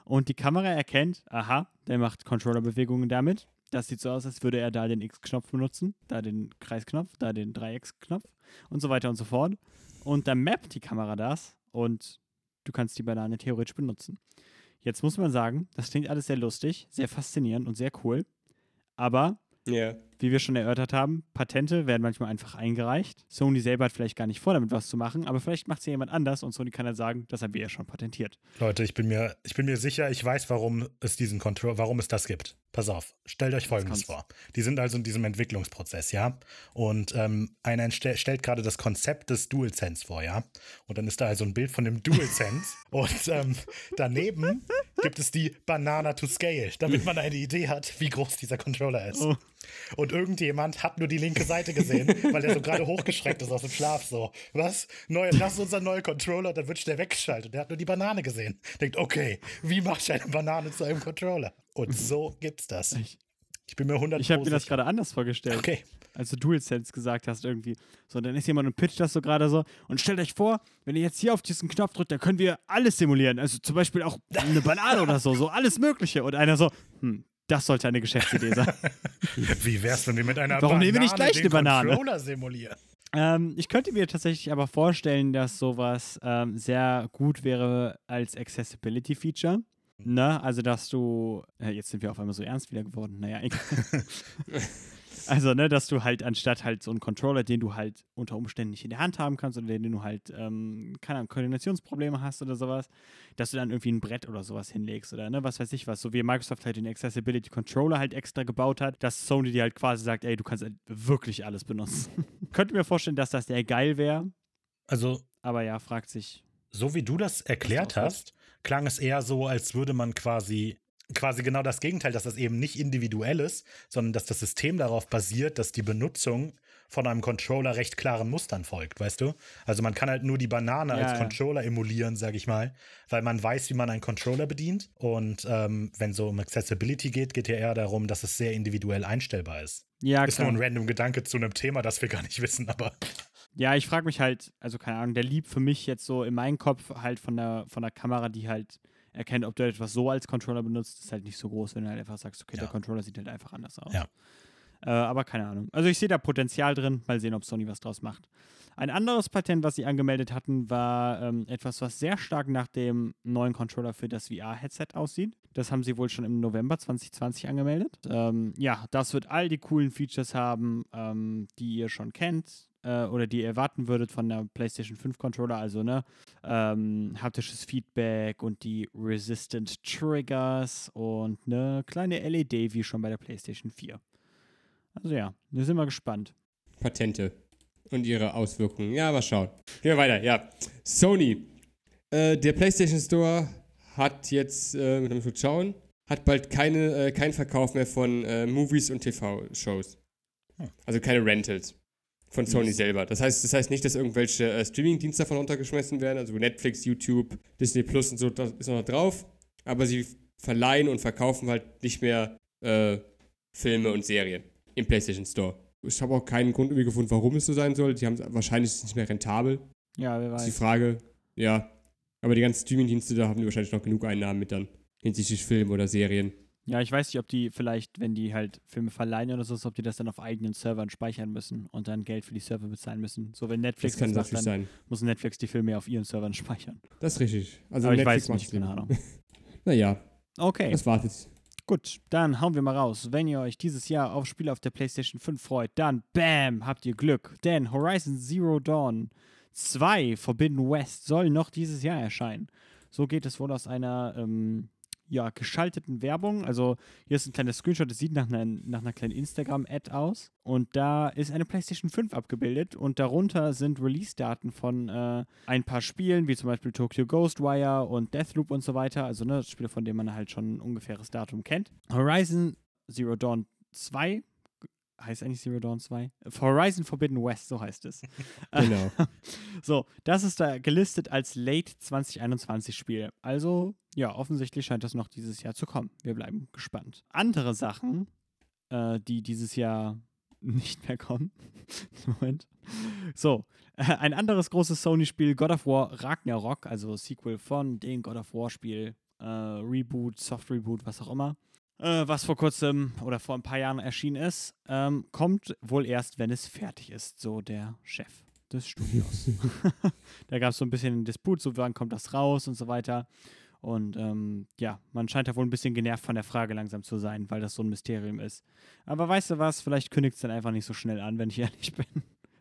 Und die Kamera erkennt, aha, der macht Controller-Bewegungen damit. Das sieht so aus, als würde er da den X-Knopf benutzen, da den Kreisknopf, da den Dreiecksknopf und so weiter und so fort. Und dann mappt die Kamera das und du kannst die Banane theoretisch benutzen. Jetzt muss man sagen, das klingt alles sehr lustig, sehr faszinierend und sehr cool. Aber Ja. wie wir schon erörtert haben, Patente werden manchmal einfach eingereicht. Sony selber hat vielleicht gar nicht vor, damit was zu machen, aber vielleicht macht es ja jemand anders und Sony kann dann sagen, das haben wir ja schon patentiert. Leute, ich bin mir, ich bin mir sicher, ich weiß, warum es diesen Control, warum es das gibt. Pass auf, stellt euch Folgendes vor. Die sind also in diesem Entwicklungsprozess, ja. Und ähm, einer stellt gerade das Konzept des DualSense vor, ja. Und dann ist da also ein Bild von dem DualSense. und ähm, daneben gibt es die Banana to Scale, damit man eine Idee hat, wie groß dieser Controller ist. Oh. Und irgendjemand hat nur die linke Seite gesehen, weil der so gerade hochgeschreckt ist aus dem Schlaf. So, was? Neu, das ist unser neuer Controller, dann wird schnell weggeschaltet. Der hat nur die Banane gesehen. Denkt, okay, wie mache ich eine Banane zu einem Controller? Und so gibt's das. Ich- Ich bin mir 100 Ich habe mir das gerade anders vorgestellt. Okay. Als du DualSense gesagt hast irgendwie. So, dann ist jemand und pitcht das so gerade so. Und stellt euch vor, wenn ihr jetzt hier auf diesen Knopf drückt, dann können wir alles simulieren. Also zum Beispiel auch eine Banane oder so, so alles Mögliche. Und einer so, hm, das sollte eine Geschäftsidee sein. Wie wär's, wenn wir mit einer Warum Banane nehmen wir nicht gleich eine Banane? Controller simulieren? Ähm, ich könnte mir tatsächlich aber vorstellen, dass sowas ähm, sehr gut wäre als Accessibility-Feature. Ne? Also, dass du. Jetzt sind wir auf einmal so ernst wieder geworden. Naja, egal. Also, ne, dass du halt anstatt halt so einen Controller, den du halt unter Umständen nicht in der Hand haben kannst oder den du halt, ähm, keine Ahnung, Koordinationsprobleme hast oder sowas, dass du dann irgendwie ein Brett oder sowas hinlegst oder ne, was weiß ich was. So wie Microsoft halt den Accessibility Controller halt extra gebaut hat, dass Sony dir halt quasi sagt, ey, du kannst halt wirklich alles benutzen. Könnte mir vorstellen, dass das sehr geil wäre, Also, aber ja, fragt sich. so wie du das erklärt Was? hast, klang es eher so, als würde man quasi quasi genau das Gegenteil, dass das eben nicht individuell ist, sondern dass das System darauf basiert, dass die Benutzung von einem Controller recht klaren Mustern folgt, weißt du? Also man kann halt nur die Banane Ja, als ja. Controller emulieren, sag ich mal, weil man weiß, wie man einen Controller bedient. Und ähm, wenn so um Accessibility geht, geht ja eher darum, dass es sehr individuell einstellbar ist. Ja, Ist nur klar. ein random Gedanke zu einem Thema, das wir gar nicht wissen, aber Ja, ich frage mich halt, also keine Ahnung, der lieb für mich jetzt so in meinem Kopf halt von der, von der Kamera, die halt erkennt, ob du etwas so als Controller benutzt, ist halt nicht so groß, wenn du halt einfach sagst, okay, der Ja. Controller sieht halt einfach anders aus. Ja. Äh, aber keine Ahnung. Also ich sehe da Potenzial drin, mal sehen, ob Sony was draus macht. Ein anderes Patent, was sie angemeldet hatten, war ähm, etwas, was sehr stark nach dem neuen Controller für das VR-Headset aussieht. Das haben sie wohl schon im November 2020 angemeldet. Ähm, ja, das wird all die coolen Features haben, ähm, die ihr schon kennt äh, oder die ihr erwarten würdet von der PlayStation 5 Controller. Also, ne, ähm, haptisches Feedback und die Resistant Triggers und eine kleine LED wie schon bei der PlayStation 4. Also ja, wir sind mal gespannt. Patente und ihre Auswirkungen. Ja, mal schauen. Gehen wir weiter, ja. Sony. Äh, der PlayStation Store hat jetzt, äh, mit dem schauen, hat bald keine, äh, keinen Verkauf mehr von äh, Movies und TV-Shows. Hm. Also keine Rentals. Von Sony selber. Das heißt, das heißt nicht, dass irgendwelche äh, Streaming-Dienste davon runtergeschmissen werden, also Netflix, YouTube, Disney Plus und so, das ist noch drauf. Aber sie verleihen und verkaufen halt nicht mehr äh, Filme und Serien im PlayStation Store. Ich habe auch keinen Grund irgendwie gefunden, warum es so sein soll. Die haben wahrscheinlich ist es nicht mehr rentabel. Ja, wer Das ist die weiß. Frage. Ja. Aber die ganzen Streaming-Dienste, da haben die wahrscheinlich noch genug Einnahmen mit dann. Hinsichtlich Film oder Serien. Ja, ich weiß nicht, ob die vielleicht, wenn die halt Filme verleihen oder so, ob die das dann auf eigenen Servern speichern müssen und dann Geld für die Server bezahlen müssen. So, wenn Netflix Das kann das macht, dann sein. muss Netflix die Filme auf ihren Servern speichern. Das ist richtig. Also Aber ich Netflix weiß macht's nicht, keine. Ahnung. Naja, Okay, das wartet. gut, dann hauen wir mal raus. Wenn ihr euch dieses Jahr auf Spiele auf der PlayStation 5 freut, dann BAM, habt ihr Glück. Denn Horizon Zero Dawn 2 Forbidden West soll noch dieses Jahr erscheinen. So geht es wohl aus einer ähm, ja, geschalteten Werbung. Also hier ist ein kleiner Screenshot, das sieht nach einer, nach einer kleinen Instagram-Ad aus. Und da ist eine PlayStation 5 abgebildet und darunter sind Release-Daten von äh, ein paar Spielen, wie zum Beispiel Tokyo Ghostwire und Deathloop und so weiter. Also ne, Spiele, von denen man halt schon ein ungefähres Datum kennt. Horizon Zero Dawn 2 heißt eigentlich Zero Dawn 2? Horizon Forbidden West, so heißt es. Genau. So, das ist da gelistet als Late 2021 Spiel. Also, ja, offensichtlich scheint das noch dieses Jahr zu kommen. Wir bleiben gespannt. Andere Sachen, äh, die dieses Jahr nicht mehr kommen. Moment. So, äh, ein anderes großes Sony-Spiel, God of War Ragnarok, also Sequel von dem God of War-Spiel, äh, Reboot, Soft Reboot, was auch immer, äh, was vor kurzem oder vor ein paar Jahren erschienen ist, ähm, kommt wohl erst, wenn es fertig ist, so der Chef des Studios. da gab es so ein bisschen einen Disput, so wann kommt das raus und so weiter. Und ähm, ja, man scheint da wohl ein bisschen genervt von der Frage langsam zu sein, weil das so ein Mysterium ist. Aber weißt du was, vielleicht kündigt es dann einfach nicht so schnell an, wenn ich ehrlich bin.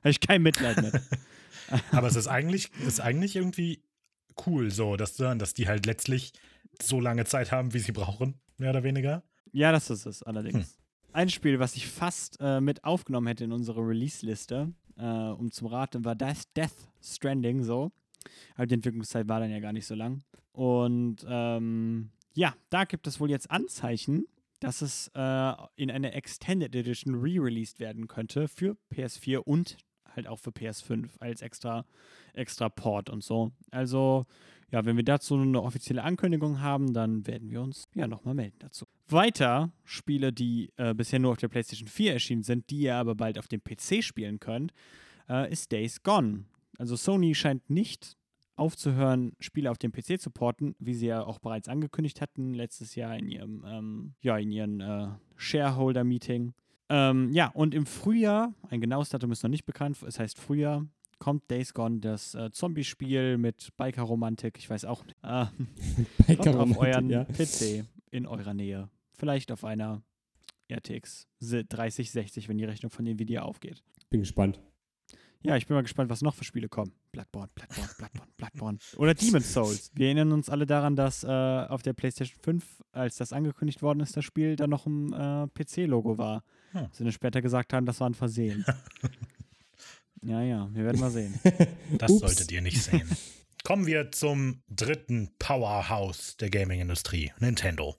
Habe ich kein Mitleid mit. Aber es ist eigentlich, ist eigentlich irgendwie cool so, dass, dass die halt letztlich so lange Zeit haben, wie sie brauchen, mehr oder weniger. Ja, das ist es allerdings. Ein Spiel, was ich fast äh, mit aufgenommen hätte in unsere Release-Liste, äh, um zum Raten, war das Death Stranding so. Aber die Entwicklungszeit war dann ja gar nicht so lang. Und ähm, ja, da gibt es wohl jetzt Anzeichen, dass es äh, in eine Extended Edition re-released werden könnte für PS4 und halt auch für PS5 als extra, extra Port und so. Also, ja, wenn wir dazu eine offizielle Ankündigung haben, dann werden wir uns ja nochmal melden dazu. Weiter Spiele, die äh, bisher nur auf der PlayStation 4 erschienen sind, die ihr aber bald auf dem PC spielen könnt, äh, ist Days Gone. Also Sony scheint nicht aufzuhören, Spiele auf dem PC zu porten, wie sie ja auch bereits angekündigt hatten letztes Jahr in ihrem, ähm, ja, in ihren äh, Shareholder-Meeting. Ähm, ja, und im Frühjahr, ein genaues Datum ist noch nicht bekannt, es heißt Frühjahr, kommt Days Gone, das äh, Zombie-Spiel mit Biker-Romantik, ich weiß auch nicht. Äh, kommt auf euren ja. PC in eurer Nähe. Vielleicht auf einer RTX 3060, wenn die Rechnung von Nvidia aufgeht. Bin gespannt. Ja, ich bin mal gespannt, was noch für Spiele kommen. Bloodborne, Bloodborne, Bloodborne, Bloodborne. Oder Demon's Souls. Wir erinnern uns alle daran, dass äh, auf der PlayStation 5, als das angekündigt worden ist, das Spiel, da noch ein äh, PC-Logo war. Hm. Sie dann später gesagt haben, das war ein Versehen. ja, ja, wir werden mal sehen. Das Ups. solltet ihr nicht sehen. Kommen wir zum dritten Powerhouse der Gaming-Industrie, Nintendo.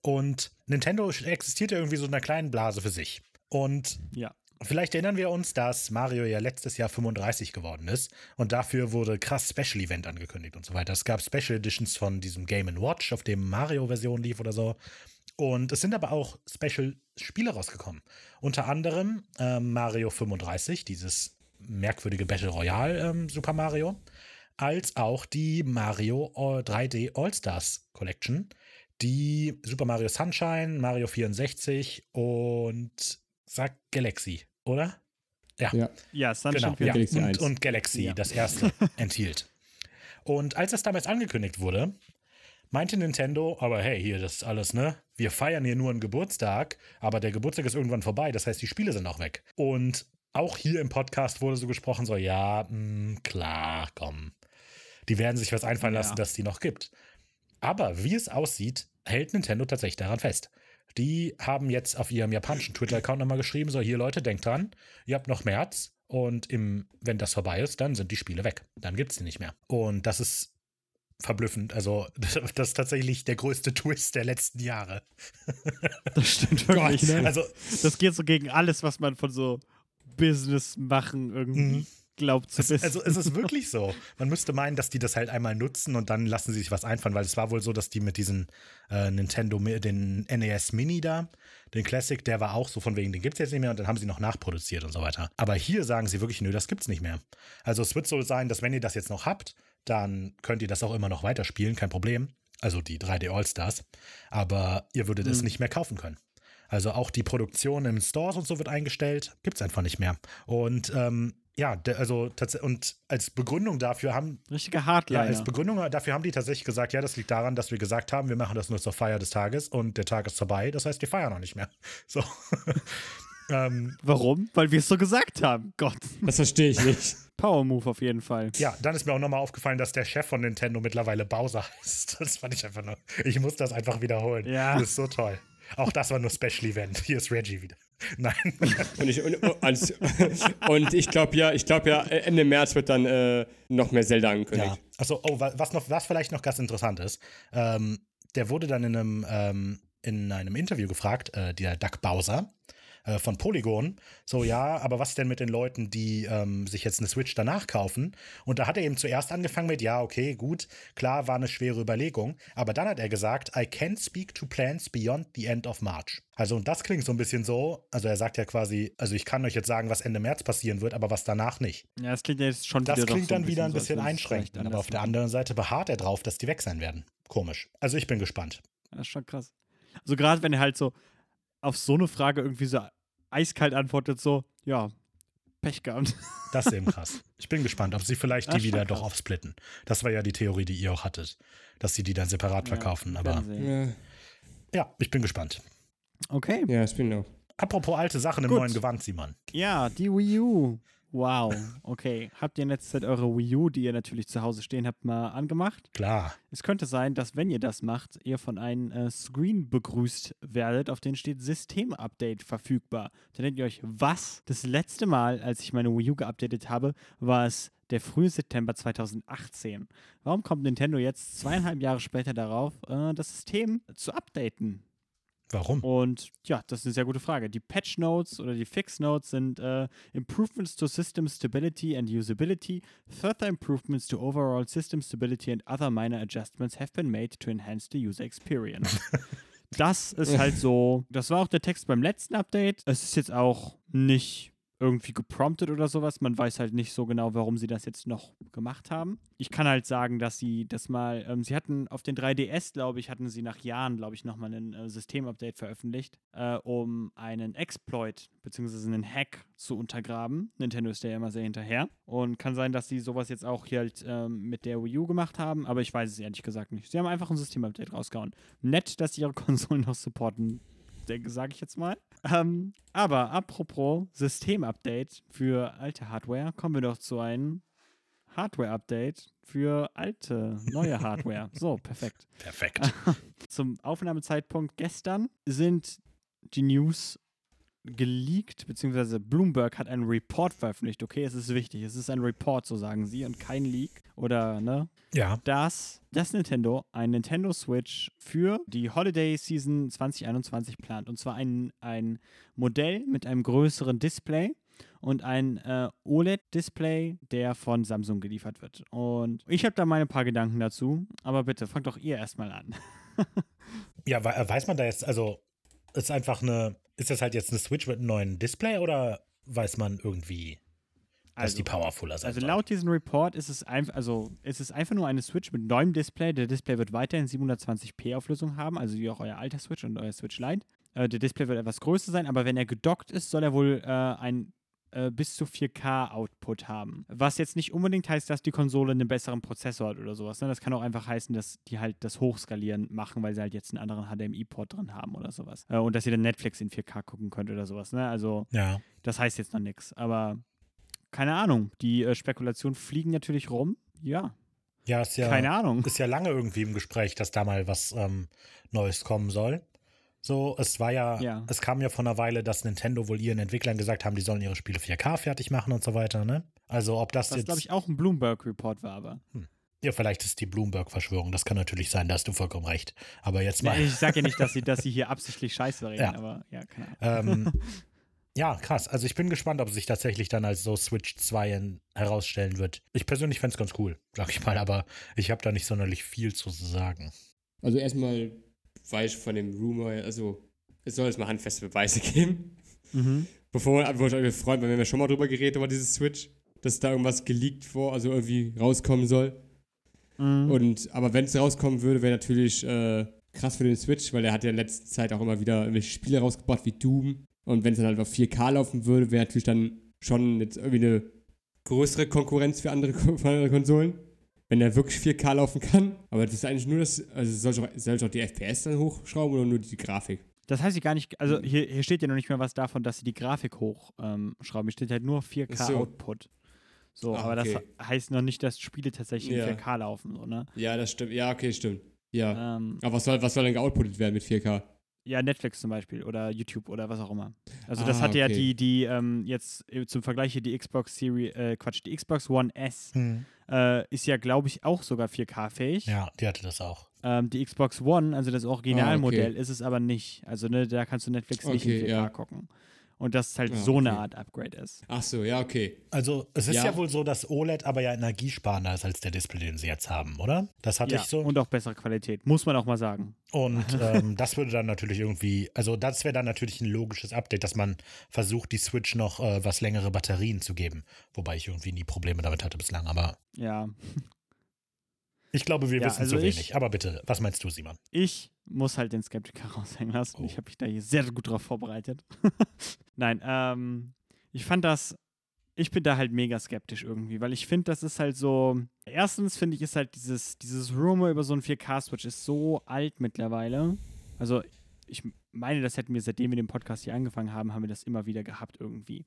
Und Nintendo existiert ja irgendwie so in einer kleinen Blase für sich. Und Ja. Vielleicht erinnern wir uns, dass Mario ja letztes Jahr 35 geworden ist und dafür wurde krass Special Event angekündigt und so weiter. Es gab Special Editions von diesem Game Watch, auf dem Mario-Version lief oder so. Und es sind aber auch Special-Spiele rausgekommen. Unter anderem ähm, Mario 35, dieses merkwürdige Battle Royale ähm, Super Mario, als auch die Mario äh, 3D All-Stars Collection, die Super Mario Sunshine, Mario 64 und sag Galaxy, oder? Ja. Ja, Sunshine Genau, ja. Galaxy und, 1. und Galaxy, Ja. das erste, enthielt. Und als das damals angekündigt wurde, meinte Nintendo, aber hey, hier, das ist alles, ne? Wir feiern hier nur einen Geburtstag, aber der Geburtstag ist irgendwann vorbei, das heißt, die Spiele sind auch weg. Und auch hier im Podcast wurde so gesprochen, so, ja, mh, klar, komm. Die werden sich was einfallen lassen, Ja. dass es die noch gibt. Aber wie es aussieht, hält Nintendo tatsächlich daran fest. Die haben jetzt auf ihrem japanischen Twitter-Account nochmal geschrieben: So, hier Leute, denkt dran, ihr habt noch März und im, wenn das vorbei ist, dann sind die Spiele weg. Dann gibt es die nicht mehr. Und das ist verblüffend. Also, das ist tatsächlich der größte Twist der letzten Jahre. Das stimmt wirklich, ne? Also, Das geht so gegen alles, was man von so Business machen irgendwie Mhm. Glaubt zu Es, wissen. also es ist wirklich so. Man müsste meinen, dass die das halt einmal nutzen und dann lassen sie sich was einfallen, weil es war wohl so, dass die mit diesen äh, Nintendo, den NES Mini da, den Classic, der war auch so von wegen, den gibt's jetzt nicht mehr und dann haben sie noch nachproduziert und so weiter. Aber hier sagen sie wirklich, nö, das gibt's nicht mehr. Also es wird so sein, dass wenn ihr das jetzt noch habt, dann könnt ihr das auch immer noch weiterspielen, kein Problem. Also die 3D All-Stars. Aber ihr würdet es Mhm. nicht mehr kaufen können. Also auch die Produktion im Stores und so wird eingestellt, gibt's einfach nicht mehr. Und ähm, ja, also und als Begründung dafür haben Richtiger ja, Hardliner. als Begründung dafür haben die tatsächlich gesagt, ja, das liegt daran, dass wir gesagt haben, wir machen das nur zur Feier des Tages und der Tag ist vorbei. Das heißt, wir feiern noch nicht mehr. So. ähm, Warum? Weil wir es so gesagt haben. Gott. Das verstehe ich nicht. Power Move auf jeden Fall. ja, dann ist mir auch nochmal aufgefallen, dass der Chef von Nintendo mittlerweile Bowser heißt. Das fand ich einfach nur. Ich muss das einfach wiederholen. Ja. Das ist so toll. Auch das war nur Special Event. Hier ist Reggie wieder. Nein. Und ich, und, und, und ich glaube ja, ich glaube ja, Ende März wird dann äh, noch mehr Zelda angekündigt. Ja. Achso, oh, wa- was, noch, was vielleicht noch ganz interessant ist, ähm, der wurde dann in einem, ähm, in einem Interview gefragt, äh, der Doug Bowser äh, von Polygon, so ja, aber was denn mit den Leuten, die ähm, sich jetzt eine Switch danach kaufen? Und da hat er eben zuerst angefangen mit, ja, okay, gut, klar, war eine schwere Überlegung, aber dann hat er gesagt, I can't speak to plans beyond the end of March. Also und das klingt so ein bisschen so, also er sagt ja quasi, also ich kann euch jetzt sagen, was Ende März passieren wird, aber was danach nicht. Ja, das klingt ja jetzt schon Das klingt so dann wieder ein so, bisschen vielleicht einschränkend, aber auf der anderen Seite beharrt er drauf, dass die weg sein werden. Komisch. Also ich bin gespannt. Das ist schon krass. Also gerade wenn er halt so auf so eine Frage irgendwie so eiskalt antwortet, so, ja, Pech gehabt. Das ist eben krass. Ich bin gespannt, ob sie vielleicht Das die wieder doch krass. aufsplitten. Das war ja die Theorie, die ihr auch hattet, dass sie die dann separat verkaufen. Aber. Ja, ja, ich bin gespannt. Okay. ja ich bin auch. Apropos alte Sachen im Gut. neuen Gewand, Simon. Ja, die Wii U. Wow. Okay. Habt ihr in letzter Zeit eure Wii U, die ihr natürlich zu Hause stehen habt, mal angemacht? Klar. Es könnte sein, dass wenn ihr das macht, ihr von einem äh, Screen begrüßt werdet, auf den steht Systemupdate verfügbar. Dann denkt ihr euch, was? Das letzte Mal, als ich meine Wii U geupdatet habe, war es der frühe September 2018. Warum kommt Nintendo jetzt zweieinhalb Jahre später darauf, äh, das System zu updaten? Warum? Und ja, das ist eine sehr gute Frage. Die Patch Notes oder die Fix Notes sind äh, Improvements to System Stability and Usability. Further improvements to overall system stability and other minor adjustments have been made to enhance the user experience. das ist halt so. Das war auch der Text beim letzten Update. Es ist jetzt auch nicht irgendwie gepromptet oder sowas. Man weiß halt nicht so genau, warum sie das jetzt noch gemacht haben. Ich kann halt sagen, dass sie das mal, ähm, sie hatten auf den 3DS, glaube ich, hatten sie nach Jahren, glaube ich, nochmal ein äh, Systemupdate veröffentlicht, äh, um einen Exploit bzw. einen Hack zu untergraben. Nintendo ist ja immer sehr hinterher. Und kann sein, dass sie sowas jetzt auch hier halt ähm, mit der Wii U gemacht haben, aber ich weiß es ehrlich gesagt nicht. Sie haben einfach ein Systemupdate rausgehauen. Nett, dass sie ihre Konsolen noch supporten sage ich jetzt mal. Ähm, aber apropos Systemupdate für alte Hardware, kommen wir doch zu einem Hardware-Update für alte, neue Hardware. so, perfekt. Perfekt. Zum Aufnahmezeitpunkt gestern sind die News geleakt, beziehungsweise Bloomberg hat einen Report veröffentlicht. Okay, es ist wichtig. Es ist ein Report, so sagen sie, und kein Leak. Oder, ne? Ja. dass das Nintendo ein Nintendo Switch für die Holiday Season 2021 plant. Und zwar ein, ein Modell mit einem größeren Display und ein äh, OLED-Display, der von Samsung geliefert wird. Und ich habe da meine paar Gedanken dazu, aber bitte fangt doch ihr erstmal an. Ja, we- weiß man da jetzt, also ist einfach eine, ist das halt jetzt eine Switch mit einem neuen Display oder weiß man irgendwie, dass Also- die powerfuller sein Also laut diesem Report ist es einfach, also ist es einfach nur eine Switch mit neuem Display. Der Display wird weiterhin 720p Auflösung haben, also wie auch euer alter Switch und euer Switch Lite. Äh, der Display wird etwas größer sein, aber wenn er gedockt ist, soll er wohl äh, ein äh, bis zu 4K Output haben. Was jetzt nicht unbedingt heißt, dass die Konsole einen besseren Prozessor hat oder sowas. Ne? Das kann auch einfach heißen, dass die halt das Hochskalieren machen, weil sie halt jetzt einen anderen HDMI-Port drin haben oder sowas. Äh, und dass ihr dann Netflix in 4K gucken könnt oder sowas. Ne? Also Ja. das heißt jetzt noch nichts, aber keine Ahnung. Die äh, Spekulationen fliegen natürlich rum. Ja, Ja, ist ja, keine Ahnung. ist ja lange irgendwie im Gespräch, dass da mal was ähm, Neues kommen soll. So, es war ja, Ja. es kam ja vor einer Weile, dass Nintendo wohl ihren Entwicklern gesagt haben, die sollen ihre Spiele 4K fertig machen und so weiter, ne? Also ob das, Was, jetzt, glaube ich, auch ein Bloomberg-Report war, aber. ja, vielleicht ist die Bloomberg-Verschwörung, das kann natürlich sein, da hast du vollkommen recht. Aber jetzt mal, Ja, ich sage ja nicht, dass sie, dass sie hier absichtlich Scheiße reden, Ja. aber ja, keine Ahnung. ähm, Ja, krass. Also ich bin gespannt, ob es sich tatsächlich dann als so Switch 2 in, herausstellen wird. Ich persönlich fände es ganz cool, sag ich mal, aber ich habe da nicht sonderlich viel zu sagen. Also erstmal weiß ich von dem Rumor, also es soll jetzt mal handfeste Beweise geben. Mhm. Bevor wir euch freuen, weil wir haben ja schon mal drüber geredet, über dieses Switch, dass da irgendwas geleakt vor, also irgendwie rauskommen soll. Mhm. Und, aber wenn es rauskommen würde, wäre natürlich äh, krass für den Switch, weil er hat ja in letzter Zeit auch immer wieder irgendwelche Spiele rausgebracht wie Doom. Und wenn es dann halt auf 4K laufen würde, wäre natürlich dann schon jetzt irgendwie eine größere Konkurrenz für andere, für andere Konsolen. Wenn er wirklich 4K laufen kann. Aber das ist eigentlich nur das, also soll ich auch, soll ich auch die FPS dann hochschrauben oder nur die Grafik? Das heißt ich gar nicht, also hier, hier steht ja noch nicht mehr was davon, dass sie die Grafik hochschrauben. Ähm, hier steht halt nur 4K Ach so. Output. So, Ah, aber das okay. heißt noch nicht, dass Spiele tatsächlich Ja. in 4K laufen, so, ne? Ja, das stimmt. Ja, okay, stimmt. Ja. Ähm, Aber was soll, was soll denn geoutputtet werden mit 4K? Ja, Netflix zum Beispiel oder YouTube oder was auch immer. Also das Ah, hatte ja okay. die, die ähm, jetzt äh, zum Vergleich hier die Xbox Series, äh, Quatsch, die Xbox One S Hm. äh, ist ja, glaube ich, auch sogar 4K-fähig. Ja, die hatte das auch. Ähm, die Xbox One, also das Originalmodell, Ah, okay. ist es aber nicht. Also ne, da kannst du Netflix nicht in Okay, 4K ja. gucken. Und dass es halt Ah, so eine okay. Art Upgrade ist. Ach so, ja, okay. Also es ist ja. Ja. wohl so, dass OLED aber ja energiesparender ist als der Display, den sie jetzt haben, oder? Das hatte Ja, ich so. und auch bessere Qualität, muss man auch mal sagen. Und ähm, das würde dann natürlich irgendwie, also das wäre dann natürlich ein logisches Update, dass man versucht, die Switch noch äh, was längere Batterien zu geben. Wobei ich irgendwie nie Probleme damit hatte bislang. Aber Ja, ich glaube, wir Ja, wissen also zu ich- wenig. Aber bitte, was meinst du, Simon? ich muss halt den Skeptiker raushängen lassen. Oh. Ich habe mich da hier sehr gut drauf vorbereitet. Nein, ähm, ich fand das, ich bin da halt mega skeptisch irgendwie, weil ich finde, das ist halt so, erstens finde ich, ist halt dieses, dieses Rumor über so einen 4K-Switch ist so alt mittlerweile. Also ich meine, das hätten wir, seitdem wir den Podcast hier angefangen haben, haben wir das immer wieder gehabt irgendwie.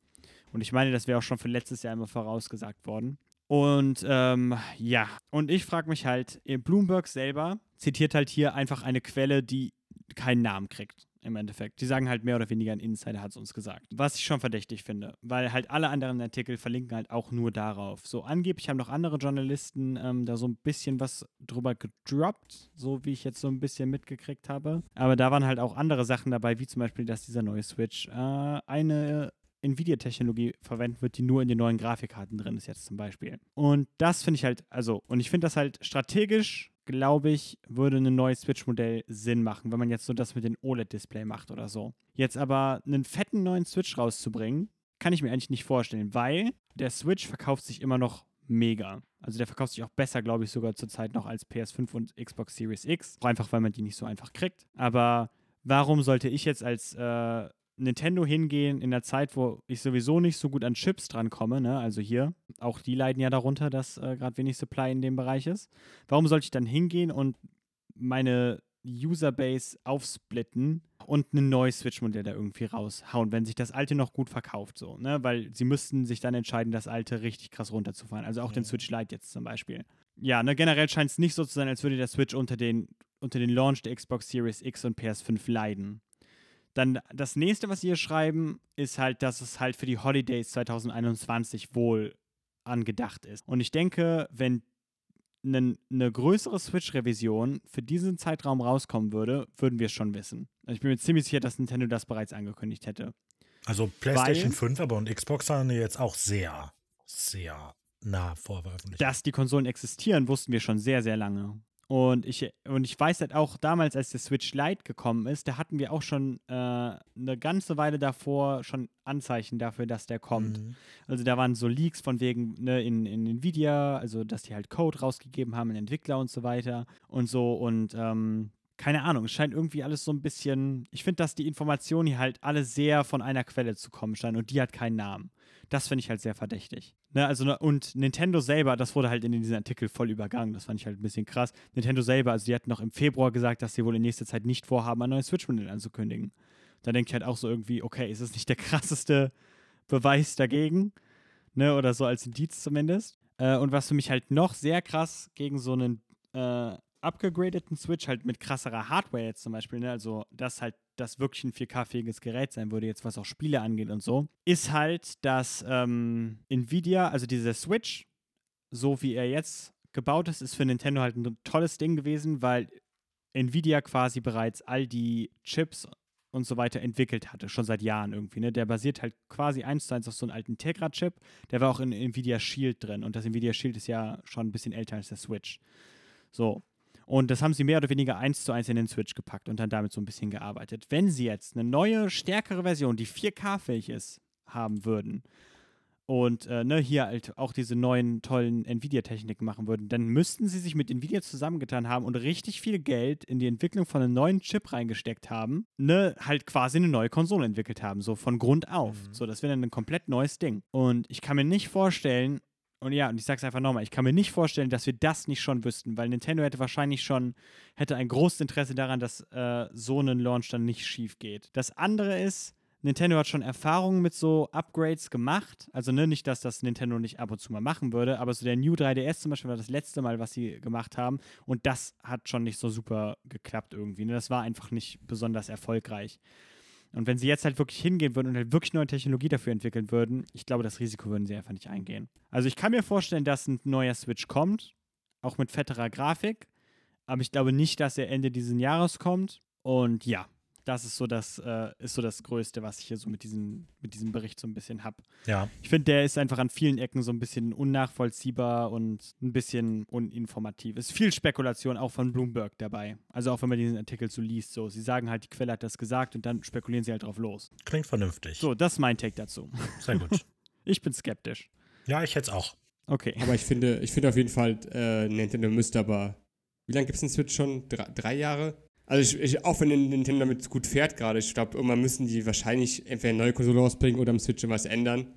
Und ich meine, das wäre auch schon für letztes Jahr immer vorausgesagt worden. Und ähm, ja, und ich frage mich halt, äh, Bloomberg selber zitiert halt hier einfach eine Quelle, die keinen Namen kriegt. Im Endeffekt. Die sagen halt mehr oder weniger, ein Insider hat es uns gesagt. Was ich schon verdächtig finde, weil halt alle anderen Artikel verlinken halt auch nur darauf. So, angeblich haben noch andere Journalisten ähm, da so ein bisschen was drüber gedroppt, so wie ich jetzt so ein bisschen mitgekriegt habe. Aber da waren halt auch andere Sachen dabei, wie zum Beispiel, dass dieser neue Switch äh, eine Nvidia-Technologie verwenden wird, die nur in den neuen Grafikkarten drin ist jetzt zum Beispiel. Und das finde ich halt, also, und ich finde das halt strategisch, glaube ich, würde ein neues Switch-Modell Sinn machen, wenn man jetzt so das mit dem OLED-Display macht oder so. Jetzt aber einen fetten neuen Switch rauszubringen, kann ich mir eigentlich nicht vorstellen, weil der Switch verkauft sich immer noch mega. Also der verkauft sich auch besser, glaube ich, sogar zurzeit noch als PS5 und Xbox Series X. Einfach, weil man die nicht so einfach kriegt. Aber warum sollte ich jetzt als äh, Nintendo hingehen in der Zeit, wo ich sowieso nicht so gut an Chips drankomme, ne? also hier, auch die leiden ja darunter, dass äh, gerade wenig Supply in dem Bereich ist. Warum sollte ich dann hingehen und meine Userbase aufsplitten und ein neues Switch-Modell da irgendwie raushauen, wenn sich das alte noch gut verkauft, so, ne? Weil sie müssten sich dann entscheiden, das alte richtig krass runterzufahren. Also auch den Switch Lite jetzt zum Beispiel. Ja, ne, generell scheint es nicht so zu sein, als würde der Switch unter den, unter den Launch der Xbox Series X und PS5 leiden. Dann das nächste, was sie hier schreiben, ist halt, dass es halt für die Holidays 2021 wohl angedacht ist. Und ich denke, wenn eine, eine größere Switch-Revision für diesen Zeitraum rauskommen würde, würden wir es schon wissen. Also ich bin mir ziemlich sicher, dass Nintendo das bereits angekündigt hätte. Also PlayStation Weil- 5 aber und Xbox waren jetzt auch sehr, sehr nah vor Veröffentlichung. Dass die Konsolen existieren, wussten wir schon sehr, sehr lange. Und ich, und ich weiß halt auch damals, als der Switch Lite gekommen ist, da hatten wir auch schon äh, eine ganze Weile davor schon Anzeichen dafür, dass der kommt. Mhm. Also da waren so Leaks von wegen ne, in, in Nvidia, also dass die halt Code rausgegeben haben in Entwickler und so weiter und so und ähm, keine Ahnung, es scheint irgendwie alles so ein bisschen, ich finde, dass die Informationen hier halt alle sehr von einer Quelle zu kommen scheinen und die hat keinen Namen. Das finde ich halt sehr verdächtig. Ne, also, ne, und Nintendo selber, das wurde halt in diesem Artikel voll übergangen. Das fand ich halt ein bisschen krass. Nintendo selber, also die hatten noch im Februar gesagt, dass sie wohl in nächster Zeit nicht vorhaben, ein neues Switch-Modell anzukündigen. Da denke ich halt auch so irgendwie, okay, ist es nicht der krasseste Beweis dagegen? Ne, oder so als Indiz zumindest. Äh, und was für mich halt noch sehr krass gegen so einen äh, abgegradeten Switch, halt mit krasserer Hardware jetzt zum Beispiel, ne, also das halt das wirklich ein 4K-fähiges Gerät sein würde, jetzt was auch Spiele angeht und so, ist halt, dass ähm, Nvidia, also dieser Switch, so wie er jetzt gebaut ist, ist für Nintendo halt ein tolles Ding gewesen, weil Nvidia quasi bereits all die Chips und so weiter entwickelt hatte, schon seit Jahren irgendwie. Ne? Der basiert halt quasi eins zu eins auf so einem alten Tegra-Chip. Der war auch in Nvidia Shield drin und das Nvidia Shield ist ja schon ein bisschen älter als der Switch. So. Und das haben sie mehr oder weniger eins zu eins in den Switch gepackt und dann damit so ein bisschen gearbeitet. Wenn sie jetzt eine neue, stärkere Version, die 4K-fähig ist, haben würden, und äh, ne, hier halt auch diese neuen tollen Nvidia-Techniken machen würden, dann müssten sie sich mit Nvidia zusammengetan haben und richtig viel Geld in die Entwicklung von einem neuen Chip reingesteckt haben, ne, halt quasi eine neue Konsole entwickelt haben, so von Grund auf. Mhm. So, das wäre dann ein komplett neues Ding. Und ich kann mir nicht vorstellen, und ja, und ich sag's einfach nochmal, ich kann mir nicht vorstellen, dass wir das nicht schon wüssten, weil Nintendo hätte wahrscheinlich schon, hätte ein großes Interesse daran, dass äh, so ein Launch dann nicht schief geht. Das andere ist, Nintendo hat schon Erfahrungen mit so Upgrades gemacht. Also ne, nicht, dass das Nintendo nicht ab und zu mal machen würde, aber so der New 3DS zum Beispiel war das letzte Mal, was sie gemacht haben. Und das hat schon nicht so super geklappt irgendwie. Ne? Das war einfach nicht besonders erfolgreich. Und wenn sie jetzt halt wirklich hingehen würden und halt wirklich neue Technologie dafür entwickeln würden, ich glaube, das Risiko würden sie einfach nicht eingehen. Also ich kann mir vorstellen, dass ein neuer Switch kommt, auch mit fetterer Grafik. Aber ich glaube nicht, dass er Ende dieses Jahres kommt. Und ja, das ist so das, äh, ist so das Größte, was ich hier so mit, diesen, mit diesem Bericht so ein bisschen habe. Ja, Ich finde, der ist einfach an vielen Ecken so ein bisschen unnachvollziehbar und ein bisschen uninformativ. Es ist viel Spekulation auch von Bloomberg dabei. Also auch wenn man diesen Artikel so liest, so. Sie sagen halt, die Quelle hat das gesagt und dann spekulieren sie halt drauf los. klingt vernünftig. So, das ist mein Take dazu. Sehr gut. Ich bin skeptisch. ja, ich hätte es auch. Okay. Aber ich finde, ich finde auf jeden Fall, äh, Nintendo müsste aber. Wie lange gibt es den Switch schon? Drei, drei Jahre? Also ich, ich, auch wenn Nintendo damit gut fährt gerade, ich glaube, irgendwann müssen die wahrscheinlich entweder eine neue Konsole rausbringen oder am Switch was ändern.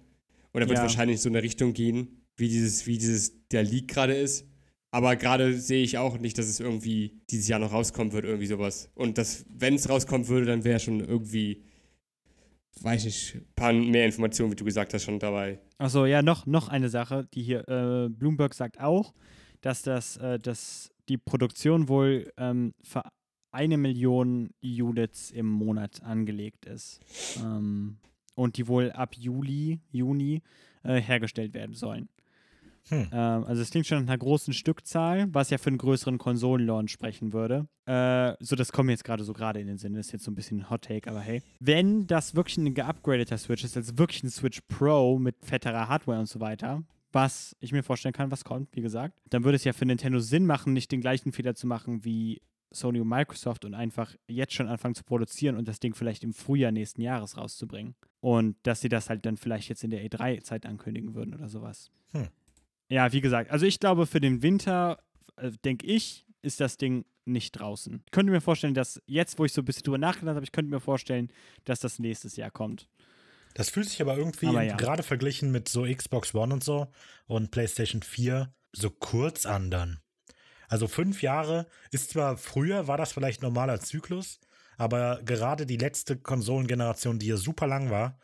Oder wird Ja. wahrscheinlich so in eine Richtung gehen, wie dieses, wie dieses, der Leak gerade ist. Aber gerade sehe ich auch nicht, dass es irgendwie dieses Jahr noch rauskommen wird, irgendwie sowas. Und das, wenn es rauskommen würde, dann wäre schon irgendwie, weiß ich, ein paar mehr Informationen, wie du gesagt hast, schon dabei. Achso, ja, noch, noch eine Sache, die hier, äh, Bloomberg sagt auch, dass das, äh, dass die Produktion wohl ähm, eine Million Units im Monat angelegt ist. Ähm, und die wohl ab Juli, Juni äh, hergestellt werden sollen. Hm. Ähm, also es klingt schon nach einer großen Stückzahl, was ja für einen größeren Konsolenlaunch sprechen würde. Äh, so, das kommt mir jetzt gerade so gerade in den Sinn. Das ist jetzt so ein bisschen ein Hot Take, aber hey. Wenn das wirklich ein geupgradeter Switch ist, also wirklich ein Switch Pro mit fetterer Hardware und so weiter, was ich mir vorstellen kann, was kommt, wie gesagt, dann würde es ja für Nintendo Sinn machen, nicht den gleichen Fehler zu machen wie Sony und Microsoft und einfach jetzt schon anfangen zu produzieren und das Ding vielleicht im Frühjahr nächsten Jahres rauszubringen. Und dass sie das halt dann vielleicht jetzt in der E3-Zeit ankündigen würden oder sowas. Hm. Ja, wie gesagt, also ich glaube, für den Winter, äh, denke ich, ist das Ding nicht draußen. Ich könnte mir vorstellen, dass jetzt, wo ich so ein bisschen drüber nachgedacht habe, ich könnte mir vorstellen, dass das nächstes Jahr kommt. Das fühlt sich aber irgendwie, ja. gerade verglichen mit so Xbox One und so und PlayStation 4, so kurz an dann. Also fünf Jahre ist zwar früher, war das vielleicht normaler Zyklus, aber gerade die letzte Konsolengeneration, die ja super lang war,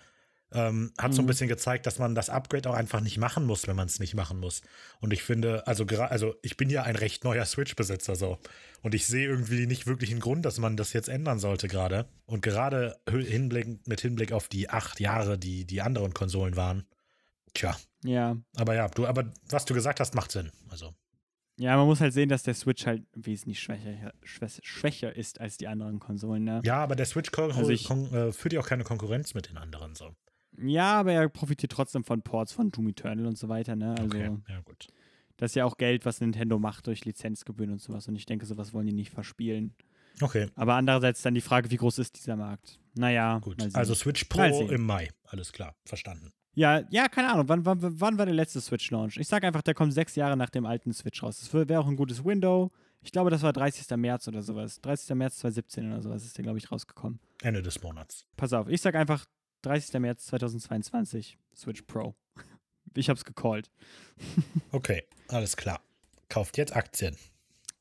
ähm, hat so ein Mhm. bisschen gezeigt, dass man das Upgrade auch einfach nicht machen muss, wenn man es nicht machen muss. Und ich finde, also also ich bin ja ein recht neuer Switch-Besitzer so. Und ich sehe irgendwie nicht wirklich einen Grund, dass man das jetzt ändern sollte gerade. Und gerade Hinblick, mit Hinblick auf die acht Jahre, die die anderen Konsolen waren. Tja, Ja. aber ja, du, aber was du gesagt hast, macht Sinn. Also, Ja, man muss halt sehen, dass der Switch halt wesentlich schwächer, schwä- schwächer ist als die anderen Konsolen, ne? ja, aber der Switch Also ich- äh, führt ja auch keine Konkurrenz mit den anderen so. Ja, aber er profitiert trotzdem von Ports von Doom Eternal und so weiter, ne? Also, Okay, ja gut. das ist ja auch Geld, was Nintendo macht durch Lizenzgebühren und sowas. Und ich denke, sowas wollen die nicht verspielen. Okay, Aber andererseits dann die Frage, wie groß ist dieser Markt? Naja, gut. Also Switch Pro im Mai. Alles klar, verstanden. Ja, ja, keine Ahnung. Wann, wann, wann war der letzte Switch-Launch? Ich sag einfach, der kommt sechs Jahre nach dem alten Switch raus. Das wäre auch ein gutes Window. Ich glaube, das war 30. März oder sowas. 30. März 2017 oder sowas ist der, glaube ich, rausgekommen. Ende des Monats. Pass auf, ich sag einfach 30. März 2022 Switch Pro. Ich hab's gecallt. Okay, alles klar. Kauft jetzt Aktien.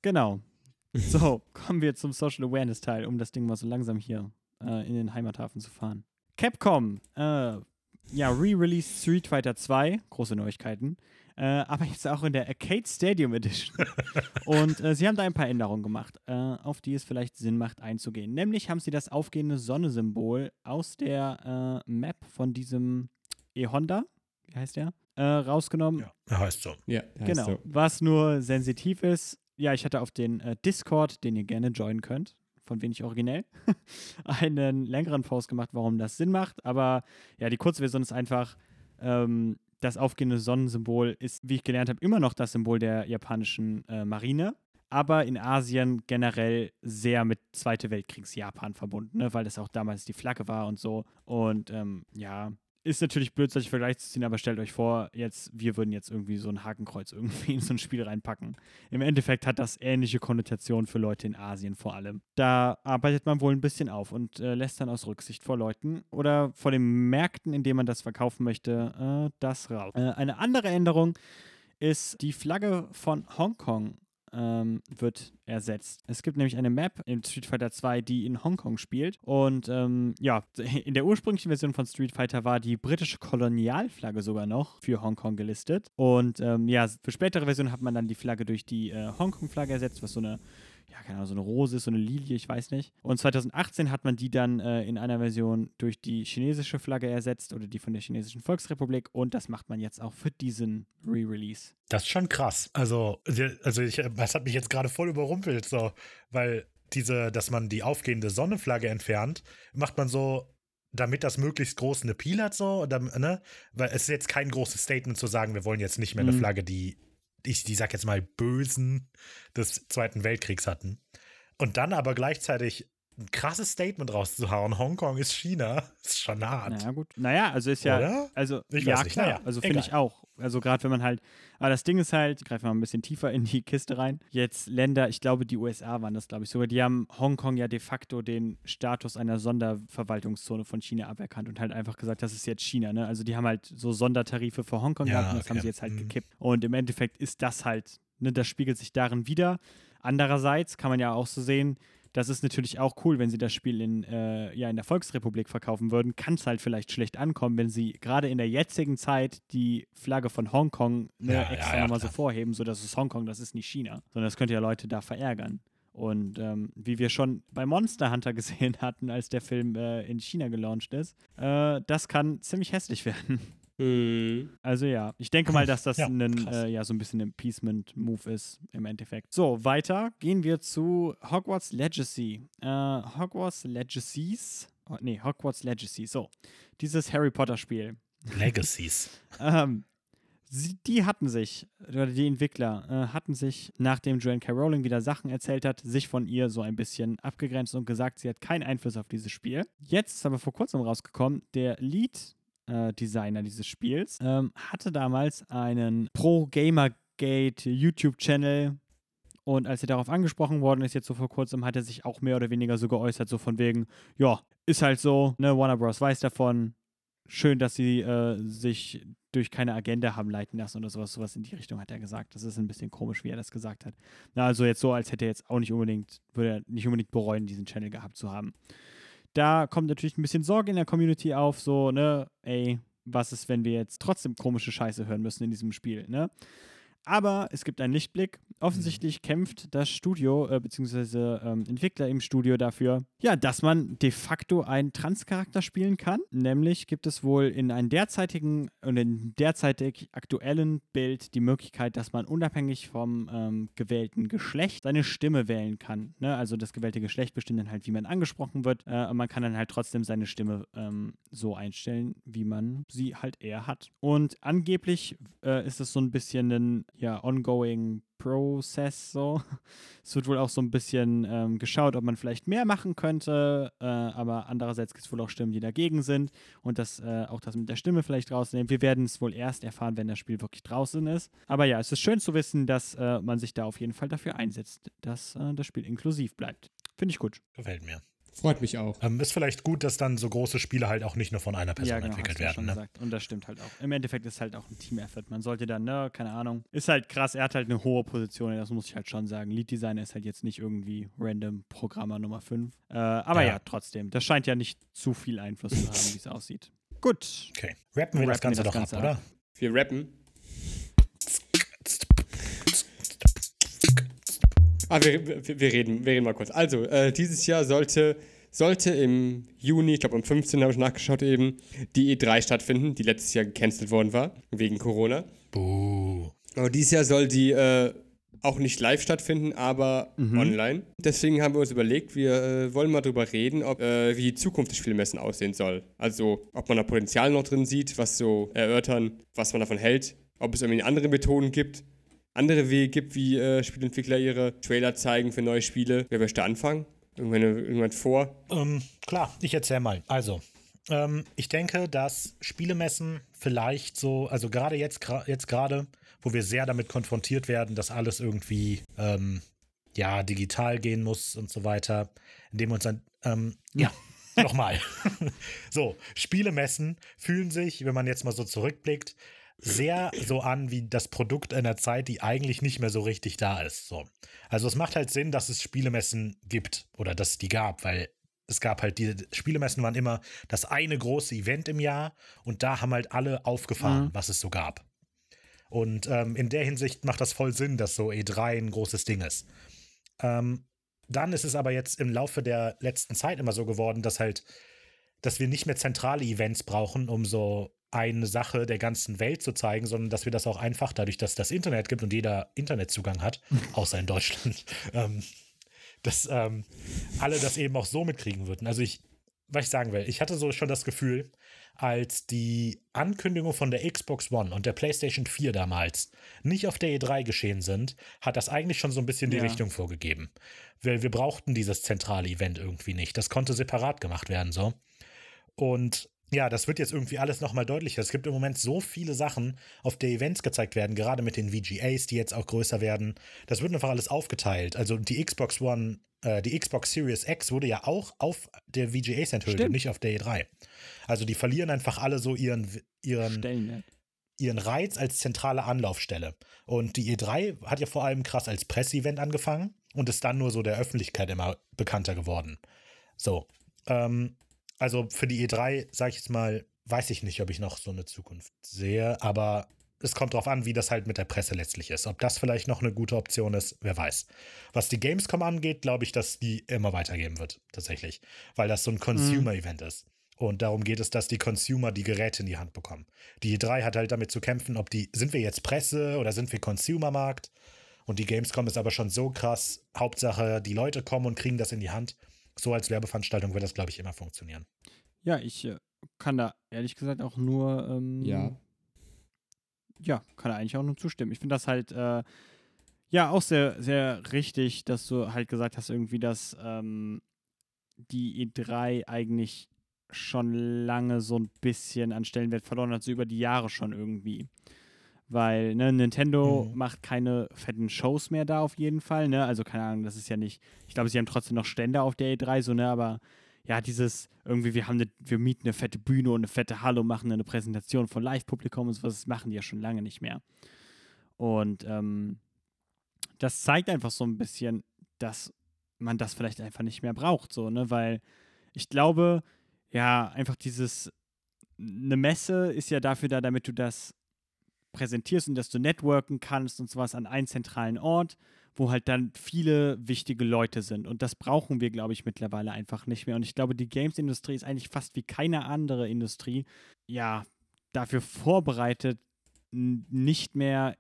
Genau. So, kommen wir zum Social Awareness Teil, um das Ding mal so langsam hier äh, in den Heimathafen zu fahren. Capcom, äh, ja, re-released Street Fighter 2, große Neuigkeiten, äh, aber jetzt auch in der Arcade Stadium Edition. Und äh, sie haben da ein paar Änderungen gemacht, äh, auf die es vielleicht Sinn macht einzugehen. Nämlich haben sie das aufgehende Sonne-Symbol aus der äh, Map von diesem E-Honda, wie heißt der, äh, rausgenommen Ja, er heißt so. Ja, heißt Genau. so. Was nur sensitiv ist, ja, ich hatte auf den äh, Discord, den ihr gerne joinen könnt, von wenig originell, einen längeren Post gemacht, warum das Sinn macht. Aber ja, die Kurzversion ist einfach, ähm, das aufgehende Sonnensymbol ist, wie ich gelernt habe, immer noch das Symbol der japanischen äh, Marine. Aber in Asien generell sehr mit Zweite Weltkriegs-Japan verbunden, ne? weil das auch damals die Flagge war und so. Und ähm, ja, ist natürlich blöd, solche Vergleiche zu ziehen, aber stellt euch vor, jetzt, wir würden jetzt irgendwie so ein Hakenkreuz irgendwie in so ein Spiel reinpacken. Im Endeffekt hat das ähnliche Konnotationen für Leute in Asien vor allem. Da arbeitet man wohl ein bisschen auf und äh, lässt dann aus Rücksicht vor Leuten oder vor den Märkten, in denen man das verkaufen möchte, äh, das raus. Äh, eine andere Änderung ist die Flagge von Hongkong ähm, wird ersetzt. Es gibt nämlich eine Map in Street Fighter 2, die in Hongkong spielt. Und ähm, ja, in der ursprünglichen Version von Street Fighter war die britische Kolonialflagge sogar noch für Hongkong gelistet. Und ähm, ja, für spätere Versionen hat man dann die Flagge durch die äh, Hongkong-Flagge ersetzt, was so eine ja, keine Ahnung, so eine Rose ist, so eine Lilie, ich weiß nicht. Und 2018 hat man die dann äh, in einer Version durch die chinesische Flagge ersetzt oder die von der chinesischen Volksrepublik und das macht man jetzt auch für diesen Re-Release. Das ist schon krass. Also, also ich, das hat mich jetzt gerade voll überrumpelt, so, weil diese, dass man die aufgehende Sonnenflagge entfernt, macht man so damit das möglichst groß eine Appeal hat, so, oder, ne? Weil es ist jetzt kein großes Statement zu sagen, wir wollen jetzt nicht mehr eine Mhm. Flagge, die ich, die sag jetzt mal, Bösen des Zweiten Weltkriegs hatten. Und dann aber gleichzeitig ein krasses Statement rauszuhauen, Hongkong ist China, ist schon hart. Naja, gut. Naja, also ist ja. Oder? Also, Ich ja, klar. Naja, also finde ich auch. Also, gerade wenn man halt. Aber das Ding ist halt, greifen wir mal ein bisschen tiefer in die Kiste rein. Jetzt Länder, ich glaube, die USA waren das, glaube ich, sogar. Die haben Hongkong ja de facto den Status einer Sonderverwaltungszone von China aberkannt und halt einfach gesagt, das ist jetzt China. Ne? Also, die haben halt so Sondertarife für Hongkong Ja, gehabt und das haben okay. sie jetzt halt Mhm. gekippt. Und im Endeffekt ist das halt, ne, das spiegelt sich darin wieder. Andererseits kann man ja auch so sehen, das ist natürlich auch cool, wenn sie das Spiel in, äh, ja, in der Volksrepublik verkaufen würden. Kann es halt vielleicht schlecht ankommen, wenn sie gerade in der jetzigen Zeit die Flagge von Hongkong ne, Ja, ja, extra ja, nochmal so vorheben, so dass es Hongkong, das ist nicht China. Sondern das könnte ja Leute da verärgern. Und ähm, wie wir schon bei Monster Hunter gesehen hatten, als der Film äh, in China gelauncht ist, äh, das kann ziemlich hässlich werden. Hm. Also ja, ich denke mal, dass das Ja, ein, äh, ja, so ein bisschen ein Appeasement-Move ist im Endeffekt. So, weiter gehen wir zu Hogwarts Legacy. Äh, Hogwarts Legacies. Oh, nee, Hogwarts Legacy. So, dieses Harry Potter-Spiel. Legacies. Ähm, sie, die hatten sich, oder die Entwickler äh, hatten sich, nachdem Joanne K. Rowling wieder Sachen erzählt hat, sich von ihr so ein bisschen abgegrenzt und gesagt, sie hat keinen Einfluss auf dieses Spiel. Jetzt ist aber vor kurzem rausgekommen, der Lead äh, Designer dieses Spiels ähm, hatte damals einen Pro Gamergate YouTube-Channel und als er darauf angesprochen worden ist, jetzt so vor kurzem, hat er sich auch mehr oder weniger so geäußert, so von wegen, ja, ist halt so, ne, Warner Bros. weiß davon, schön, dass sie äh, sich durch keine Agenda haben leiten lassen oder sowas, sowas in die Richtung hat er gesagt. Das ist ein bisschen komisch, wie er das gesagt hat. Na, also jetzt so, als hätte er jetzt auch nicht unbedingt, würde er nicht unbedingt bereuen, diesen Channel gehabt zu haben. Da kommt natürlich ein bisschen Sorge in der Community auf, so, ne, ey, was ist, wenn wir jetzt trotzdem komische Scheiße hören müssen in diesem Spiel, ne? Aber es gibt einen Lichtblick. Offensichtlich kämpft das Studio, äh, beziehungsweise ähm, Entwickler im Studio dafür, ja, dass man de facto einen Transcharakter spielen kann. Nämlich gibt es wohl in einem derzeitigen und in derzeitig aktuellen Bild die Möglichkeit, dass man unabhängig vom ähm, gewählten Geschlecht seine Stimme wählen kann. Ne? Also das gewählte Geschlecht bestimmt dann halt, wie man angesprochen wird. Äh, und man kann dann halt trotzdem seine Stimme ähm, so einstellen, wie man sie halt eher hat. Und angeblich äh, ist es so ein bisschen ein ja, ongoing Process so. Es wird wohl auch so ein bisschen ähm, geschaut, ob man vielleicht mehr machen könnte, äh, aber andererseits gibt es wohl auch Stimmen, die dagegen sind und das äh, auch das mit der Stimme vielleicht rausnehmen. Wir werden es wohl erst erfahren, wenn das Spiel wirklich draußen ist. Aber ja, es ist schön zu wissen, dass äh, man sich da auf jeden Fall dafür einsetzt, dass äh, das Spiel inklusiv bleibt. Finde ich gut. Gefällt mir. Freut mich auch. Ähm, ist vielleicht gut, dass dann so große Spiele halt auch nicht nur von einer Person ja, genau, entwickelt hast du ja schon werden. Ne? gesagt. Und das stimmt halt auch. Im Endeffekt ist halt auch ein Team-Effort. Man sollte dann, ne, keine Ahnung. Ist halt krass, er hat halt eine hohe Position, das muss ich halt schon sagen. Lead-Designer ist halt jetzt nicht irgendwie random Programmer Nummer 5. Äh, aber ja. Ja. trotzdem, das scheint ja nicht zu viel Einfluss zu haben, wie es aussieht. Gut. Okay. Rappen wir das Rappen Ganze wir das doch Ganze ab, ab. oder? Wir rappen. Ah, wir, wir, wir, reden, wir reden mal kurz. Also, äh, dieses Jahr sollte, sollte im Juni, ich glaube am 15. habe ich nachgeschaut eben, die E3 stattfinden, die letztes Jahr gecancelt worden war, wegen Corona. Buh. Aber dieses Jahr soll die äh, auch nicht live stattfinden, aber Mhm. online. Deswegen haben wir uns überlegt, wir äh, wollen mal drüber reden, ob, äh, wie die Zukunft des Spielmessen aussehen soll. Also, ob man da Potenzial noch drin sieht, was so erörtern, was man davon hält, ob es irgendwie andere Methoden gibt, andere Wege gibt, wie äh, Spielentwickler ihre Trailer zeigen für neue Spiele. Wer möchte anfangen? Irgendwann, irgendwann vor? Ähm, klar, ich erzähl mal. Also, ähm, ich denke, dass Spielemessen vielleicht so, also gerade jetzt, gra- jetzt gerade, wo wir sehr damit konfrontiert werden, dass alles irgendwie ähm, ja digital gehen muss und so weiter, indem wir uns dann ähm, ja nochmal. so, Spielemessen fühlen sich, wenn man jetzt mal so zurückblickt, sehr so an wie das Produkt einer Zeit, die eigentlich nicht mehr so richtig da ist. So. Also es macht halt Sinn, dass es Spielemessen gibt oder dass es die gab, weil es gab halt die Spielemessen waren immer das eine große Event im Jahr und da haben halt alle aufgefahren, was es so gab. Und ähm, in der Hinsicht macht das voll Sinn, dass so E3 ein großes Ding ist. Ähm, dann ist es aber jetzt im Laufe der letzten Zeit immer so geworden, dass halt, dass wir nicht mehr zentrale Events brauchen, um so eine Sache der ganzen Welt zu zeigen, sondern dass wir das auch einfach dadurch, dass das Internet gibt und jeder Internetzugang hat, außer in Deutschland, ähm, dass ähm, alle das eben auch so mitkriegen würden. Also ich, was ich sagen will, ich hatte so schon das Gefühl, als die Ankündigung von der Xbox One und der PlayStation 4 damals nicht auf der E3 geschehen sind, hat das eigentlich schon so ein bisschen die Ja. Richtung vorgegeben. Wir, wir brauchten dieses zentrale Event irgendwie nicht. Das konnte separat gemacht werden, so. Und ja, das wird jetzt irgendwie alles nochmal deutlicher. Es gibt im Moment so viele Sachen, auf der Events gezeigt werden, gerade mit den VGAs, die jetzt auch größer werden. Das wird einfach alles aufgeteilt. Also die Xbox One, äh, die Xbox Series X wurde ja auch auf der VGAs enthüllt und Stimmt. nicht auf der E3. Also die verlieren einfach alle so ihren, ihren, Stellenwert. ihren Reiz als zentrale Anlaufstelle. Und die E3 hat ja vor allem krass als Presseevent angefangen und ist dann nur so der Öffentlichkeit immer bekannter geworden. So. Ähm, also für die E3, sage ich jetzt mal, weiß ich nicht, ob ich noch so eine Zukunft sehe, aber es kommt drauf an, wie das halt mit der Presse letztlich ist. Ob das vielleicht noch eine gute Option ist, wer weiß. Was die Gamescom angeht, glaube ich, dass die immer weitergeben wird, tatsächlich. Weil das so ein Consumer-Event ist. Und darum geht es, dass die Consumer die Geräte in die Hand bekommen. Die E3 hat halt damit zu kämpfen, ob die, sind wir jetzt Presse oder sind wir Consumermarkt? Und die Gamescom ist aber schon so krass. Hauptsache, die Leute kommen und kriegen das in die Hand. So als Werbeveranstaltung wird das, glaube ich, immer funktionieren. Ja, ich äh, kann da ehrlich gesagt auch nur, ähm, Ja. ja, kann da eigentlich auch nur zustimmen. Ich finde das halt, äh, ja, auch sehr, sehr richtig, dass du halt gesagt hast, irgendwie, dass ähm, die E3 eigentlich schon lange so ein bisschen an Stellenwert verloren hat, so über die Jahre schon irgendwie. Weil, ne, Nintendo Mhm. macht keine fetten Shows mehr da auf jeden Fall, ne? Also, keine Ahnung, das ist ja nicht. Ich glaube, sie haben trotzdem noch Stände auf der E3, so, ne? Aber ja, dieses irgendwie, wir haben eine, wir mieten eine fette Bühne und eine fette Halle und machen eine Präsentation von Live-Publikum und sowas, das machen die ja schon lange nicht mehr. Und ähm, das zeigt einfach so ein bisschen, dass man das vielleicht einfach nicht mehr braucht, so, ne? Weil ich glaube, ja, einfach dieses, eine Messe ist ja dafür da, damit du das präsentierst und dass du networken kannst und sowas an einen zentralen Ort, wo halt dann viele wichtige Leute sind. Und das brauchen wir, glaube ich, mittlerweile einfach nicht mehr. Und ich glaube, die Games-Industrie ist eigentlich fast wie keine andere Industrie, ja, dafür vorbereitet, nicht mehr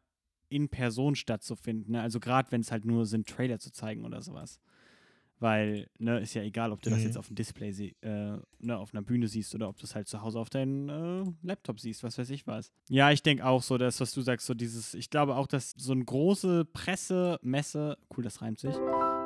in Person stattzufinden. Also gerade wenn es halt nur sind, Trailer zu zeigen oder sowas. Weil, ne, ist ja egal, ob du das Mhm. jetzt auf dem Display äh, ne, auf einer Bühne siehst oder ob du es halt zu Hause auf deinem äh, Laptop siehst, was weiß ich was. Ja, ich denke auch so, dass, was du sagst, so dieses, ich glaube auch, dass so eine große Presse, Messe, cool, das reimt sich,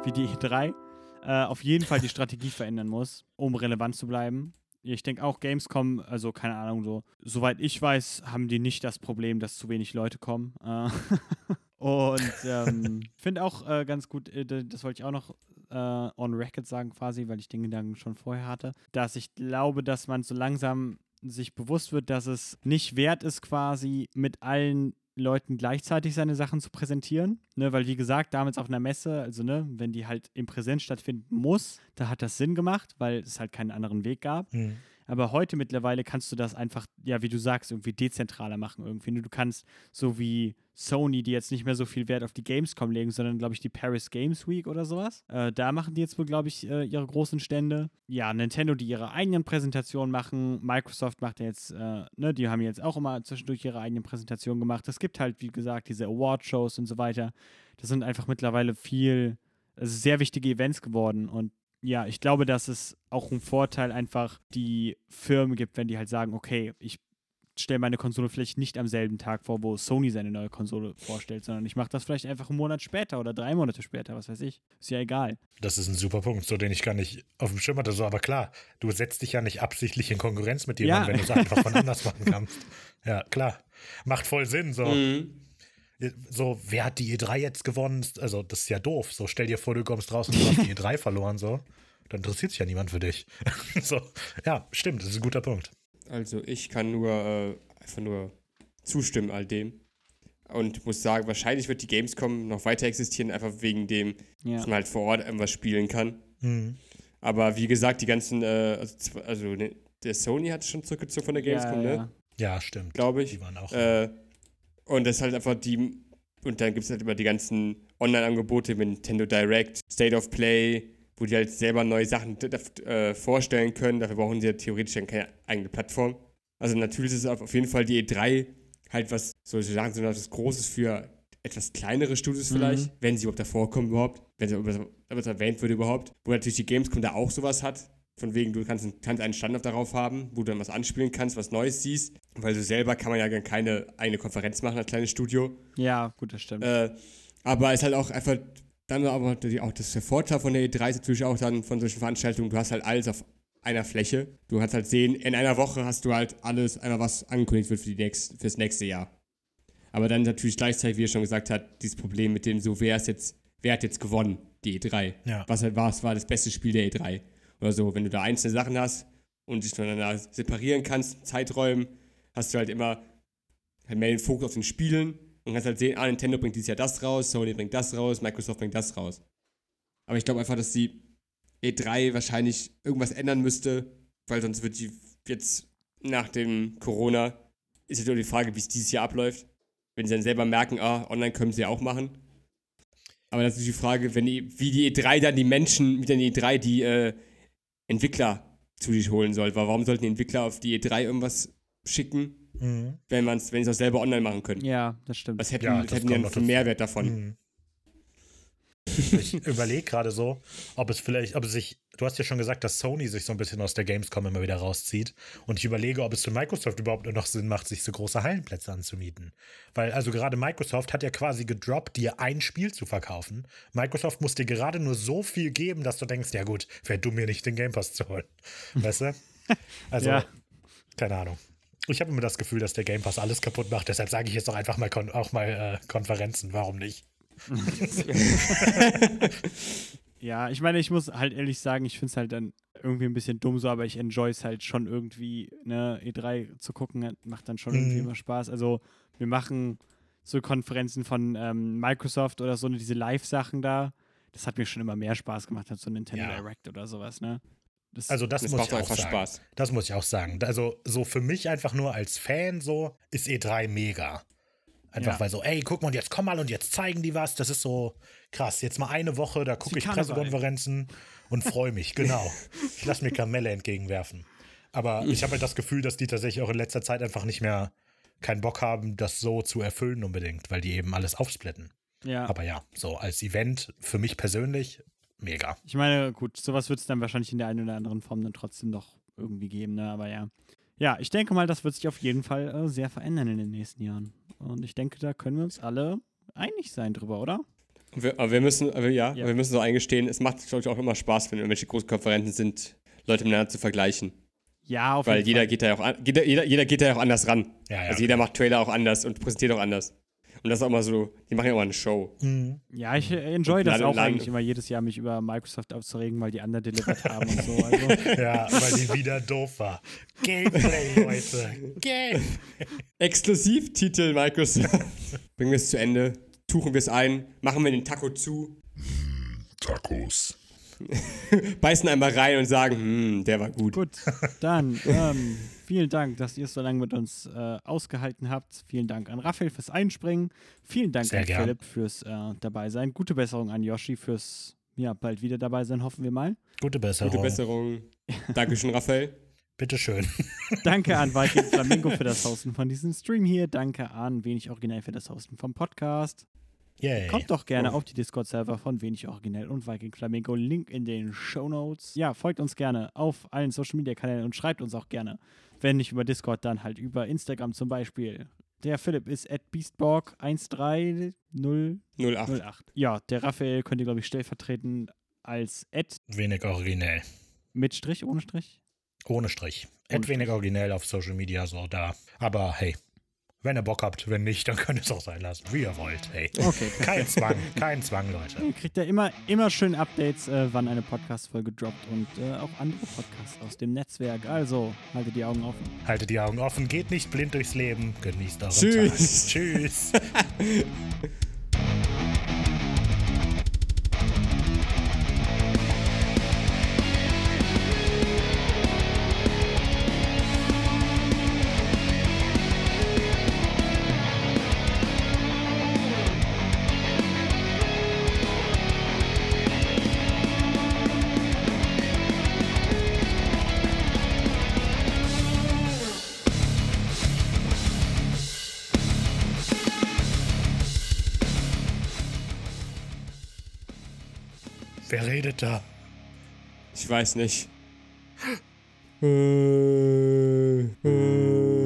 wie die E3, äh, auf jeden Fall die Strategie verändern muss, um relevant zu bleiben. Ich denke auch Gamescom, also keine Ahnung, so, soweit ich weiß, haben die nicht das Problem, dass zu wenig Leute kommen. Äh, und ähm, finde auch äh, ganz gut, äh, das wollte ich auch noch äh, on record sagen quasi, weil ich den Gedanken schon vorher hatte, dass ich glaube, dass man so langsam sich bewusst wird, dass es nicht wert ist, quasi mit allen Leuten gleichzeitig seine Sachen zu präsentieren. Ne, weil, wie gesagt, damals auf einer Messe, also ne, wenn die halt im Präsenz stattfinden muss, da hat das Sinn gemacht, weil es halt keinen anderen Weg gab. Mhm. Aber heute mittlerweile kannst du das einfach, ja, wie du sagst, irgendwie dezentraler machen irgendwie. Du kannst so wie Sony, die jetzt nicht mehr so viel Wert auf die Gamescom legen, sondern, glaube ich, die Paris Games Week oder sowas. Äh, da machen die jetzt wohl, glaube ich, äh, ihre großen Stände. Ja, Nintendo, die ihre eigenen Präsentationen machen. Microsoft macht jetzt, äh, ne, die haben jetzt auch immer zwischendurch ihre eigenen Präsentationen gemacht. Es gibt halt, wie gesagt, diese Award-Shows und so weiter. Das sind einfach mittlerweile viel, also sehr wichtige Events geworden und ja, ich glaube, dass es auch einen Vorteil einfach die Firmen gibt, wenn die halt sagen, okay, ich stelle meine Konsole vielleicht nicht am selben Tag vor, wo Sony seine neue Konsole vorstellt, sondern ich mache das vielleicht einfach einen Monat später oder drei Monate später, was weiß ich. Ist ja egal. Das ist ein super Punkt, so den ich gar nicht auf dem Schirm hatte. So, aber klar, du setzt dich ja nicht absichtlich in Konkurrenz mit jemandem, Ja. wenn du es einfach von anders machen kannst. Ja, klar. Macht voll Sinn. So. Mhm. So, wer hat die E3 jetzt gewonnen? Also, das ist ja doof. So, stell dir vor, du kommst raus und du hast die E3 verloren, so. Dann interessiert sich ja niemand für dich. so, ja, stimmt, das ist ein guter Punkt. Also ich kann nur äh, einfach nur zustimmen all dem. Und muss sagen, wahrscheinlich wird die Gamescom noch weiter existieren, einfach wegen dem, Ja. dass man halt vor Ort irgendwas spielen kann. Mhm. Aber wie gesagt, die ganzen, äh, also, also ne, der Sony hat schon zurückgezogen von der Gamescom, ja, ne? ja. Ja, stimmt. Glaube ich. Die waren auch. Äh, und das ist halt einfach die. Und dann gibt es halt immer die ganzen Online-Angebote mit Nintendo Direct, State of Play, wo die halt selber neue Sachen äh, vorstellen können. Dafür brauchen sie ja theoretisch dann keine eigene Plattform. Also natürlich ist es auf jeden Fall die E3 halt was, soll ich sagen, so etwas Großes für etwas kleinere Studios vielleicht, wenn sie überhaupt davor kommen überhaupt, wenn sie etwas erwähnt wird überhaupt. Wo natürlich die Gamescom da auch sowas hat. Von wegen, du kannst, einen- kannst einen Standard darauf haben, wo du dann was anspielen kannst, was Neues siehst. Weil du selber kann man ja gar keine eigene Konferenz machen als kleines Studio. ja, gut, das stimmt. Äh, aber es ist halt auch einfach, dann aber die- auch das der Vorteil von der E3 ist natürlich auch dann von solchen Veranstaltungen, du hast halt alles auf einer Fläche. Du kannst halt sehen, in einer Woche hast du halt alles, einmal was angekündigt wird für die nächst, fürs nächste Jahr. Aber dann natürlich gleichzeitig, wie er schon gesagt hat, dieses Problem mit dem, so wer ist jetzt, wer hat jetzt gewonnen, die E3. Ja. Was halt war, es war das beste Spiel der E3. Oder so, wenn du da einzelne Sachen hast und dich voneinander separieren kannst, Zeiträumen, hast du halt immer halt mehr den Fokus auf den Spielen und kannst halt sehen, ah, Nintendo bringt dieses Jahr das raus, Sony bringt das raus, Microsoft bringt das raus. Aber ich glaube einfach, dass die E3 wahrscheinlich irgendwas ändern müsste, weil sonst wird die jetzt nach dem Corona, ist nur die Frage, wie es dieses Jahr abläuft. Wenn sie dann selber merken, ah, online können sie ja auch machen. Aber das ist die Frage, wenn die, wie die E3 dann die Menschen, wie dann die E3 die äh, Entwickler zu sich holen soll. Weil warum sollten die Entwickler auf die E3 irgendwas schicken, Mhm. wenn man es wenn sie's auch selber online machen können? ja, das stimmt. Was hätten, Ja, was das hätten die dann noch für. Mehrwert davon? Mhm. Ich überlege gerade so, ob es vielleicht, ob es sich, du hast ja schon gesagt, dass Sony sich so ein bisschen aus der Gamescom immer wieder rauszieht. Und ich überlege, ob es für Microsoft überhaupt noch Sinn macht, sich so große Hallenplätze anzumieten. Weil also gerade Microsoft hat ja quasi gedroppt, dir ein Spiel zu verkaufen. Microsoft muss dir gerade nur so viel geben, dass du denkst, ja gut, wäre dumm, mir nicht den Game Pass zu holen. Weißt du? Also, Ja. keine Ahnung. Ich habe immer das Gefühl, dass der Game Pass alles kaputt macht. Deshalb sage ich jetzt doch einfach mal auch mal äh, Konferenzen. Warum nicht? Ja, ich meine, ich muss halt ehrlich sagen, ich finde es halt dann irgendwie ein bisschen dumm so, aber ich enjoy es halt schon irgendwie, ne, E3 zu gucken, macht dann schon irgendwie Mhm. immer Spaß. Also, wir machen so Konferenzen von ähm, Microsoft oder so, ne, diese Live-Sachen da. Das hat mir schon immer mehr Spaß gemacht als so ein Nintendo Ja. Direct oder sowas, ne? Das, Also das, Das muss macht ich auch sagen. Spaß. Das muss ich auch sagen. Also so für mich einfach nur als Fan so ist E3 mega. Einfach Ja. weil so, ey, guck mal, und jetzt komm mal und jetzt zeigen die was. Das ist so krass. Jetzt mal eine Woche, da gucke ich. Pressekonferenzen und freue mich. Genau. Ich lasse mir Kamelle entgegenwerfen. Aber ich habe halt das Gefühl, dass die tatsächlich auch in letzter Zeit einfach nicht mehr keinen Bock haben, das so zu erfüllen unbedingt, weil die eben alles aufsplitten. ja. Aber ja, so als Event für mich persönlich mega. Ich meine, gut, sowas wird es dann wahrscheinlich in der einen oder anderen Form dann trotzdem noch irgendwie geben, ne? Aber ja. Ja, ich denke mal, das wird sich auf jeden Fall äh, sehr verändern in den nächsten Jahren. Und ich denke, da können wir uns alle einig sein drüber, oder? Wir, aber wir müssen, aber ja, Ja. aber wir müssen so eingestehen, es macht, glaube ich, auch immer Spaß, wenn irgendwelche Großkonferenzen sind, Leute miteinander zu vergleichen. Ja, auf Weil jeden jeder Fall. geht da ja auch an, jeder, jeder, jeder geht da ja auch anders ran. Ja, ja. Also jeder macht Trailer auch anders und präsentiert auch anders. Und das ist auch immer so, die machen ja auch mal eine Show. Mhm. Ja, ich äh, enjoy Und das auch eigentlich immer jedes Jahr, mich über Microsoft aufzuregen, weil die anderen delivered haben und so. Also, Ja, weil die wieder doof war. Gameplay, Leute. Game. Exklusivtitel Microsoft. Bringen wir es zu Ende, tuchen wir es ein, machen wir den Taco zu. Tacos. Beißen einmal rein und sagen, hm, der war gut. Gut, dann ähm, vielen Dank, dass ihr es so lange mit uns äh, ausgehalten habt. Vielen Dank an Raphael fürs Einspringen. Vielen Dank Sehr an gern. Philipp fürs äh, dabei sein. Gute Besserung an Yoshi fürs ja bald wieder dabei sein, hoffen wir mal. Gute Besserung. Gute Besserung. Dankeschön, Raphael. Bitteschön. Danke an Viking Flamingo für das Hosten von diesem Stream hier. Danke an Wenig Originell für das Hosten vom Podcast. Yay. Kommt doch gerne auf die Discord-Server von Wenig Originell und Viking Flamingo. Link in den Show Notes. Ja, folgt uns gerne auf allen Social-Media-Kanälen und schreibt uns auch gerne. Wenn nicht über Discord, dann halt über Instagram zum Beispiel. Der Philipp ist at beastborg13008. 08. Ja, der Raphael könnt ihr, glaube ich, stellvertretend als at Wenig originell. mit Strich, ohne Strich. Ohne Strich. Ohne Ed wenig originell auf Social Media, so da. Aber hey, wenn ihr Bock habt, wenn nicht, dann könnt ihr es auch sein lassen, wie ihr wollt. Hey. Okay, Kein Zwang, kein Zwang, Leute. Ihr kriegt ja immer, immer schön Updates, äh, wann eine Podcast-Folge droppt und äh, auch andere Podcasts aus dem Netzwerk. Also haltet die Augen offen. Haltet die Augen offen, geht nicht blind durchs Leben, genießt euren Tschüss. Tag. Tschüss. Da? Ich weiß nicht. Äh, äh.